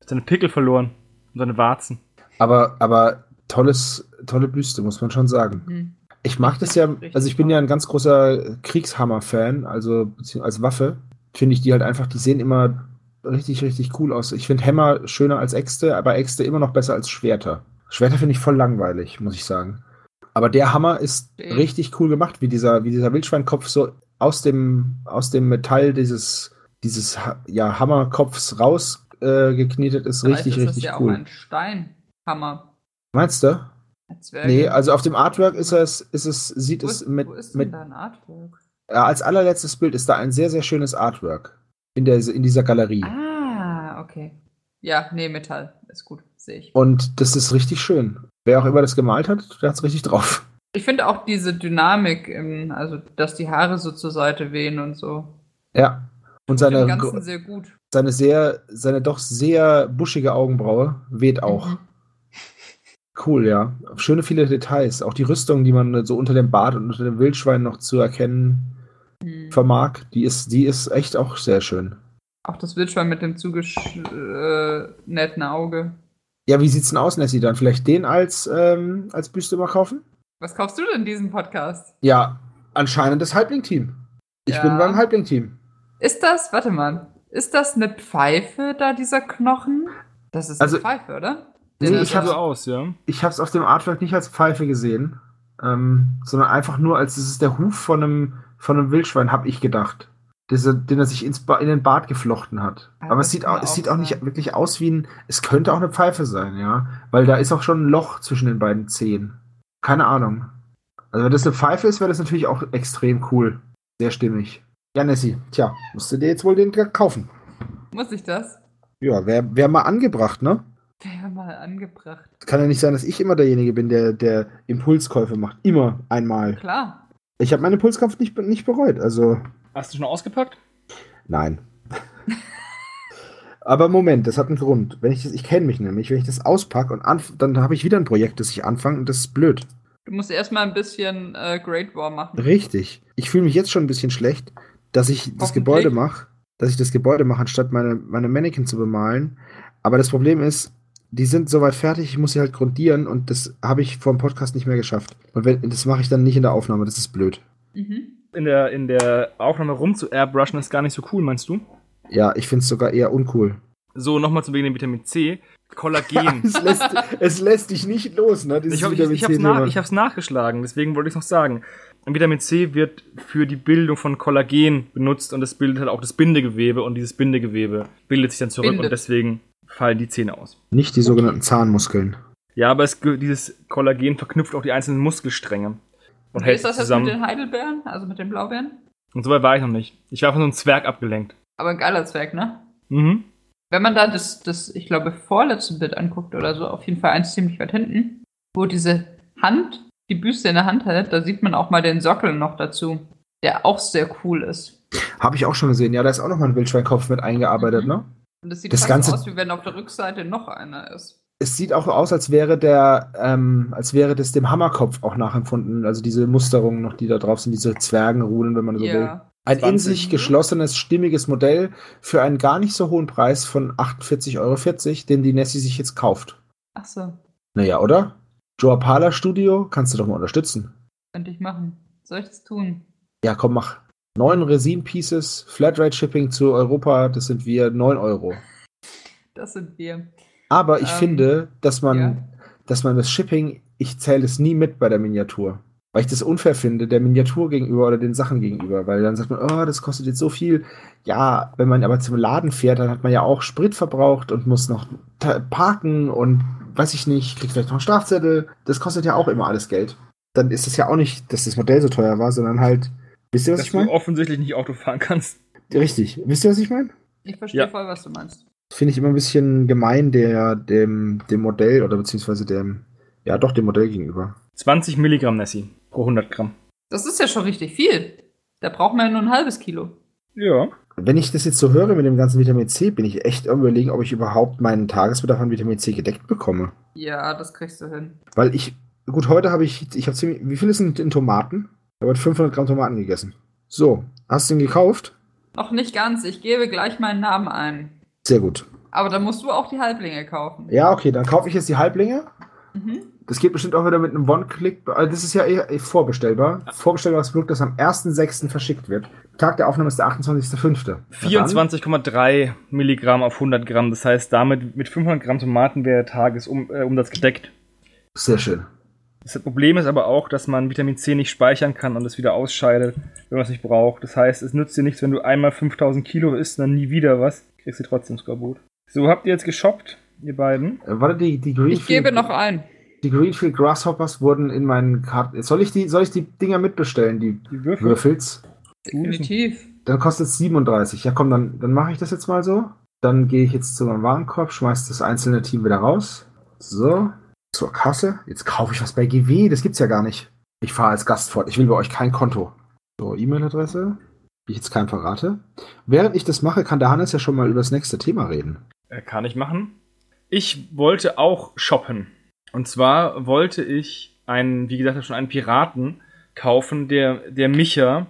Hat seine Pickel verloren und seine Warzen. Aber, aber tolles, tolle Büste, muss man schon sagen. Hm. Ich mag das ja, also ich bin ja ein ganz großer Kriegshammer-Fan, also als Waffe. Finde ich die halt einfach, die sehen immer richtig, richtig cool aus. Ich finde Hämmer schöner als Äxte, aber Äxte immer noch besser als Schwerter. Schwerter finde ich voll langweilig, muss ich sagen. Aber der Hammer ist Okay. richtig cool gemacht, wie dieser, wie dieser Wildschweinkopf so aus dem, aus dem Metall dieses, dieses ja, Hammerkopfs rausgeknetet äh, ist. Vielleicht Richtig, ist das richtig ja cool. auch ein Steinhammer. Meinst du? Ein Zwerg. Nee, also auf dem Artwork ist es, ist es, sieht wo es ist, mit, wo ist denn mit da ein Artwork? ja, als allerletztes Bild ist da ein sehr, sehr schönes Artwork in, der, in dieser Galerie. Ah, okay. Ja, nee, Metall. Ist gut, sehe ich. Und das ist richtig schön. Wer auch immer das gemalt hat, der hat es richtig drauf. Ich finde auch diese Dynamik, im, also dass die Haare so zur Seite wehen und so. Ja. Und seine, Ganzen sehr gut. seine sehr, seine doch sehr buschige Augenbraue weht auch. Mhm. Cool, ja. Schöne viele Details. Auch die Rüstung, die man so unter dem Bart und unter dem Wildschwein noch zu erkennen Mhm. vermag, die ist, die ist echt auch sehr schön. Auch das Wildschwein mit dem zugeschnittenen Auge. Ja, wie sieht's denn aus, Nessie? Dann vielleicht den als, ähm, als Büste mal kaufen? Was kaufst du denn in diesem Podcast? Ja, anscheinend das Halbling-Team. Ich Ja. bin beim Halbling-Team. Ist das, warte mal, ist das eine Pfeife da, dieser Knochen? Das ist Also- eine Pfeife, oder? Nee, ich hab's- so aus, ja. Ich habe es auf dem Artwork nicht als Pfeife gesehen, ähm, sondern einfach nur als es ist der Huf von einem, von einem Wildschwein, habe ich gedacht. diese, den er sich ins ba in den Bart geflochten hat. Ja, Aber es sieht, auch, es sieht auch nicht sein. wirklich aus wie ein. Es könnte auch eine Pfeife sein, ja. Weil da ist auch schon ein Loch zwischen den beiden Zehen. Keine Ahnung. Also, wenn das eine Pfeife ist, wäre das natürlich auch extrem cool. Sehr stimmig. Ja, Nessie, tja, musst du dir jetzt wohl den kaufen. Muss ich das? Ja, wäre wär mal angebracht, ne? Wäre mal angebracht. Kann ja nicht sein, dass ich immer derjenige bin, der, der Impulskäufe macht. Immer einmal. Klar. Ich habe meinen Impulskauf nicht, nicht bereut. Also, Hast du schon ausgepackt? nein. Aber Moment, das hat einen Grund. Wenn ich das, ich kenne mich nämlich, wenn ich das auspacke und anf dann habe ich wieder ein Projekt, das ich anfange und das ist blöd. Du musst erstmal ein bisschen äh, Great War machen. Richtig. Ich fühle mich jetzt schon ein bisschen schlecht, dass ich das. Gebäude mache, dass ich das Gebäude mache, anstatt meine, meine Mannequin zu bemalen. Aber das Problem ist, die sind soweit fertig, ich muss sie halt grundieren und das habe ich vor dem Podcast nicht mehr geschafft. Und wenn, das mache ich dann nicht in der Aufnahme, das ist blöd. Mhm. In der, in der Aufnahme rum zu airbrushen ist gar nicht so cool, meinst du? Ja, ich finde es sogar eher uncool. So, nochmal zu wegen dem Vitamin C. Kollagen. es, lässt, es lässt dich nicht los, ne? Dieses ich habe ich, ich hab's, nach, ich hab's nachgeschlagen, deswegen wollte ich noch sagen. Vitamin C wird für die Bildung von Kollagen benutzt und das bildet halt auch das Bindegewebe und dieses Bindegewebe bildet sich dann zurück Bindet. und deswegen fallen die Zähne aus. Nicht die sogenannten Zahnmuskeln. Ja, aber es, dieses Kollagen verknüpft auch die einzelnen Muskelstränge und Wie hält ist das jetzt mit den Heidelbeeren? Also mit den Blaubeeren? Und so weit war ich noch nicht. Ich war von so einem Zwerg abgelenkt. Aber ein geiler Zwerg, ne? Mhm. Wenn man da das, das, ich glaube, vorletzte Bild anguckt oder so, auf jeden Fall eins ziemlich weit hinten, wo diese Hand, die Büste in der Hand hält, da sieht man auch mal den Sockel noch dazu, der auch sehr cool ist. Habe ich auch schon gesehen. Ja, da ist auch noch mal ein Wildschweinkopf mit eingearbeitet, Mhm. ne? Und das sieht Das fast Ganze- aus, wie wenn auf der Rückseite noch einer ist. Es sieht auch aus, als wäre der, ähm, als wäre das dem Hammerkopf auch nachempfunden. Also diese Musterungen noch, die da drauf sind, diese Zwergenrunen, wenn man so will. Ja. Ein in 20. sich geschlossenes, stimmiges Modell für einen gar nicht so hohen Preis von 48,40 Euro, den die Nessie sich jetzt kauft. Ach so, Naja, oder? Joapala Studio, kannst du doch mal unterstützen. könnte ich machen. Soll ich das tun? Ja, komm, mach. Neun Resin-Pieces, Flatrate Shipping zu Europa, das sind wir 9 Euro. Das sind wir. Aber ich Ähm, finde, dass man, ja. dass man das Shipping, ich zähle es nie mit bei der Miniatur. Weil ich das unfair finde, der Miniatur gegenüber oder den Sachen gegenüber. Weil dann sagt man, oh, das kostet jetzt so viel. Ja, wenn man aber zum Laden fährt, dann hat man ja auch Sprit verbraucht und muss noch parken und weiß ich nicht, kriegt vielleicht noch einen Strafzettel. Das kostet ja auch immer alles Geld. Dann ist es ja auch nicht, dass das Modell so teuer war, sondern halt, wisst ihr, was Dass ich du meine? offensichtlich nicht Auto fahren kannst. Richtig. Wisst ihr, was ich meine? Ich verstehe Ja. voll, was du meinst. Finde ich immer ein bisschen gemein der, dem, dem Modell oder beziehungsweise dem, ja doch dem Modell gegenüber. 20 Milligramm Nessie pro 100 Gramm. Das ist ja schon richtig viel. Da braucht man ja nur ein halbes Kilo. Ja. Wenn ich das jetzt so höre mit dem ganzen Vitamin C, bin ich echt am überlegen, ob ich überhaupt meinen Tagesbedarf an Vitamin C gedeckt bekomme. Ja, das kriegst du hin. Weil ich, gut, heute habe ich, ich habe ziemlich, wie viel ist denn in Tomaten? Habe heute 500 Gramm Tomaten gegessen. So, hast du ihn gekauft? Noch nicht ganz. Ich gebe gleich meinen Namen ein. Sehr gut. Aber dann musst du auch die Halblinge kaufen. Ja, okay, dann kaufe ich jetzt die Halblinge. Mhm. Das geht bestimmt auch wieder mit einem One-Click. also Das ist ja eh eh vorbestellbar. Vorbestellbares Produkt, das am 1.6. verschickt wird. Tag der Aufnahme ist der 28.5. 24,3 Milligramm auf 100 Gramm. Das heißt, damit mit 500 Gramm Tomaten wäre der Tagesumsatz gedeckt. Sehr schön. Das Problem ist aber auch, dass man Vitamin C nicht speichern kann und es wieder ausscheidet, wenn man es nicht braucht. Das heißt, es nützt dir nichts, wenn du einmal 5000 Kilo isst und dann nie wieder was. Kriegst du trotzdem Skorbut. So, habt ihr jetzt geshoppt, ihr beiden? Äh, warte, die, die Ich Greenfield, gebe noch ein. die Greenfield Grasshoppers wurden in meinen Karten. Soll ich die, soll ich die Dinger mitbestellen, die Die Würfel? Würfels? Definitiv. Dann kostet es 37. Ja, komm, dann, dann mache ich das jetzt mal so. Dann gehe ich jetzt zu meinem Warenkorb, schmeiß das einzelne Team wieder raus. So, zur Kasse. Jetzt kaufe ich was bei GW, das gibt's ja gar nicht. Ich fahre als Gast fort. Ich will bei euch kein Konto. So, E-Mail-Adresse, die ich jetzt keinem verrate. Während ich das mache, kann der Hannes ja schon mal über das nächste Thema reden. Äh, kann ich machen. Ich wollte auch shoppen. Und zwar wollte ich einen, wie gesagt, schon einen Piraten kaufen, der, der Micha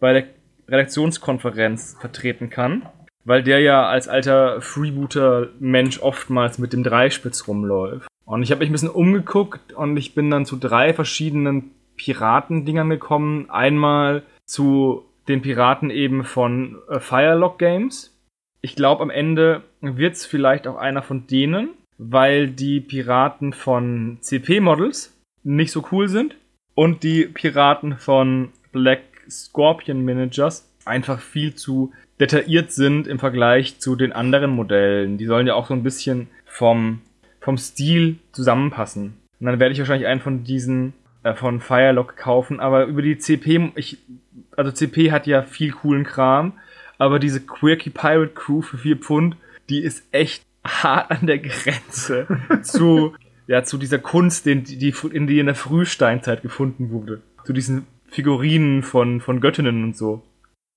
bei der Redaktionskonferenz vertreten kann. Weil der ja als alter Freebooter-Mensch oftmals mit dem Dreispitz rumläuft. Und ich habe mich ein bisschen umgeguckt und ich bin dann zu drei verschiedenen Piratendingern gekommen. Einmal zu den Piraten eben von äh, Firelock Games. Ich glaube, am Ende wird es vielleicht auch einer von denen, weil die Piraten von CP Models nicht so cool sind und die Piraten von Black Scorpion Managers einfach viel zu detailliert sind im Vergleich zu den anderen Modellen. Die sollen ja auch so ein bisschen vom, vom Stil zusammenpassen. Und dann werde ich wahrscheinlich einen von diesen äh, von Firelock kaufen, aber über die CP, ich, also CP hat ja viel coolen Kram, aber diese Quirky Pirate Crew für 4 Pfund, die ist echt hart an der Grenze zu, ja, zu dieser Kunst, die, die, in die in der Frühsteinzeit gefunden wurde. Zu diesen Figurinen von, von Göttinnen und so.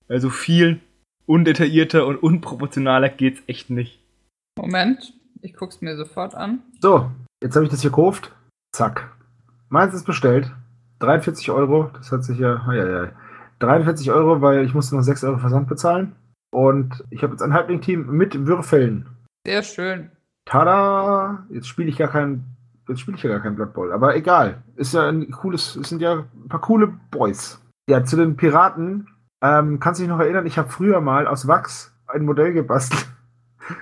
Also viel undetaillierter und unproportionaler geht's echt nicht. Moment, ich guck's mir sofort an. So, jetzt habe ich das hier gekauft. Zack. Meins ist bestellt. 43 Euro. Das hat sich ja. ja, ja. 43 Euro, weil ich musste noch 6 Euro Versand bezahlen. Und ich habe jetzt ein Halbling-Team mit Würfeln. Sehr schön. Tada! Jetzt spiele ich gar kein. Jetzt spiele ich ja gar kein Blood Bowl. Aber egal. Ist ja ein cooles. Es sind ja ein paar coole Boys. Ja, zu den Piraten. Ähm, kannst du dich noch erinnern? Ich habe früher mal aus Wachs ein Modell gebastelt.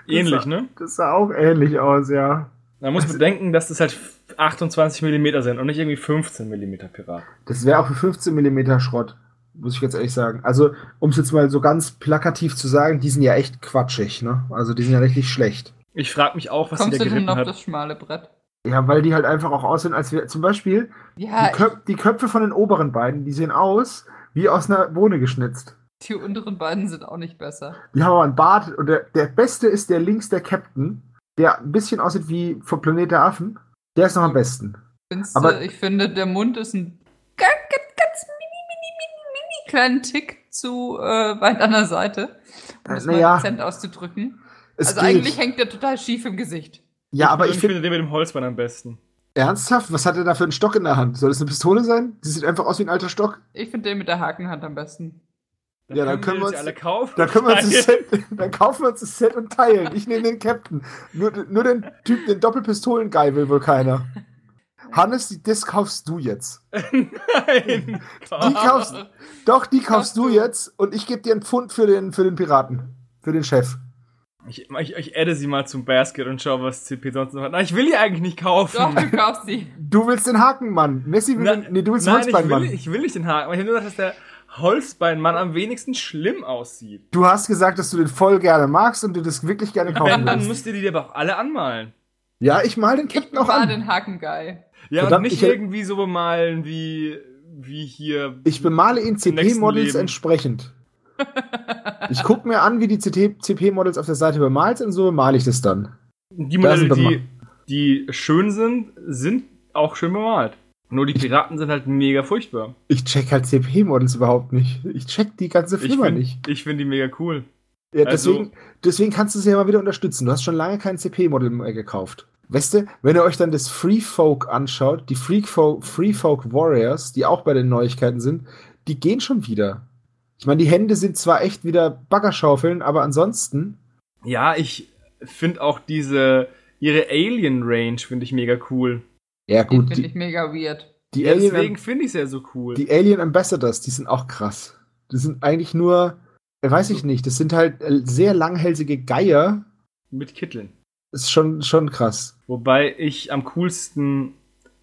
Ähnlich, das sah, ne? Das sah auch ähnlich aus, ja. Man muss bedenken, dass das halt 28 mm sind und nicht irgendwie 15 mm Pirat. Das wäre auch für 15 mm Schrott, muss ich ganz ehrlich sagen. Also, um es jetzt mal so ganz plakativ zu sagen, die sind ja echt quatschig, ne? Also, die sind ja richtig schlecht. Ich frage mich auch, was Kommst sie da du denn auf hat. das schmale Brett? Ja, weil die halt einfach auch aussehen, als wir zum Beispiel Ja, die, Köp die Köpfe von den oberen beiden, die sehen aus wie aus einer Bohne geschnitzt. Die unteren beiden sind auch nicht besser. Die haben aber einen Bart und der, der beste ist der links, der Captain, der ein bisschen aussieht wie vom Planet der Affen. Der ist noch am besten. Findest Aber- du, ich finde, der Mund ist ein ganz, ganz, ganz mini, mini, mini, mini kleinen Tick zu äh, weit an der Seite, um Äh, es na mal dezent auszudrücken. Es also geht. eigentlich hängt der total schief im Gesicht. ja, aber ich finde, den mit dem Holzbein am besten. ernsthaft, was hat er da für einen Stock in der Hand? Soll das eine Pistole sein? Die sieht einfach aus wie ein alter Stock. Ich finde den mit der Hakenhand am besten. Ja, dann können wir uns- alle kaufen. Dann können wir uns das. Set, dann kaufen wir uns das Set und teilen. Ich nehme den Captain. Nur, nur den Typ, den Doppelpistolen-Guy will wohl keiner. Hannes, die- das kaufst du jetzt. Nein. Die kaufst, doch, die kaufst du du. jetzt und ich gebe dir einen Pfund für den, für den Piraten. Für den Chef. Ich, ich, ich adde sie mal zum Basket und schau, was CP sonst noch hat. Nein, ich will die eigentlich nicht kaufen. Doch, du kaufst sie. Du willst den Hakenmann. Nessie will Na- den, nee, du willst den Nein, ich will, Holzbeinmann. ich will nicht den Haken. aber Ich will nur, dass der Holzbeinmann am wenigsten schlimm aussieht. Du hast gesagt, dass du den voll gerne magst und du das wirklich gerne kaufen Wenn, dann willst. müsst ihr die aber auch alle anmalen. Ja, ich mal den Ich Captain auch an. den Hakenguy. Ja, Verdammt, und nicht ich irgendwie so bemalen wie, wie hier. Ich bemale ihn CP-Models entsprechend. Ich gucke mir an, wie die CP-Models auf der Seite bemalt sind, und so bemale ich das dann. Die Da Modelle, wir die, die schön sind, sind auch schön bemalt. Nur die Piraten sind halt mega furchtbar. Ich check halt CP-Models überhaupt nicht. Ich check die ganze Ich Firma finde nicht. ich find die mega cool. Ja, also- deswegen, deswegen kannst du sie ja mal wieder unterstützen. Du hast schon lange kein CP-Model mehr gekauft. Weißt du, wenn ihr euch dann das Free Folk anschaut, die Free Folk, Free Folk Warriors, die auch bei den Neuigkeiten sind, die gehen schon wieder. Ich meine, die Hände sind zwar echt wieder Baggerschaufeln, aber ansonsten, Ja, ich finde auch diese, ihre Alien-Range finde ich mega cool. Ja gut, finde die, ich mega weird. die, Ja, deswegen Alien, finde ich es ja so cool. die Alien Ambassadors, die sind auch krass. Die sind eigentlich nur, äh, weiß ich nicht, das sind halt äh, sehr langhälsige Geier. Mit Kitteln. Ist schon, schon krass. Wobei ich am coolsten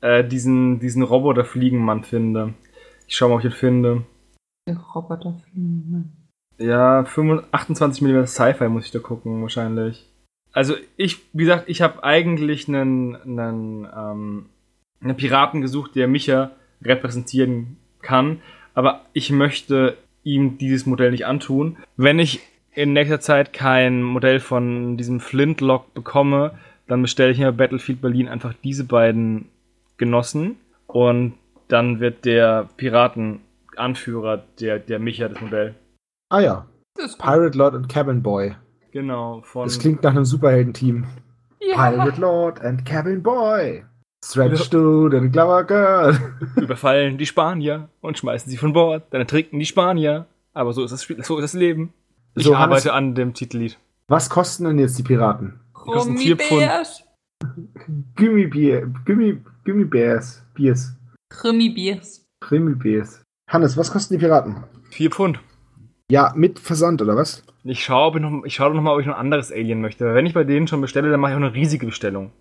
äh, diesen, diesen Roboter-Fliegenmann finde. Ich schau mal, ob ich ihn finde. Der Roboter fliegen. Ja, 25, 28 mm Sci-Fi muss ich da gucken, wahrscheinlich. Also ich, wie gesagt, ich habe eigentlich einen, einen, ähm, einen Piraten gesucht, der Micha repräsentieren kann, aber ich möchte ihm dieses Modell nicht antun. Wenn ich in nächster Zeit kein Modell von diesem Flintlock bekomme, dann bestelle ich mir bei Battlefield Berlin einfach diese beiden Genossen und dann wird der Piratenanführer der, der Micha das Modell. Ah ja, Das. Pirate Lord und Cabin Boy. Genau, von. Das klingt nach einem Superhelden-Team. Ja. Pirate Lord and Cabin Boy. Stretch Dude and Glover Girl. überfallen die Spanier und schmeißen sie von Bord. Dann ertrinken die Spanier. Aber so ist das Spiel, so ist das Leben. Ich So, Hannes- arbeite an dem Titellied. Was kosten denn jetzt die Piraten? kosten vier Pfund. Gummibärs. Gummibier, Gummi, Gummibärs, Biers, Gummibärs. Gummibärs. Hannes, was kosten die Piraten? Vier Pfund. Ja, mit Versand oder was? Ich schaue, ob ich noch, ich schaue noch mal, ob ich noch ein anderes Alien möchte. Weil wenn ich bei denen schon bestelle, dann mache ich auch eine riesige Bestellung.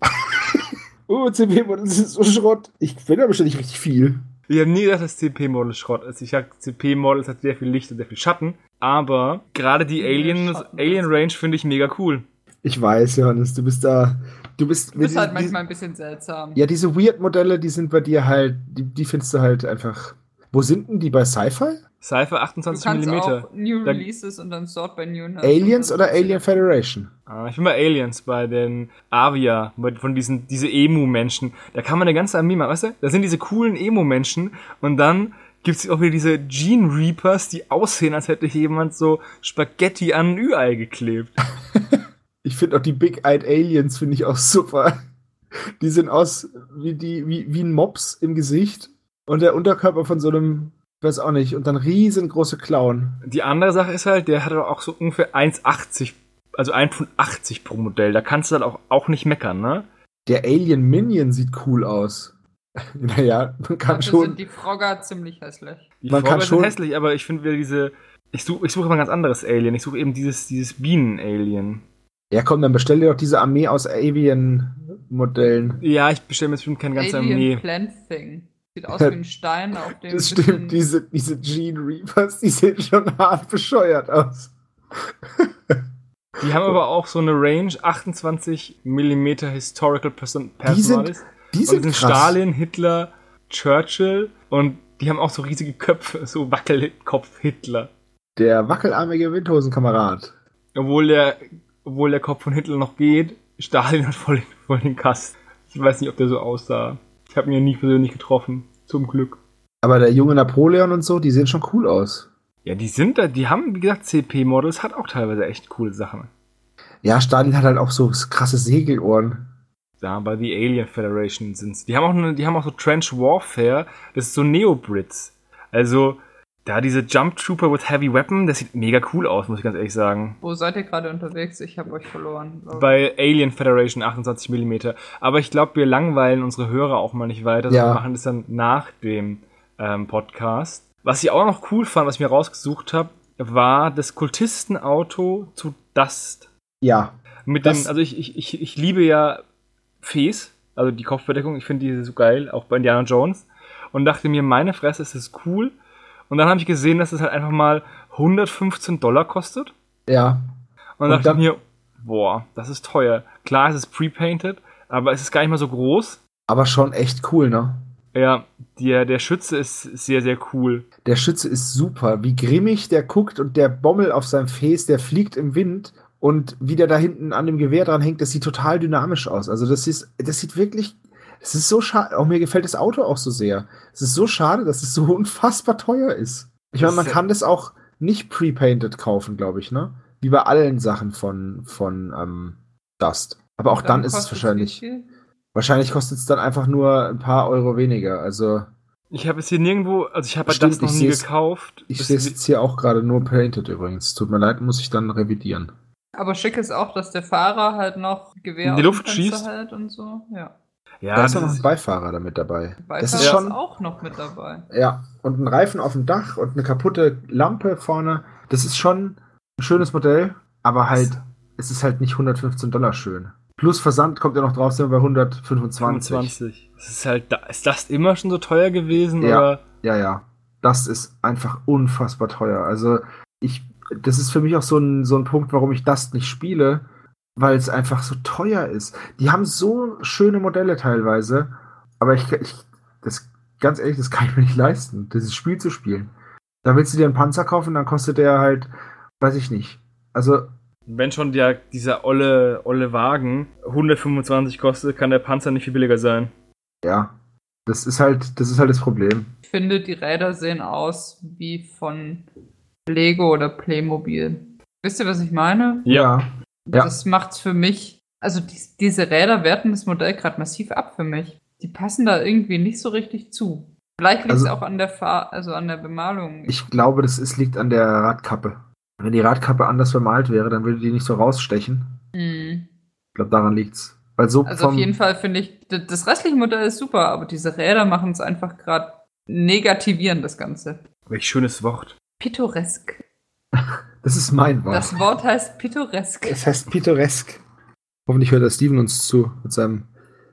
Oh, CP, das ist so Schrott. Ich finde da bestimmt nicht richtig viel. Ich habe nie gedacht, dass CP-Model Schrott ist. Ich sag, CP-Model hat sehr viel Licht und sehr viel Schatten. aber gerade die Alien, Alien Range finde ich mega cool. Ich weiß, Johannes, du bist da. Du bist. Du bist halt die- manchmal ein bisschen seltsam. Ja, diese Weird-Modelle, die sind bei dir halt, die, die findest du halt einfach. Wo sind denn die bei Sci-Fi? Du 28 kannst mm. auch New Da- Releases und dann Sort by Newness. Aliens oder Alien Federation? Ah, ich bin bei Aliens, bei den Avia, von diesen diese Emu-Menschen. Da kann man eine ganze Armee machen, weißt du? Da sind diese coolen Emu-Menschen und dann gibt's auch wieder diese Gene Reapers, die aussehen, als hätte jemand so Spaghetti an ein Ü-Ei geklebt. Ich finde auch die Big-Eyed Aliens, finde ich auch super. Die sind aus wie, die, wie, wie ein Mops im Gesicht und der Unterkörper von so einem, ich weiß auch nicht, und dann riesengroße Klauen. Die andere Sache ist halt, der hat aber auch so ungefähr 1,80, also 1 Pfund 80 pro Modell. Da kannst du dann auch, auch nicht meckern, ne? Der Alien Minion sieht cool aus. naja, man kann Dafür schon. sind die Frogger ziemlich hässlich. Die Man kann Frogger sind schon- hässlich, aber ich finde wieder diese. Ich suche ich suche immer ein ganz anderes Alien. Ich suche eben dieses, dieses Bienen-Alien. Ja, komm, dann bestell dir doch diese Armee aus Avian-Modellen. Ja, ich bestelle mir jetzt bestimmt keine ganze Alien Armee. Plant Thing. Sieht aus wie ein Stein, auf dem Das stimmt, diese, diese Gene Reapers, die sehen schon hart bescheuert aus. Die haben aber auch so eine Range 28 mm Historical Person Die sind- Personalis. Die sind sind krass. Stalin, Hitler, Churchill und die haben auch so riesige Köpfe, so Wackelkopf Hitler. Der wackelarmige Windhosenkamerad. Obwohl der, obwohl der Kopf von Hitler noch geht, Stalin hat voll, voll den Kasten. Ich weiß nicht, ob der so aussah. Ich habe ihn ja nie persönlich getroffen. Zum Glück. Aber der junge Napoleon und so, die sehen schon cool aus. Ja, die sind da, die haben, wie gesagt, CP-Models, hat auch teilweise echt coole Sachen. Ja, Stalin hat halt auch so krasse Segelohren. Da bei The Alien Federation sind's. Die haben auch eine, die haben auch so Trench Warfare, das ist so Neo-Brits. Also, da diese Jump Trooper with Heavy Weapon, das sieht mega cool aus, muss ich ganz ehrlich sagen. Wo seid ihr gerade unterwegs? Ich habe euch verloren. Bei Alien Federation 28 mm. Aber ich glaube, wir langweilen unsere Hörer auch mal nicht weiter, Ja. sondern machen das dann nach dem ähm, Podcast. Was ich auch noch cool fand, was ich mir rausgesucht habe, war das Kultistenauto zu Dust. Ja. Mit dem, also ich, ich, ich, ich liebe ja Fes, also die Kopfbedeckung, ich finde die so geil, auch bei Indiana Jones. Und dachte mir, meine Fresse, ist das cool. Und dann habe ich gesehen, dass es halt einfach mal 115 Dollar kostet. Ja. Und, Und dachte dann- mir, boah, das ist teuer. Klar, es ist pre-painted, aber es ist gar nicht mal so groß. Aber schon echt cool, ne? Ja, der, der Schütze ist sehr, sehr cool. Der Schütze ist super. Wie grimmig der guckt und der Bommel auf seinem Face, der fliegt im Wind und wie der da hinten an dem Gewehr dran hängt, das sieht total dynamisch aus. Also das ist, das sieht wirklich, es ist so schade. Auch mir gefällt das Auto auch so sehr. Es ist so schade, dass es so unfassbar teuer ist. Ich meine, man kann das auch nicht pre-painted kaufen, glaube ich, ne? Wie bei allen Sachen von, von ähm, Dust. Aber auch dann, ist es wahrscheinlich, wahrscheinlich kostet es dann einfach nur ein paar Euro weniger. Also Ich habe es hier nirgendwo, also ich habe das noch nie gekauft. Ich sehe es jetzt hier auch gerade nur painted übrigens. Tut mir leid, muss ich dann revidieren. Aber schick ist auch, dass der Fahrer halt noch Gewehr In die Luft schießt. hält und so. Ja. Ja, da ist das auch noch ein ist, Beifahrer damit dabei. Beifahrer Das ist schon, auch noch mit dabei. ja, und ein Reifen auf dem Dach und eine kaputte Lampe vorne. Das ist schon ein schönes Modell, aber halt, es ist halt nicht 115 Dollar schön. Plus Versand kommt ja noch drauf, sind wir bei 125. 25. Das ist halt, da, ist das immer schon so teuer gewesen? Ja. Oder? Ja, ja. Das ist einfach unfassbar teuer. Also, ich, das ist für mich auch so ein, so ein Punkt, warum ich das nicht spiele, weil es einfach so teuer ist. Die haben so schöne Modelle teilweise, aber ich, ich das, ganz ehrlich, das kann ich mir nicht leisten, dieses Spiel zu spielen. Da willst du dir einen Panzer kaufen, dann kostet der halt, weiß ich nicht. Also, Wenn schon der, dieser olle, olle Wagen 125 kostet, kann der Panzer nicht viel billiger sein. ja. Das ist halt, das ist halt das Problem. Ich finde, die Räder sehen aus wie von Lego oder Playmobil. Wisst ihr, was ich meine? Ja. Ja. Das macht's für mich. Also die, diese Räder werten das Modell gerade massiv ab für mich. Die passen da irgendwie nicht so richtig zu. Vielleicht liegt es Also- auch an der Fahr also an der Bemalung. Ich glaube, das ist, liegt an der Radkappe. Wenn die Radkappe anders bemalt wäre, dann würde die nicht so rausstechen. Hm. Ich glaube, daran liegt's. Weil so Also auf jeden Fall finde ich, das restliche Modell ist super, aber diese Räder machen es einfach gerade negativieren, das Ganze. Welch schönes Wort. Pittoresk. Das ist mein Wort. Das Wort heißt pittoresk. es heißt pittoresk. Hoffentlich hört der Steven uns zu mit seinem,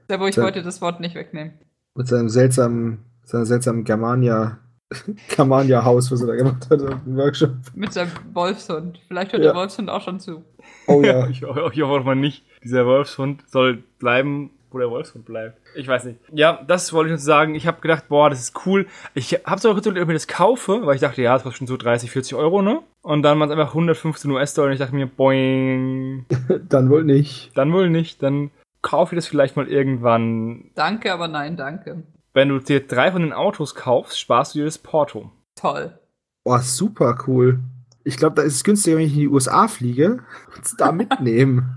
Da wo ich Ja. wollte das Wort nicht wegnehmen. mit seinem seltsamen, seiner seltsamen Germania Kamania-Haus, was er da gemacht hat im Workshop. Mit seinem Wolfshund. Vielleicht hört Ja. der Wolfshund auch schon zu. Oh ja. ich, ich hoffe auch mal nicht. Dieser Wolfshund soll bleiben, wo der Wolfshund bleibt. Ich weiß nicht. Ja, das wollte ich nur sagen. Ich habe gedacht, boah, das ist cool. Ich habe sogar kurz überlegt, ob ich mir das kaufe, weil ich dachte, ja, das kostet schon so 30, 40 Euro, ne? Und dann waren es einfach 115 US-Dollar und ich dachte mir, boing, Dann wohl nicht. dann wohl nicht. Dann kaufe ich das vielleicht mal irgendwann. Danke, aber nein, danke. Wenn du dir drei von den Autos kaufst, sparst du dir das Porto. Toll. Boah, super cool. Ich glaube, da ist es günstiger, wenn ich in die USA fliege und es da mitnehmen.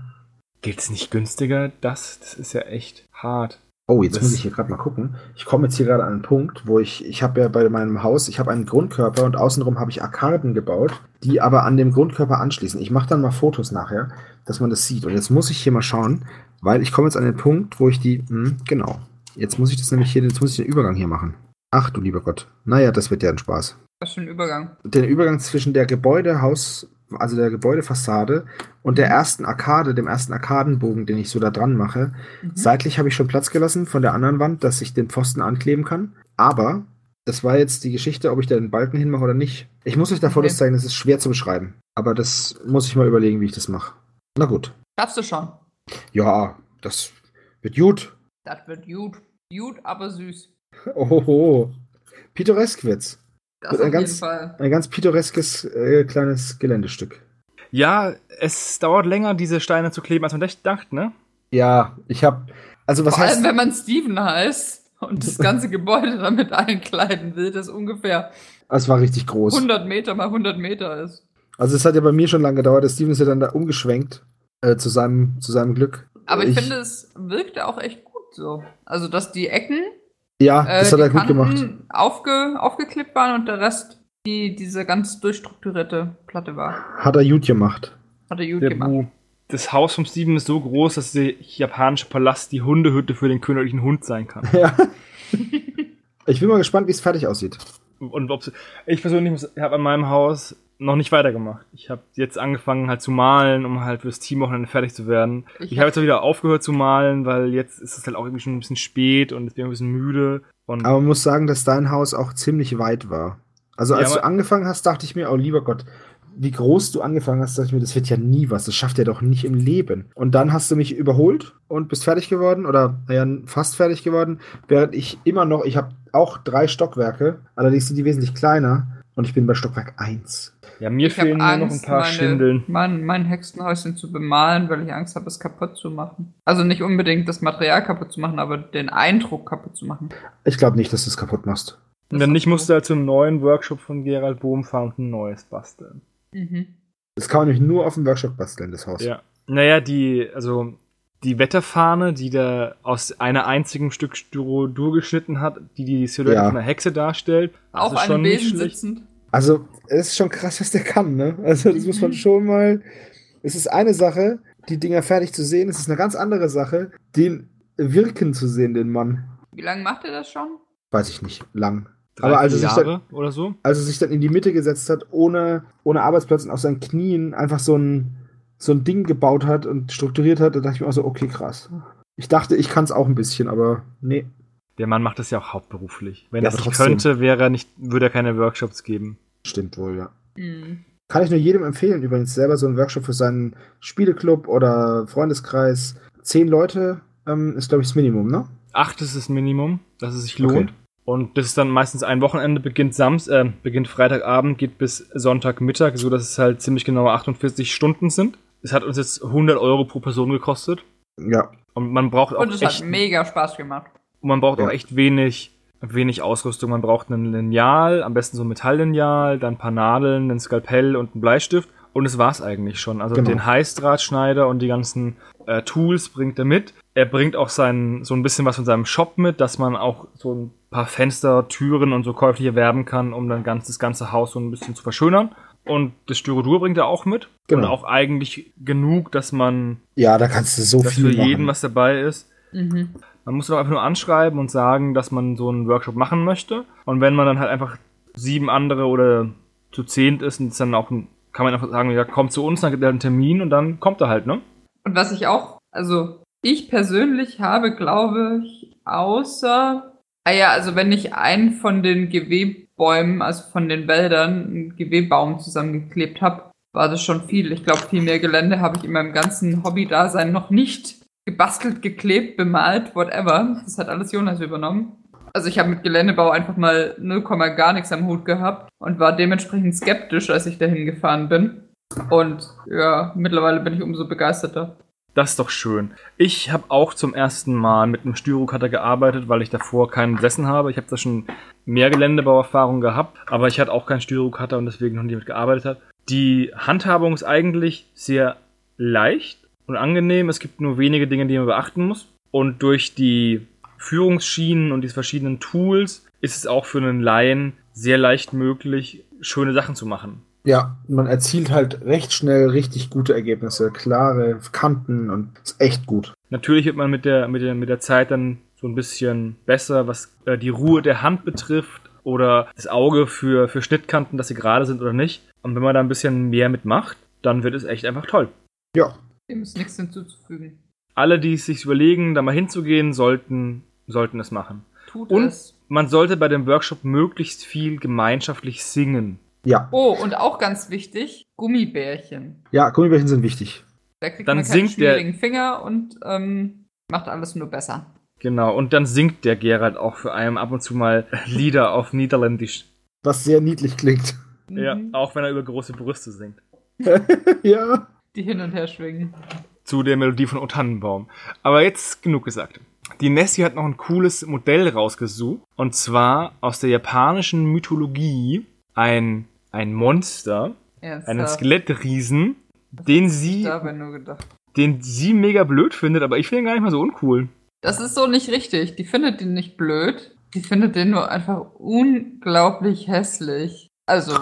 Geht es nicht günstiger? Das, das ist ja echt hart. Oh, jetzt Das- muss ich hier gerade mal gucken. Ich komme jetzt hier gerade an einen Punkt, wo ich, ich habe ja bei meinem Haus, ich habe einen Grundkörper und außenrum habe ich Arkaden gebaut, die aber an dem Grundkörper anschließen. Ich mache dann mal Fotos nachher, dass man das sieht. Und jetzt muss ich hier mal schauen, weil ich komme jetzt an den Punkt, wo ich die, hm, genau. Jetzt muss ich das nämlich hier, jetzt muss ich den Übergang hier machen. Ach du lieber Gott. Naja, das wird ja ein Spaß. Was für ein Übergang. Den Übergang zwischen der Gebäudehaus, also der Gebäudefassade und der ersten Arkade, dem ersten Arkadenbogen, den ich so da dran mache, Mhm. Seitlich habe ich schon Platz gelassen von der anderen Wand, dass ich den Pfosten ankleben kann. Aber das war jetzt die Geschichte, ob ich da den Balken hinmache oder nicht. Ich muss euch da Fotos Okay. zeigen, das ist schwer zu beschreiben. Aber das muss ich mal überlegen, wie ich das mache. Na gut. Schaffst du schon. Ja, das wird gut. Das wird gut. Gut, aber süß. Ohoho. Pittoresk wird's. Das auf ein jeden ganz- Fall. Ein ganz pittoreskes äh, kleines Geländestück. Ja, es dauert länger, diese Steine zu kleben, als man echt dachte, ne? Ja, ich habe. Also was Vor heißt. allem, wenn man Steven heißt und das ganze Gebäude damit einkleiden will, das ungefähr Es war richtig groß. 100 Meter mal 100 Meter ist. Also es hat ja bei mir schon lange gedauert. Steven ist ja dann da umgeschwenkt. Äh, zu, seinem, zu seinem Glück. Aber ich, finde, es wirkte auch echt gut so. Also, dass die Ecken, Ja, äh, das hat die er gut Kanten gemacht. Aufge, aufgeklippt waren und der Rest die diese ganz durchstrukturierte Platte war. Hat er gut gemacht. Hat er gut Der gemacht. Bu. Das Haus vom Steven ist so groß, dass der japanische Palast die Hundehütte für den königlichen Hund sein kann. Ja. ich bin mal gespannt, wie es fertig aussieht. Und ob's, ich persönlich habe an meinem Haus noch nicht weitergemacht. Ich habe jetzt angefangen halt zu malen, um halt fürs Teamwochenende fertig zu werden. Ich Ich, habe jetzt auch wieder aufgehört zu malen, weil jetzt ist es halt auch irgendwie schon ein bisschen spät und ich bin ein bisschen müde. Und Aber man muss sagen, dass dein Haus auch ziemlich weit war. Also als Ja, du angefangen hast, dachte ich mir, oh lieber Gott, wie groß du angefangen hast, dachte ich mir, das wird ja nie was. Das schafft er doch nicht im Leben. Und dann hast du mich überholt und bist fertig geworden oder naja, fast fertig geworden, während ich immer noch, ich habe auch drei Stockwerke, allerdings sind die wesentlich kleiner und ich bin bei Stockwerk 1. ja, mir Ich fehlen nur noch ein paar meine- Schindeln. Mein, mein Hexenhäuschen zu bemalen, weil ich Angst habe, es kaputt zu machen. Also nicht unbedingt das Material kaputt zu machen, aber den Eindruck kaputt zu machen. Ich glaube nicht, dass du es kaputt machst. Und dann nicht musst du halt zum neuen Workshop von Gerald Bohm fahren und ein neues basteln. Mhm. Das kann man nämlich nur auf dem Workshop basteln, das Haus. Ja. Naja, die, also die Wetterfahne, die der aus einer einzigen Stück Styrodur geschnitten hat, die die Silhouette Ja. von einer Hexe darstellt. ist einem nicht Besen schlecht. sitzend. Also, es ist schon krass, was der kann, ne? Also, das muss man schon mal. Es ist eine Sache, die Dinger fertig zu sehen. Es ist eine ganz andere Sache, den wirken zu sehen, den Mann. Wie lange macht er das schon? Weiß ich nicht, lang. Drei, Aber also vier sich, dann, oder so. als er sich dann in die Mitte gesetzt hat, ohne, ohne Arbeitsplatz und auf seinen Knien einfach so ein, so ein Ding gebaut hat und strukturiert hat, da dachte ich mir auch so, okay, krass. Ich dachte, ich kann es auch ein bisschen, aber nee. Der Mann macht das ja auch hauptberuflich. Wenn Ja, er es nicht könnte, wäre er nicht, würde er keine Workshops geben. Stimmt wohl, ja. Mhm. Kann ich nur jedem empfehlen, übrigens selber so einen Workshop für seinen Spieleclub oder Freundeskreis. Zehn Leute ähm, ist, glaube ich, das Minimum, ne? Acht ist das Minimum, dass es sich Okay. Und das ist dann meistens ein Wochenende, beginnt Sams, äh, beginnt Freitagabend, geht bis Sonntagmittag, so dass es halt ziemlich genau 48 Stunden sind. Es hat uns jetzt 100 Euro pro Person gekostet. Ja. Und man braucht auch Und es echt, hat mega Spaß gemacht. und man braucht Ja. auch echt wenig, wenig Ausrüstung. Man braucht ein Lineal, am besten so ein Metalllineal, dann ein paar Nadeln, ein Skalpell und einen Bleistift. Und es war's eigentlich schon. Also Genau. den Heißdrahtschneider und die ganzen äh, Tools bringt er mit. Er bringt auch sein, so ein bisschen was von seinem Shop mit, dass man auch so ein paar Fenster, Türen und so käuflich erwerben kann, um dann ganz, das ganze Haus so ein bisschen zu verschönern. Und das Styrodur bringt er auch mit. Genau. Und auch eigentlich genug, dass man, Ja, da kannst du so dass viel für jeden machen. was dabei ist. Mhm. Man muss doch einfach nur anschreiben und sagen, dass man so einen Workshop machen möchte. Und wenn man dann halt einfach sieben andere oder zu zehnt ist, und es dann auch, ein- kann man einfach sagen, ja, kommt zu uns, dann gibt er einen Termin und dann kommt er halt, ne? Und was ich auch, also ich persönlich habe, glaube ich, außer Ah ja, also wenn ich einen von den Gewebäumen, also von den Wäldern, einen Gewebbaum zusammengeklebt habe, war das schon viel. Ich glaube, viel mehr Gelände habe ich in meinem ganzen Hobby-Dasein noch nicht gebastelt, geklebt, bemalt, whatever. Das hat alles Jonas übernommen. Also ich habe mit Geländebau einfach mal 0, gar nichts am Hut gehabt und war dementsprechend skeptisch, als ich dahin gefahren bin. Und ja, mittlerweile bin ich umso begeisterter. Das ist doch schön. Ich habe auch zum ersten Mal mit einem Styrocutter gearbeitet, weil ich davor keinen besessen habe. Ich habe da schon mehr Geländebauerfahrung gehabt, aber ich hatte auch keinen Styrocutter und deswegen noch nie mit gearbeitet habe. Die Handhabung ist eigentlich sehr leicht und angenehm. Es gibt nur wenige Dinge, die man beachten muss. Und durch die Führungsschienen und die verschiedenen Tools ist es auch für einen Laien sehr leicht möglich, schöne Sachen zu machen. Ja, man erzielt halt recht schnell richtig gute Ergebnisse, klare Kanten und ist echt gut. Natürlich wird man mit der, mit der, mit der Zeit dann so ein bisschen besser, was äh, die Ruhe der Hand betrifft oder das Auge für, für Schnittkanten, dass sie gerade sind oder nicht. Und wenn man da ein bisschen mehr mitmacht, dann wird es echt einfach toll. Ja. Dem ist nichts hinzuzufügen. Alle, die es sich überlegen, da mal hinzugehen, sollten, sollten es machen. Tut Und es. man sollte bei dem Workshop möglichst viel gemeinschaftlich singen. Ja. Oh, und auch ganz wichtig, Gummibärchen. Ja, Gummibärchen sind wichtig. Da kriegt Dann man keinen singt der- schwierigen Finger und ähm, macht alles nur besser. Genau, und dann singt der Gerald auch für einen ab und zu mal Lieder auf Niederländisch. Was sehr niedlich klingt. Ja, Mhm. auch wenn er über große Brüste singt. ja. Die hin und her schwingen. Zu der Melodie von O Tannenbaum. Aber jetzt genug gesagt. Die Nessie hat noch ein cooles Modell rausgesucht. Und zwar aus der japanischen Mythologie ein, ein Monster, einen Ernsthaft. Skelettriesen, den sie, den sie mega blöd findet, aber ich finde ihn gar nicht mal so uncool. Das ist so nicht richtig. Die findet den nicht blöd. Die findet den nur einfach unglaublich hässlich. Also,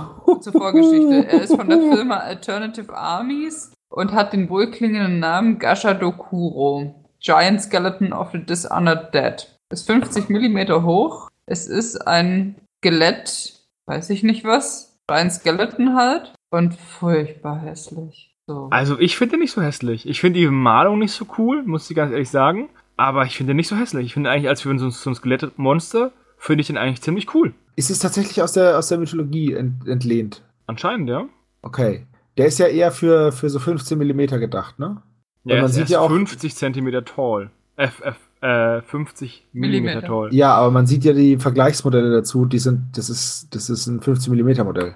zur Vorgeschichte. Er ist von der Firma Alternative Armies und hat den wohlklingenden Namen Gasha Dokuro. Giant Skeleton of the Dishonored Dead. Ist 50 Millimeter hoch. Es ist ein Skelett, weiß ich nicht was. Ein Skeleton halt. Und furchtbar hässlich. So. Also ich finde den nicht so hässlich. Ich finde die Malung nicht so cool, muss ich ganz ehrlich sagen. Aber ich finde den nicht so hässlich. Ich finde eigentlich als für so ein, so ein Skelettmonster, finde ich den eigentlich ziemlich cool. Ist es tatsächlich aus der, aus der Mythologie ent, entlehnt? Anscheinend, ja. Okay. Der ist ja eher für, für so 15 Millimeter gedacht, ne? Ja, man sieht ja auch- 50 Zentimeter tall. F, F, äh, 50 Millimeter Millimeter. tall. Ja, aber man sieht ja die Vergleichsmodelle dazu, die sind, das ist, das ist ein 15 Millimeter Modell.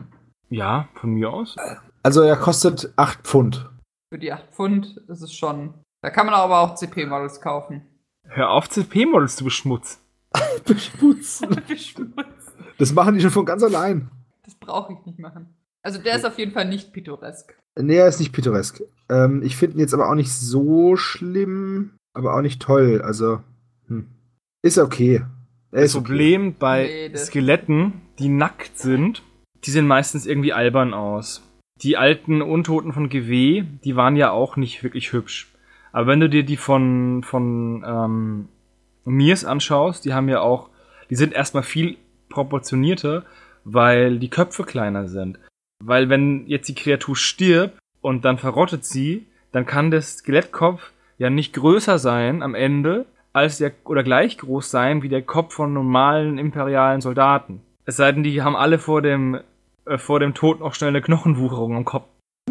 Ja, von mir aus. Also er kostet 8 Pfund. Für die 8 Pfund ist es schon. Da kann man aber auch CP-Models kaufen. Hör auf, CP-Models zu beschmutzen. Beschmutzen. Das machen die schon von ganz allein. Das brauche ich nicht machen. Also der ist auf jeden Fall nicht pittoresk. Nee, er ist nicht pittoresk. Ähm, ich finde ihn jetzt aber auch nicht so schlimm, aber auch nicht toll. Also, hm. ist okay. Er Das ist okay. Problem bei Nee, das- Skeletten, die nackt sind, die sehen meistens irgendwie albern aus. Die alten Untoten von GW, die waren ja auch nicht wirklich hübsch. Aber wenn du dir die von, von ähm, Mirs anschaust, die haben ja auch, die sind erstmal viel proportionierter, weil die Köpfe kleiner sind. Weil wenn jetzt die Kreatur stirbt und dann verrottet sie, dann kann der Skelettkopf ja nicht größer sein am Ende als der oder gleich groß sein wie der Kopf von normalen imperialen Soldaten. Es sei denn, die haben alle vor dem äh, vor dem Tod noch schnell eine Knochenwucherung am Kopf.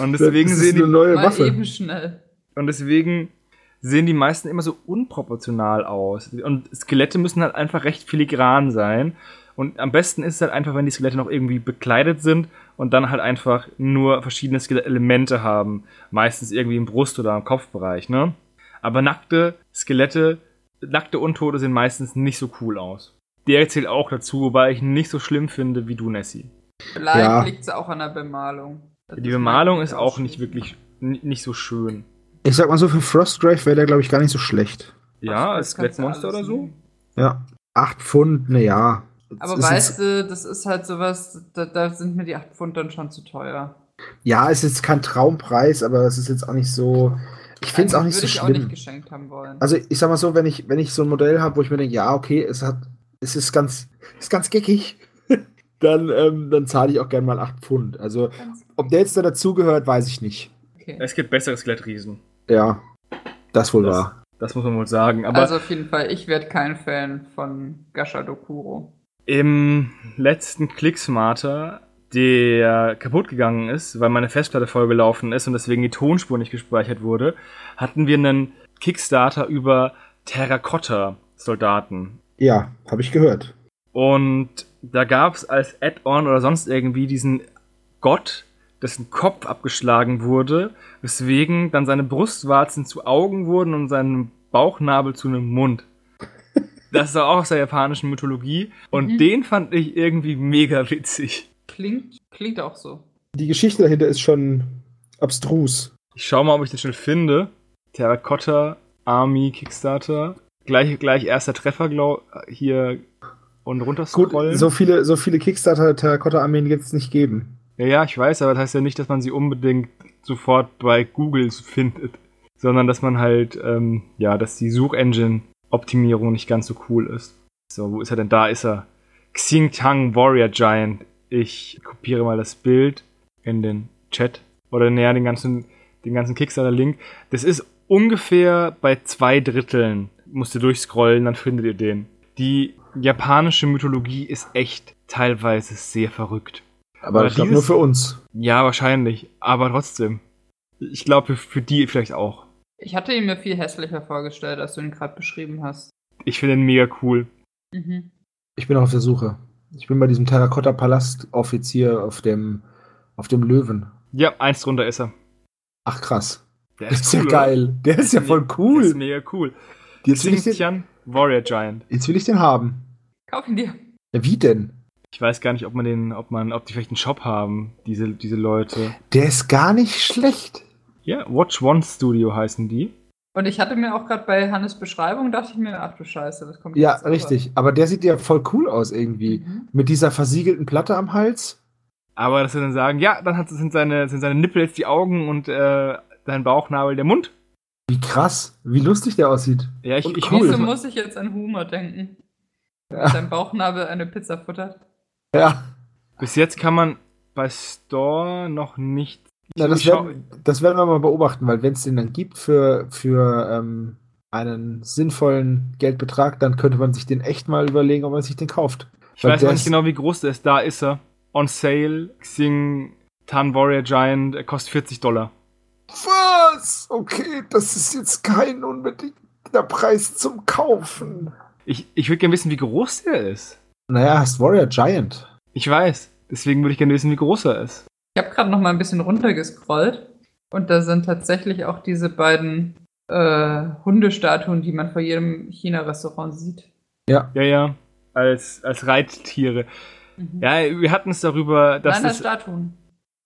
Und deswegen das ist sehen die neue Mal Waffe. eben schnell. und deswegen sehen die meisten immer so unproportional aus. Und Skelette müssen halt einfach recht filigran sein. Und am besten ist es halt einfach, wenn die Skelette noch irgendwie bekleidet sind und dann halt einfach nur verschiedene Skelettelemente haben. Meistens irgendwie im Brust- oder im Kopfbereich, ne? Aber nackte Skelette, nackte Untote sehen meistens nicht so cool aus. Der zählt auch dazu, wobei ich ihn nicht so schlimm finde wie du, Nessie. Vielleicht Ja. liegt es auch an der Bemalung. Das Die Bemalung ist auch nicht wirklich nicht so schön. Ich sag mal so, für Frostgrave wäre der, glaube ich, gar nicht so schlecht. Ja, als Skelettmonster oder so. nehmen. Ja. 8 Pfund, na ja. Aber ist weißt du, das ist halt sowas, da, da sind mir die 8 Pfund dann schon zu teuer. Ja, es ist jetzt kein Traumpreis, aber es ist jetzt auch nicht so. Ich finde es auch nicht Würde so ich auch schlimm. nicht geschenkt haben wollen. Also ich sag mal so, wenn ich, wenn ich so ein Modell habe, wo ich mir denke, ja, okay, es hat, es ist ganz, ist ganz geckig, dann, ähm, dann zahle ich auch gerne mal 8 Pfund. Also, ob der jetzt da dazugehört, weiß ich nicht. okay. Es gibt bessere Skelettriesen. Ja, das wohl Das- wahr. Das muss man wohl sagen. Aber also auf jeden Fall, ich werde kein Fan von Gasha Dokuro. Im letzten Clicksmarter, der kaputt gegangen ist, weil meine Festplatte vollgelaufen ist und deswegen die Tonspur nicht gespeichert wurde, hatten wir einen Kickstarter über Terrakotta-Soldaten. Ja, habe ich gehört. Und da gab es als Add-on oder sonst irgendwie diesen Gott, dessen Kopf abgeschlagen wurde, weswegen dann seine Brustwarzen zu Augen wurden und sein Bauchnabel zu einem Mund. Das ist auch aus der japanischen Mythologie. Und Mhm. den fand ich irgendwie mega witzig. Klingt, klingt auch so. Die Geschichte dahinter ist schon abstrus. Ich schau mal, ob ich den schnell finde. Terracotta Army Kickstarter. Gleich, gleich erster Treffer, glaub, hier und Gut, runterscrollen. so viele, so viele Kickstarter-Terrakotta-Armeen gibt es nicht geben. Ja, ja, ich weiß, aber das heißt ja nicht, dass man sie unbedingt sofort bei Google findet, sondern dass man halt, ähm, ja, dass die Suchengine-Optimierung nicht ganz so cool ist. So, wo ist er denn? Da ist er. Xingtang Warrior Giant. Ich kopiere mal das Bild in den Chat oder näher den ganzen, den ganzen Kickstarter-Link. Das ist ungefähr bei zwei Dritteln. Musst ihr durchscrollen, dann findet ihr den. Die japanische Mythologie ist echt teilweise sehr verrückt. Aber Aber ich glaube nur für uns. Ja, wahrscheinlich. Aber trotzdem. Ich glaube, für, für die vielleicht auch. Ich hatte ihn mir viel hässlicher vorgestellt, als du ihn gerade beschrieben hast. Ich finde ihn mega cool. Mhm. Ich bin auf der Suche. Ich bin bei diesem Terrakotta-Palast-Offizier auf dem, auf dem Löwen. Ja, eins drunter ist er. Ach krass. Der Das ist ja cool, oder? geil. Der ist ja voll Der ist cool. mega cool. Jetzt will, ich den, Warrior Giant. jetzt will ich den haben. Kauf ihn dir. Ja, wie denn? Ich weiß gar nicht, ob man den, ob man, ob die vielleicht einen Shop haben, diese, diese Leute. Der ist gar nicht schlecht. Ja, Watch One Studio heißen die. Und ich hatte mir auch gerade bei Hannes Beschreibung, dachte ich mir, ach du Scheiße, das kommt Ja, richtig. Aber der sieht ja voll cool aus irgendwie. Mhm. Mit dieser versiegelten Platte am Hals. Aber dass sie dann sagen, ja, dann hat, sind, seine, sind seine Nippel jetzt die Augen und äh, sein Bauchnabel der Mund. Wie krass. Wie lustig der aussieht. Ja, ich, Und ich cool. Wieso muss ich jetzt an Humor denken? Ja. Sein Bauchnabel eine Pizza futtert. Ja. bis jetzt kann man bei Store noch nicht. Na, das, werden, das werden wir mal beobachten, weil wenn es den dann gibt für, für ähm, einen sinnvollen Geldbetrag, dann könnte man sich den echt mal überlegen, ob man sich den kauft. Ich Weil weiß noch nicht genau, wie groß der ist. Da ist er. On sale. Xing Tan Warrior Giant. Er kostet 40 Dollar. Was? Okay, das ist jetzt kein unbedingter Preis zum Kaufen. Ich, ich würde gerne wissen, wie groß der ist. Naja, hast Warrior Giant. Ich weiß. Deswegen würde ich gerne wissen, wie groß er ist. Ich habe gerade noch mal ein bisschen runtergescrollt und da sind tatsächlich auch diese beiden äh, Hundestatuen, die man vor jedem China-Restaurant sieht. Ja, ja. Als, als Reittiere. Mhm. Ja, wir hatten es darüber, dass Nein, als das. Statuen.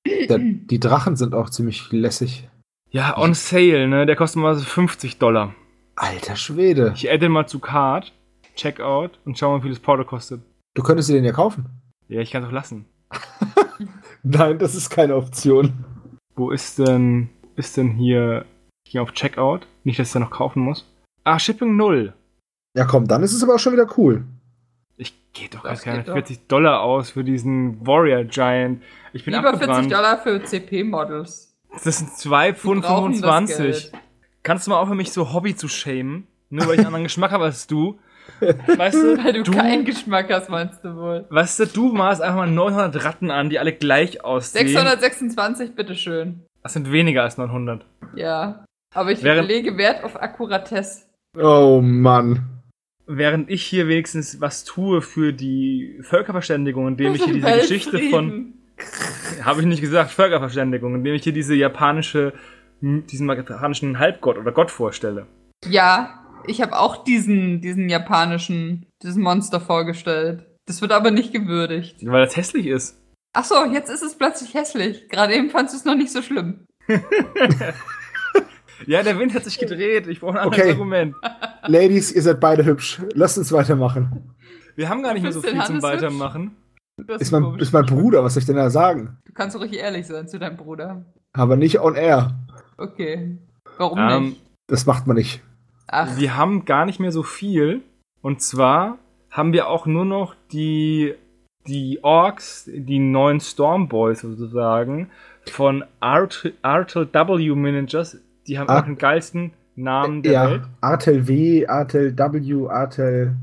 Der, die Drachen sind auch ziemlich lässig. Ja, on sale, ne? Der kostet mal so 50 Dollar. Alter Schwede. Ich adde den mal zu Card, Checkout und schau mal, wie viel das Porto kostet. Du könntest dir den ja kaufen. Ja, ich kann doch lassen. Nein, das ist keine Option. Wo ist denn, ist denn hier, hier auf Checkout? Nicht, dass ich da noch kaufen muss. Ah, Shipping 0. Ja, komm, dann ist es aber auch schon wieder cool. Ich gehe doch Das keine geht doch. 40 Dollar aus für diesen Warrior Giant. Ich bin Lieber 40 abgebrannt. Dollar für CP-Models. Das sind 2 Pfund brauchen das 25. Geld. Kannst du mal aufhören, mich so Hobby zu shamen? Nur weil ich einen anderen Geschmack habe als du. Weißt du, Weil du, du, keinen Geschmack hast, meinst du wohl. weißt du, du malst einfach mal 900 Ratten an, die alle gleich aussehen. 626, bitteschön. Das sind weniger als 900. Ja. Aber ich Während- lege Wert auf Akkuratesse. Oh Mann. Während ich hier wenigstens was tue für die Völkerverständigung, indem ich hier diese Geschichte von, habe ich nicht gesagt, Völkerverständigung, indem ich hier diese japanische, diesen japanischen Halbgott oder Gott vorstelle. Ja, ich habe auch diesen, diesen japanischen, diesen Monster vorgestellt. Das wird aber nicht gewürdigt. Weil das hässlich ist. Ach so, jetzt ist es plötzlich hässlich. Gerade eben fandst du es noch nicht so schlimm. Ja, der Wind hat sich gedreht. Ich brauche ein anderes Okay. Argument. Ladies, ihr seid beide hübsch. Lasst uns weitermachen. Wir haben gar nicht mehr so viel zum Weitermachen. Das Ist mein, ist mein Bruder, was soll ich denn da sagen? Du kannst ruhig ehrlich sein zu deinem Bruder. Aber nicht on air. Okay. Warum Ähm, nicht? Das macht man nicht. Ach, Wir haben gar nicht mehr so viel. Und zwar haben wir auch nur noch die, die Orks, die neuen Stormboys sozusagen, von Art- RTW Managers. Die haben Ah. auch den geilsten Namen der ja, Welt? Artel W, Artel W, Artel.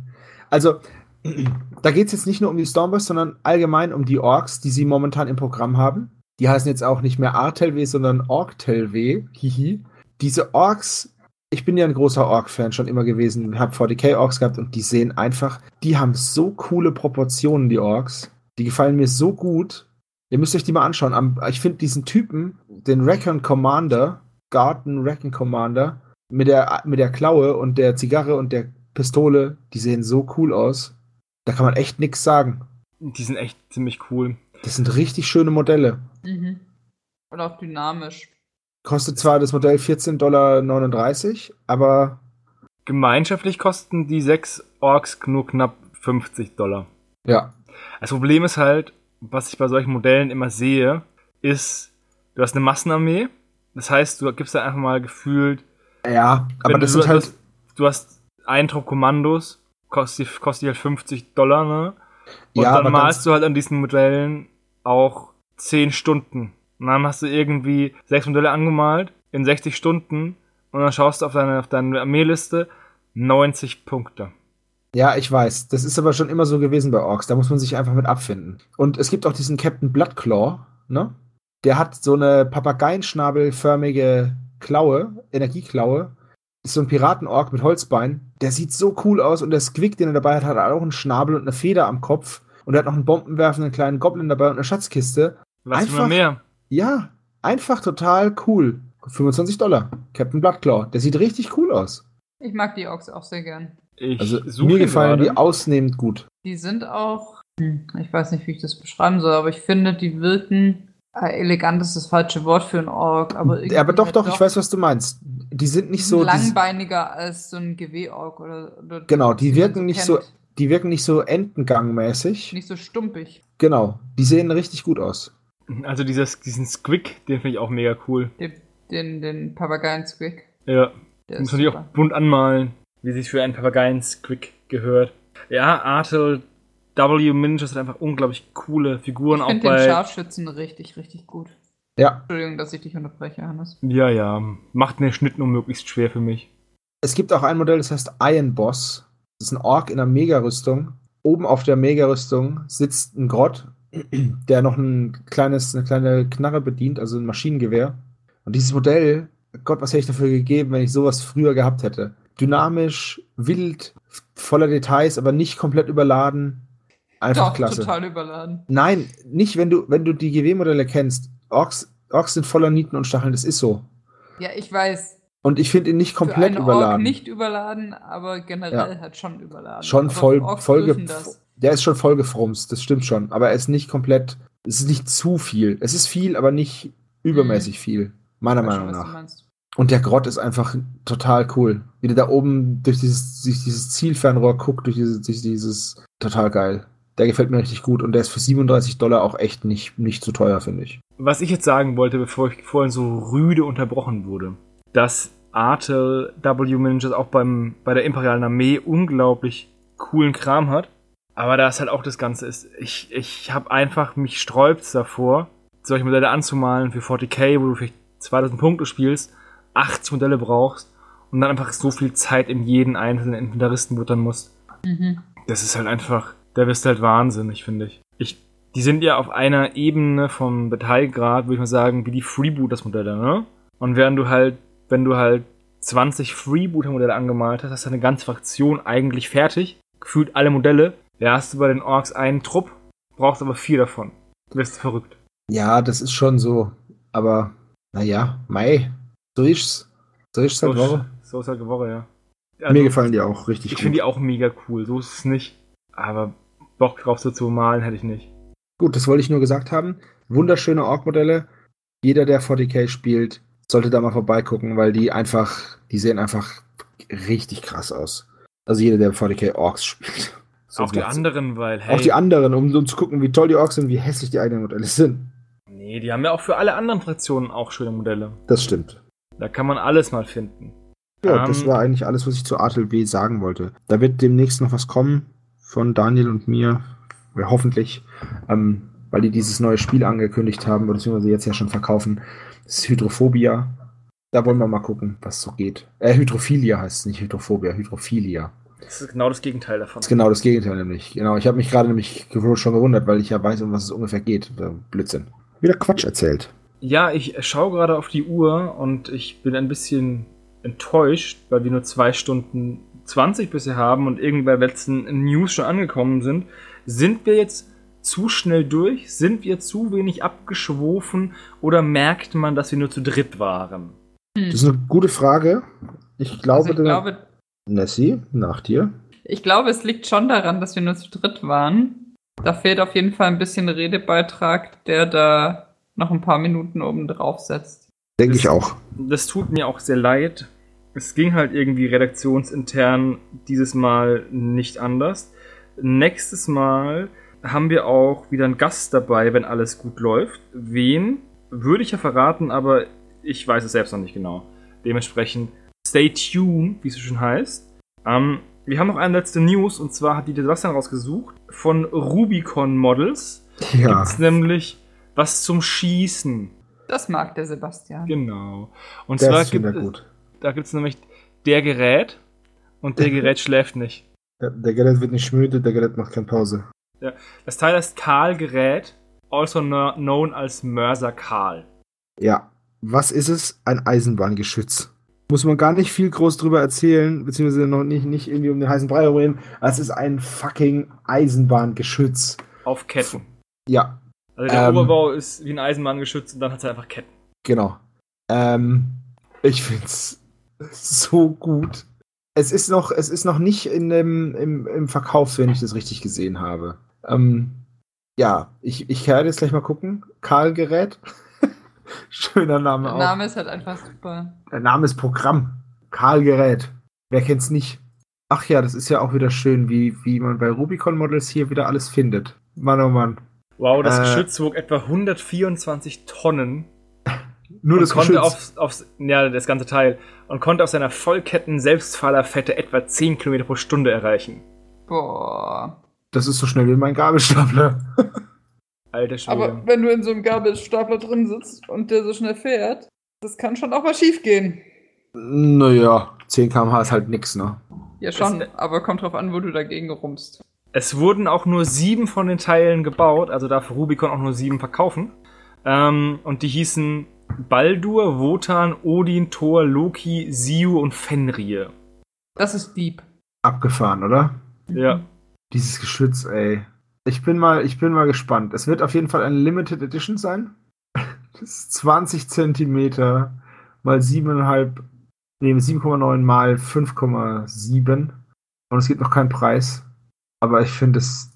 Also, da geht es jetzt nicht nur um die Stormboys, sondern allgemein um die Orks, die sie momentan im Programm haben. Die heißen jetzt auch nicht mehr Artel W, sondern Orktel W. Hihi. Diese Orks, ich bin ja ein großer Ork-Fan schon immer gewesen, habe 40k Orks gehabt und die sehen einfach, die haben so coole Proportionen, die Orks. Die gefallen mir so gut. Ihr müsst euch die mal anschauen. Am, ich finde diesen Typen, den Recon Commander, Garden Recon Commander, mit der, mit der Klaue und der Zigarre und der Pistole, die sehen so cool aus. Da kann man echt nichts sagen. Die sind echt ziemlich cool. Das sind richtig schöne Modelle. Mhm. Und auch dynamisch. Kostet zwar das Modell 14,39 Dollar, aber Gemeinschaftlich kosten die sechs Orks nur knapp 50 Dollar. ja. Das Problem ist halt, was ich bei solchen Modellen immer sehe, ist, du hast eine Massenarmee. Das heißt, du gibst da einfach mal gefühlt. Ja, aber das du, sind halt. Du hast, einen Trupp Kommandos, kostet, kostet halt 50 Dollar, ne? Und Ja, dann malst du halt an diesen Modellen auch 10 Stunden. Und dann hast du irgendwie sechs Modelle angemalt in 60 Stunden und dann schaust du auf deine, auf deine Armeeliste 90 Punkte. Ja, ich weiß. Das ist aber schon immer so gewesen bei Orks. Da muss man sich einfach mit abfinden. Und es gibt auch diesen Captain Bloodclaw, ne? Der hat so eine papageienschnabelförmige Klaue, Energieklaue. Ist so ein Piratenork mit Holzbein. Der sieht so cool aus und der Squig, den er dabei hat, hat auch einen Schnabel und eine Feder am Kopf. Und er hat noch einen bombenwerfenden kleinen Goblin dabei und eine Schatzkiste. Was Einfach- immer mehr. Ja, einfach total cool. 25 Dollar. Captain Bloodclaw. Der sieht richtig cool aus. Ich mag die Orks auch sehr gern. Ich Also mir gefallen gerade. die ausnehmend gut. Die sind auch, hm, ich weiß nicht, wie ich das beschreiben soll, aber ich finde, die wirken, äh, elegant ist das falsche Wort für einen Ork, aber irgendwie Ja, aber doch, halt doch, ich weiß, was du meinst. Die sind nicht so. Die, langbeiniger als so ein GW-Ork oder, oder Genau, die wirken nicht so- die wirken nicht so Entengangmäßig. nicht so stumpig. Genau, die sehen richtig gut aus. Also dieses, diesen Squig, den finde ich auch mega cool. Den, den, den Papageien-Squig. Ja, Der muss man die auch super. bunt anmalen, wie sich für einen Papageien-Squig gehört. Ja, Artel W Miniatures hat einfach unglaublich coole Figuren Ich auch finde den. Scharfschützen richtig, richtig gut. Ja, Entschuldigung, dass ich dich unterbreche, Hannes. Ja, ja, macht den Schnitt nur möglichst schwer für mich. es gibt auch ein Modell, das heißt Iron Boss. Das ist ein Ork in einer Megarüstung. Oben auf der Megarüstung sitzt ein Grott, der noch ein kleines, eine kleine Knarre bedient, also ein Maschinengewehr. Und dieses Modell, Gott, was hätte ich dafür gegeben, wenn ich sowas früher gehabt hätte? Dynamisch, wild, voller Details, aber nicht komplett überladen. Einfach Doch, klasse. total überladen. Nein, nicht, wenn du, wenn du die GW-Modelle kennst. Orks, Orks sind voller Nieten und Stacheln, das ist so. Ja, ich weiß. Und ich finde ihn nicht Für komplett einen überladen. Ork nicht überladen, aber generell halt schon überladen. schon aber voll, voll ge-. Der ist schon voll gefrumst, das stimmt schon. Aber er ist nicht komplett, es ist nicht zu viel. Es ist viel, aber nicht übermäßig viel. Meiner Meinung schon, nach. Und der Grott ist einfach total cool. Wie der da oben durch dieses, durch dieses Zielfernrohr guckt, durch dieses, durch dieses, total geil. Der gefällt mir richtig gut und der ist für 37 Dollar auch echt nicht, nicht zu teuer, finde ich. Was ich jetzt sagen wollte, bevor ich vorhin so rüde unterbrochen wurde, dass Artel W Miniatures auch beim, bei der Imperialen Armee unglaublich coolen Kram hat. Aber da es halt auch das Ganze ist, ich, ich habe einfach mich sträubt davor, solche Modelle anzumalen für 40k, wo du vielleicht 2000 Punkte spielst, 80 Modelle brauchst und dann einfach so viel Zeit in jeden einzelnen Inventaristen buttern musst. Mhm. Das ist halt einfach, da wirst du halt wahnsinnig, finde ich. ich. Die sind ja auf einer Ebene vom Detailgrad, würde ich mal sagen, wie die Freebooters-Modelle, ne? Und während du halt, wenn du halt 20 Freebooter-Modelle angemalt hast, hast du eine ganze Fraktion eigentlich fertig. Gefühlt alle Modelle. Da hast du bei den Orks einen Trupp, brauchst aber vier davon. Du wirst verrückt. Ja, das ist schon so. Aber, naja, Mai, so ist's. So ist's halt So, Woche. so ist halt Woche, ja. Mir Also, gefallen die auch richtig Ich gut. finde die auch mega cool, so ist es nicht. Aber Bock drauf so zu malen hätte ich nicht. Gut, das wollte ich nur gesagt haben. Wunderschöne Ork-Modelle. Jeder, der 40k spielt, sollte da mal vorbeigucken, weil die einfach, die sehen einfach richtig krass aus. Also jeder, der 40k Orks spielt. So auch die anderen, weil, hey. Auch die anderen, um, um zu gucken, wie toll die Orks sind, wie hässlich die eigenen Modelle sind. Nee, die haben ja auch für alle anderen Fraktionen auch schöne Modelle. Das stimmt. Da kann man alles mal finden. Ja, Ähm, das war eigentlich alles, was ich zu Artel B sagen wollte. Da wird demnächst noch was kommen von Daniel und mir. Ja, hoffentlich. Ähm, weil die dieses neue Spiel angekündigt haben, beziehungsweise jetzt ja schon verkaufen. Das ist Hydrophobia. Da wollen wir mal gucken, was so geht. Äh, Hydrophilia heißt es, nicht Hydrophobia, Hydrophilia. Das ist genau das Gegenteil davon. Das ist genau das Gegenteil nämlich. Genau, ich habe mich gerade nämlich schon gewundert, weil ich ja weiß, um was es ungefähr geht. Blödsinn. Wieder Quatsch erzählt. Ja, ich schaue gerade auf die Uhr und ich bin ein bisschen enttäuscht, weil wir nur zwei Stunden 20 bisher haben und irgendwie bei letzten News schon angekommen sind. Sind wir jetzt zu schnell durch? Sind wir zu wenig abgeschwofen oder merkt man, dass wir nur zu dritt waren? Das ist eine gute Frage. Ich glaube, Also ich glaube, Nessie, nach dir. ich glaube, es liegt schon daran, dass wir nur zu dritt waren. Da fehlt auf jeden Fall ein bisschen Redebeitrag, der da noch ein paar Minuten oben drauf setzt. Denke ich auch. Das tut mir auch sehr leid. Es ging halt irgendwie redaktionsintern dieses Mal nicht anders. Nächstes Mal haben wir auch wieder einen Gast dabei, wenn alles gut läuft. Wen würde ich ja verraten, aber ich weiß es selbst noch nicht genau. Dementsprechend stay tuned, wie es so schön heißt. Ähm, wir haben noch eine letzte News und zwar hat die der Sebastian rausgesucht von Rubicon Models. Ja. Gibt's nämlich was zum Schießen. Das mag der Sebastian. Genau. Und Das zwar ist gibt es, gut. da gibt es nämlich der Gerät und der Gerät schläft nicht. Der, der Gerät wird nicht müde, der Gerät macht keine Pause. Das Teil heißt Karl Gerät, also kno- known als Mörser Karl. Ja. Was ist es? Ein Eisenbahngeschütz. Muss man gar nicht viel groß drüber erzählen, beziehungsweise noch nicht, nicht irgendwie um den heißen Brei reden. Es ist ein fucking Eisenbahngeschütz. Auf Ketten. Ja, Also der Ähm. Oberbau ist wie ein Eisenbahngeschütz und dann hat er einfach Ketten. Genau. Ähm, ich find's so gut. Es ist noch, es ist noch nicht in dem, im, im Verkauf, wenn ich das richtig gesehen habe. Ähm, ja, ich, ich werde jetzt gleich mal gucken. Karl Gerät. Schöner Name Der auch. Name ist halt einfach super. Der Name ist Programm. Karl Gerät. Wer kennt's nicht? Ach ja, das ist ja auch wieder schön, wie, wie man bei Rubicon Models hier wieder alles findet. Mann, oh Mann. Wow, das Äh. Geschütz wog etwa 124 Tonnen Nur und das konnte Geschütz. auf, auf, ja, das ganze Teil und konnte auf seiner Vollketten Selbstfahlerfette etwa 10 Kilometer pro Stunde erreichen. Boah. Das ist so schnell wie mein Gabelstapler. Alter Schwede. Aber wenn du in so einem Gabelstapler drin sitzt und der so schnell fährt, das kann schon auch mal schief gehen. Naja, 10 km/h ist halt nix, ne? Ja, schon, Das- aber kommt drauf an, wo du dagegen rumpst. Es wurden auch nur sieben von den Teilen gebaut, also darf Rubicon auch nur sieben verkaufen. Ähm, und die hießen Baldur, Wotan, Odin, Thor, Loki, Siu und Fenrir. Das ist deep. Abgefahren, oder? Ja. Dieses Geschütz, ey. Ich bin mal, ich bin mal gespannt. Es wird auf jeden Fall eine Limited Edition sein. Das ist 20 Zentimeter mal 7,5, nee, 7,9 mal 5,7. Und es gibt noch keinen Preis. Aber ich finde es,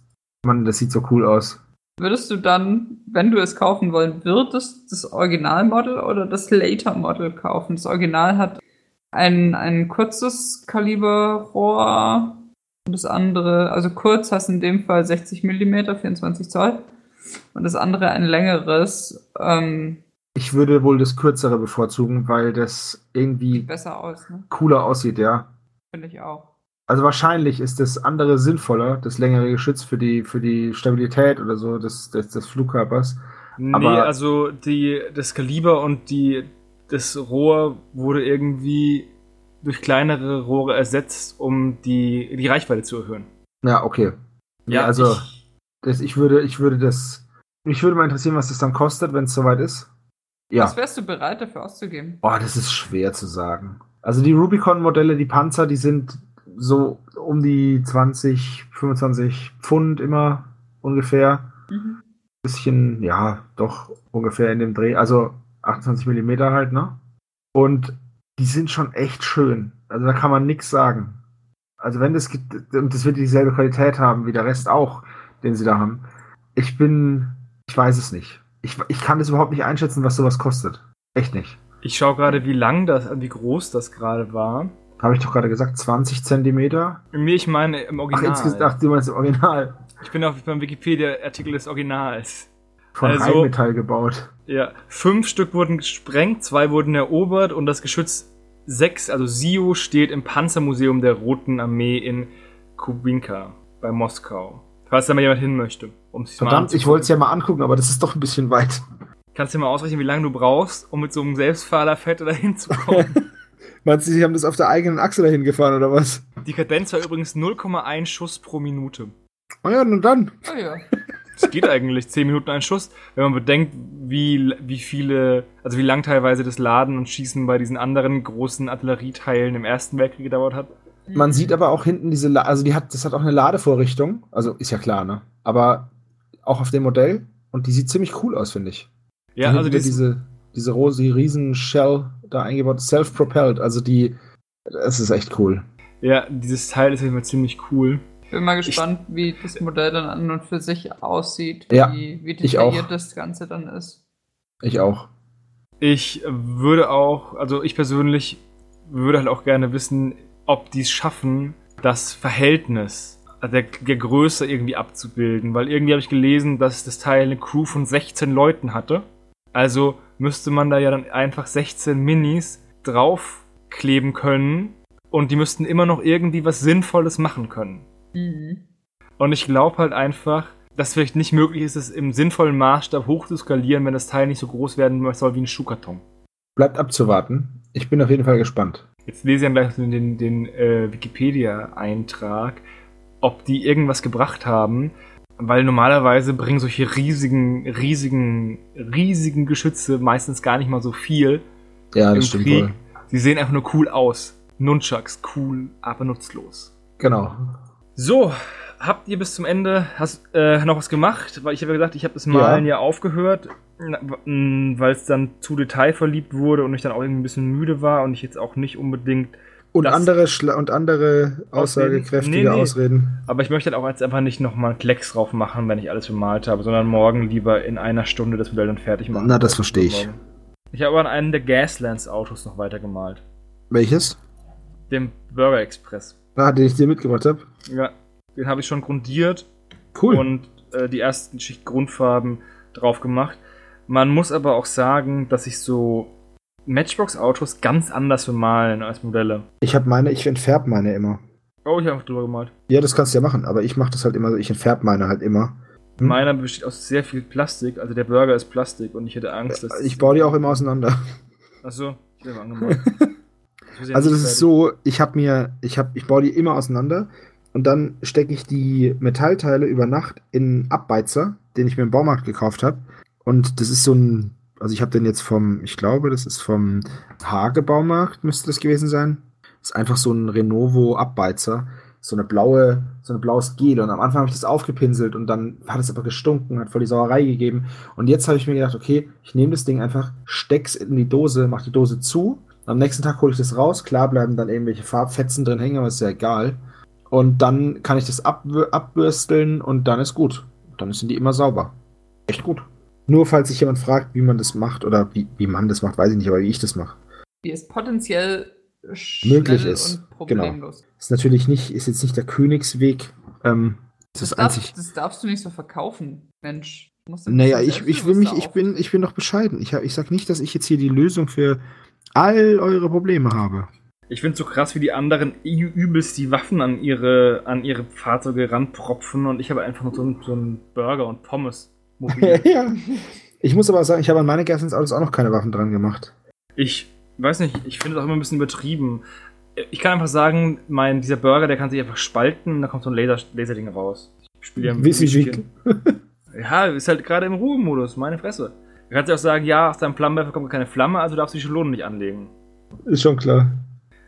Mann, das sieht so cool aus. Würdest du dann, wenn du es kaufen wollen würdest, das Originalmodel oder das Later-Model kaufen? Das Original hat ein, ein kurzes Kaliberrohr und das andere, also kurz heißt in dem Fall 60 Millimeter, 24 Zoll. Und das andere ein längeres, ähm, Ich würde wohl das kürzere bevorzugen, weil das irgendwie besser aus, ne? cooler aussieht, ja. Finde ich auch. Also wahrscheinlich ist das andere sinnvoller, das längere Geschütz für die, für die Stabilität oder so des, des, des Flugkörpers. Nee, Aber- also die, das Kaliber und die, das Rohr wurde irgendwie durch kleinere Rohre ersetzt, um die, die Reichweite zu erhöhen. Ja, okay. Ja, also ich, das, ich würde, ich würde das, mich würde mal interessieren, was das dann kostet, wenn es soweit ist. Ja. Was wärst du bereit dafür auszugeben? Boah, das ist schwer zu sagen. Also die Rubicon-Modelle, die Panzer, die sind so um die 20, 25 Pfund immer ungefähr. Mhm. Bisschen, ja, doch ungefähr in dem Dreh. Also 28 Millimeter halt, ne? Und die sind schon echt schön. Also da kann man nichts sagen. Also wenn das gibt, und das wird dieselbe Qualität haben wie der Rest auch, den sie da haben. Ich bin, ich weiß es nicht. Ich, ich kann das überhaupt nicht einschätzen, was sowas kostet. Echt nicht. ich schaue gerade, wie lang das, wie groß das gerade war. Habe ich doch gerade gesagt, 20 Zentimeter. Mir, ich meine im Ach, Original. insgesamt, ach, du meinst im Original. Ich bin auf beim Wikipedia-Artikel des Originals. Von Also- Rheinmetall gebaut. Ja, fünf Stück wurden gesprengt, zwei wurden erobert und das Geschütz 6, also Sio, steht im Panzermuseum der Roten Armee in Kubinka bei Moskau. Falls da mal jemand hin möchte. Um sich mal Verdammt, ich wollte es ja mal angucken, aber das ist doch ein bisschen weit. Kannst du dir mal ausrechnen, wie lange du brauchst, um mit so einem Selbstfahrerfett dahin zu kommen? Meinst du, sie haben das auf der eigenen Achse dahin gefahren oder was? Die Kadenz war übrigens 0,1 Schuss pro Minute. Oh ja, nun dann. Oh ja. Es geht eigentlich 10 Minuten ein Schuss, wenn man bedenkt, wie, wie viele, also wie lang teilweise das Laden und Schießen bei diesen anderen großen Artillerieteilen im Ersten Weltkrieg gedauert hat. Man sieht aber auch hinten diese, La also die hat, das hat auch eine Ladevorrichtung. Also ist ja klar, ne? Aber auch auf dem Modell. Und die sieht ziemlich cool aus, finde ich. Ja, Da also die, diese, diese rose Shell da eingebaut, self-propelled. Also die, das ist echt cool. ja, dieses Teil ist Fall ziemlich cool. Bin mal gespannt, wie das Modell dann an und für sich aussieht. Ja, wie, wie ich auch. detailliert das Ganze dann ist. Ich auch. Ich würde auch, also ich persönlich würde halt auch gerne wissen, ob die es schaffen, das Verhältnis der, der Größe irgendwie abzubilden. Weil irgendwie habe ich gelesen, dass das Teil eine Crew von 16 Leuten hatte. Also müsste man da ja dann einfach 16 Minis draufkleben können und die müssten immer noch irgendwie was Sinnvolles machen können. Mhm. Und ich glaube halt einfach, dass vielleicht nicht möglich ist, es im sinnvollen Maßstab hoch zu skalieren, wenn das Teil nicht so groß werden soll wie ein Schuhkarton. Bleibt abzuwarten. Ich bin auf jeden Fall gespannt. Jetzt lese ich dann gleich den, den, den äh, Wikipedia-Eintrag, ob die irgendwas gebracht haben, weil normalerweise bringen solche riesigen, riesigen, riesigen Geschütze meistens gar nicht mal so viel. Ja, Im das stimmt Krieg. wohl. Sie sehen einfach nur cool aus. Nunchucks, cool, aber nutzlos. Genau. So, habt ihr bis zum Ende hast, äh, noch was gemacht? Weil ich habe ja gesagt, ich habe das Malen ja, aufgehört, na, w- m, weil es dann zu detailverliebt wurde und ich dann auch irgendwie ein bisschen müde war und ich jetzt auch nicht unbedingt. Und andere, Schla und andere aussagekräftige Nee, nee. Ausreden. Aber ich möchte halt auch jetzt einfach nicht nochmal Klecks drauf machen, wenn ich alles bemalt habe, sondern morgen lieber in einer Stunde das Modell dann fertig machen. Na, das verstehe ich. Ich habe an einem der Gaslands-Autos noch weiter gemalt. Welches? Dem Burger Express. Ah, den ich dir mitgebracht habe. Ja, den habe ich schon grundiert Cool. und äh, die ersten Schicht Grundfarben drauf gemacht. Man muss aber auch sagen, dass ich so Matchbox-Autos ganz anders bemalen als Modelle. ich habe meine, ich entfärbe meine immer. Oh, ich habe drüber gemalt. Ja, das kannst du ja machen, aber ich mache das halt immer, ich entfärbe meine halt immer. Hm? Meiner besteht aus sehr viel Plastik, also der Burger ist Plastik und ich hätte Angst, dass. Ich baue die auch immer auseinander. Achso, ich habe angemalt. Also das ist so, ich habe mir, ich habe, ich baue die immer auseinander und dann stecke ich die Metallteile über Nacht in Abbeizer, den ich mir im Baumarkt gekauft habe. Und das ist so ein, also ich habe den jetzt vom, ich glaube, das ist vom Hage Baumarkt, müsste das gewesen sein. Das ist einfach so ein Renovo Abbeizer, so eine blaue, so ein blaues Gel. Und am Anfang habe ich das aufgepinselt und dann hat es aber gestunken, hat voll die Sauerei gegeben. Und jetzt habe ich mir gedacht, okay, ich nehme das Ding einfach, steck's in die Dose, mach die Dose zu am nächsten Tag hole ich das raus. Klar bleiben dann irgendwelche Farbfetzen drin hängen, aber ist ja egal. Und dann kann ich das abbürsteln und dann ist gut. Dann sind die immer sauber. Echt gut. Nur falls sich jemand fragt, wie man das macht oder wie, wie man das macht, weiß ich nicht, aber wie ich das mache. Wie es potenziell Möglich ist, und genau. problemlos. Ist natürlich nicht, ist jetzt nicht der Königsweg. Ähm, das ist darf, einzig. das darfst du nicht so verkaufen, Mensch. Naja, ich, ich will mich, ich bin, ich bin doch bescheiden. Ich, ich sag nicht, dass ich jetzt hier die Lösung für all eure Probleme habe. Ich finde so krass, wie die anderen übelst die Waffen an ihre, an ihre Fahrzeuge ranpropfen und ich habe einfach nur so einen, so einen Burger und Pommes. mobil. ja. Ich muss aber sagen, ich habe an meine Gersens Autos auch noch keine Waffen dran gemacht. ich weiß nicht, ich finde das auch immer ein bisschen übertrieben. Ich kann einfach sagen, mein, dieser Burger, der kann sich einfach spalten und da kommt so ein Laser, Laserding raus. Ich spiele ja sie Spiel. Ja, ist halt gerade im Ruhemodus, meine Fresse. Du kannst ja auch sagen, ja, aus deinem Flammenwerfer kommt keine Flamme, also darfst du die Schalone nicht anlegen. Ist schon klar.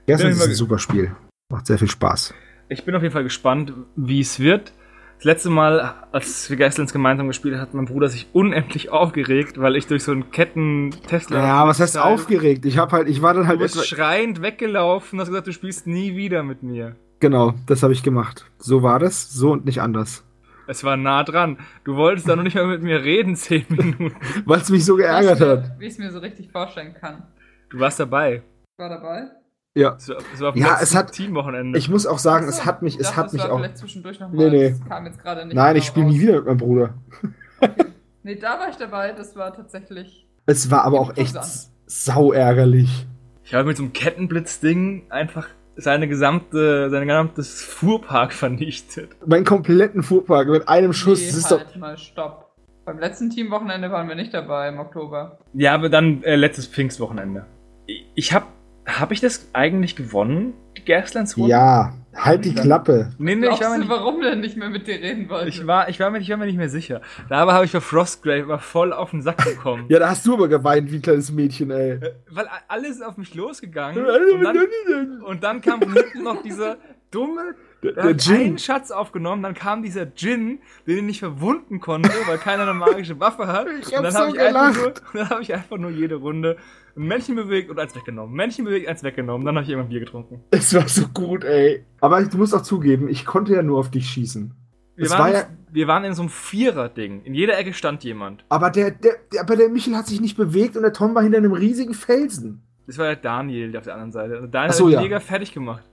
Ich ist mal ein super Spiel. Macht sehr viel Spaß. Ich bin auf jeden Fall gespannt, wie es wird. Das letzte Mal, als wir Geistlands gemeinsam gespielt haben, hat mein Bruder sich unendlich aufgeregt, weil ich durch so einen Ketten-Tesla. Ja, was heißt aufgeregt? Ich habe halt, ich war dann Du halt bist etwa, schreiend weggelaufen und hast gesagt, du spielst nie wieder mit mir. Genau, das habe ich gemacht. So war das, so und nicht anders. Es war nah dran. Du wolltest da noch nicht mal mit mir reden, zehn Minuten. Weil es mich so geärgert mir- hat. Wie ich es mir so richtig vorstellen kann. Du warst dabei. War dabei? Ja. Es war, es war Ja, es hat- Teamwochenende. Ich muss auch sagen, es hat mich, ich es hat mich war auch. Vielleicht zwischendurch noch Nee, mal. nee. Das kam jetzt gerade nicht. Nein, genau ich spiele nie wieder mit meinem Bruder. Nee, da war ich dabei. Das war tatsächlich. Es war aber auch echt sau ärgerlich. Ich habe mit so einem Kettenblitzding einfach seine gesamte, sein gesamtes Fuhrpark vernichtet. Meinen kompletten Fuhrpark mit einem Schuss. nee, das ist doch, halt mal, stopp. Beim letzten Teamwochenende waren wir nicht dabei im Oktober. Ja, aber dann äh, letztes Pfingstwochenende. Ich, ich hab, hab ich das eigentlich gewonnen, die Gaslands Runde? Ja, halt die Klappe. Nee, nee, ich war, mir nicht, warum der nicht mehr mit dir reden wollte? ich, war, ich, war mir, ich war mir nicht mehr sicher. Dabei habe ich für Frostgrave mal voll auf den Sack bekommen. Ja, da hast du aber geweint wie ein kleines Mädchen, ey. Äh, Weil a- alle sind auf mich losgegangen. Und dann, und dann kam von hinten noch dieser dumme. Der, Der hat Djinn. einen Schatz aufgenommen, dann kam dieser Djinn, den ich nicht verwunden konnte, weil keiner eine magische Waffe hat. Ich und dann so habe ich, einfach gelacht. nur- dann hab ich einfach nur jede Runde ein Männchen bewegt und eins weggenommen. Männchen bewegt, eins weggenommen. Dann habe ich irgendwann Bier getrunken. Es war so gut, ey. Aber du musst auch zugeben, ich konnte ja nur auf dich schießen. Wir, waren, war ja, wir waren in so einem Vierer-Ding. In jeder Ecke stand jemand. aber der, der, der, aber der Michel hat sich nicht bewegt und der Tom war hinter einem riesigen Felsen. Das war der Daniel der auf der anderen Seite. Also Daniel so, hat mich ja. mega fertig gemacht.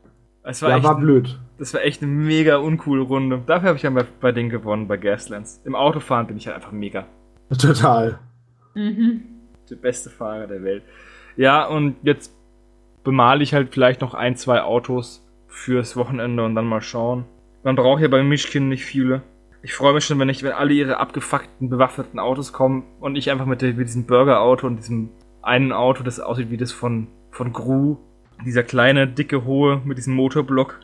Es war Ja, echt war blöd. Das war echt eine mega uncoole Runde. Dafür habe ich dann bei, bei Ding gewonnen, bei Gaslands. Im Autofahren bin ich halt einfach mega. Total. Mhm. Der beste Fahrer der Welt. Ja, und jetzt bemale ich halt vielleicht noch ein, zwei Autos fürs Wochenende und dann mal schauen. Man braucht ja bei Mischkin nicht viele. Ich freue mich schon, wenn ich, wenn alle ihre abgefuckten, bewaffneten Autos kommen und ich einfach mit, der, mit diesem Burger-Auto und diesem einen Auto, das aussieht wie das von, von Gru, dieser kleine, dicke, hohe, mit diesem Motorblock,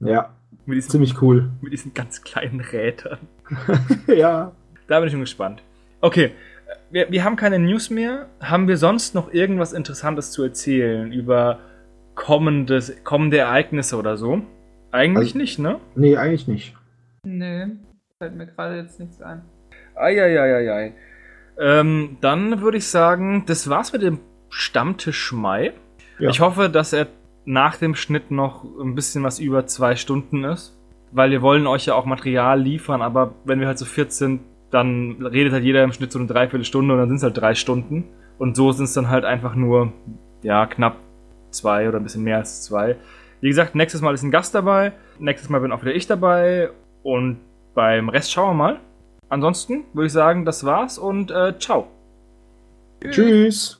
Ja, mit diesen, ziemlich cool. mit diesen ganz kleinen Rädern. ja. Da bin ich schon gespannt. Okay, wir, wir haben keine News mehr. Haben wir sonst noch irgendwas Interessantes zu erzählen über kommendes, kommende Ereignisse oder so? Eigentlich Also- nicht, ne? Nee, eigentlich nicht. Nee, fällt mir gerade jetzt nichts ein. Eieieiei. Ähm, dann würde ich sagen, das war's mit dem Stammtisch Mai. Ja. Ich hoffe, dass er nach dem Schnitt noch ein bisschen was über zwei Stunden ist. Weil wir wollen euch ja auch Material liefern, aber wenn wir halt so 14, dann redet halt jeder im Schnitt so eine Dreiviertelstunde und dann sind es halt drei Stunden. Und so sind es dann halt einfach nur, ja, knapp zwei oder ein bisschen mehr als zwei. Wie gesagt, nächstes Mal ist ein Gast dabei. Nächstes Mal bin auch wieder ich dabei. Und beim Rest schauen wir mal. Ansonsten würde ich sagen, das war's und äh, ciao. Tschüss.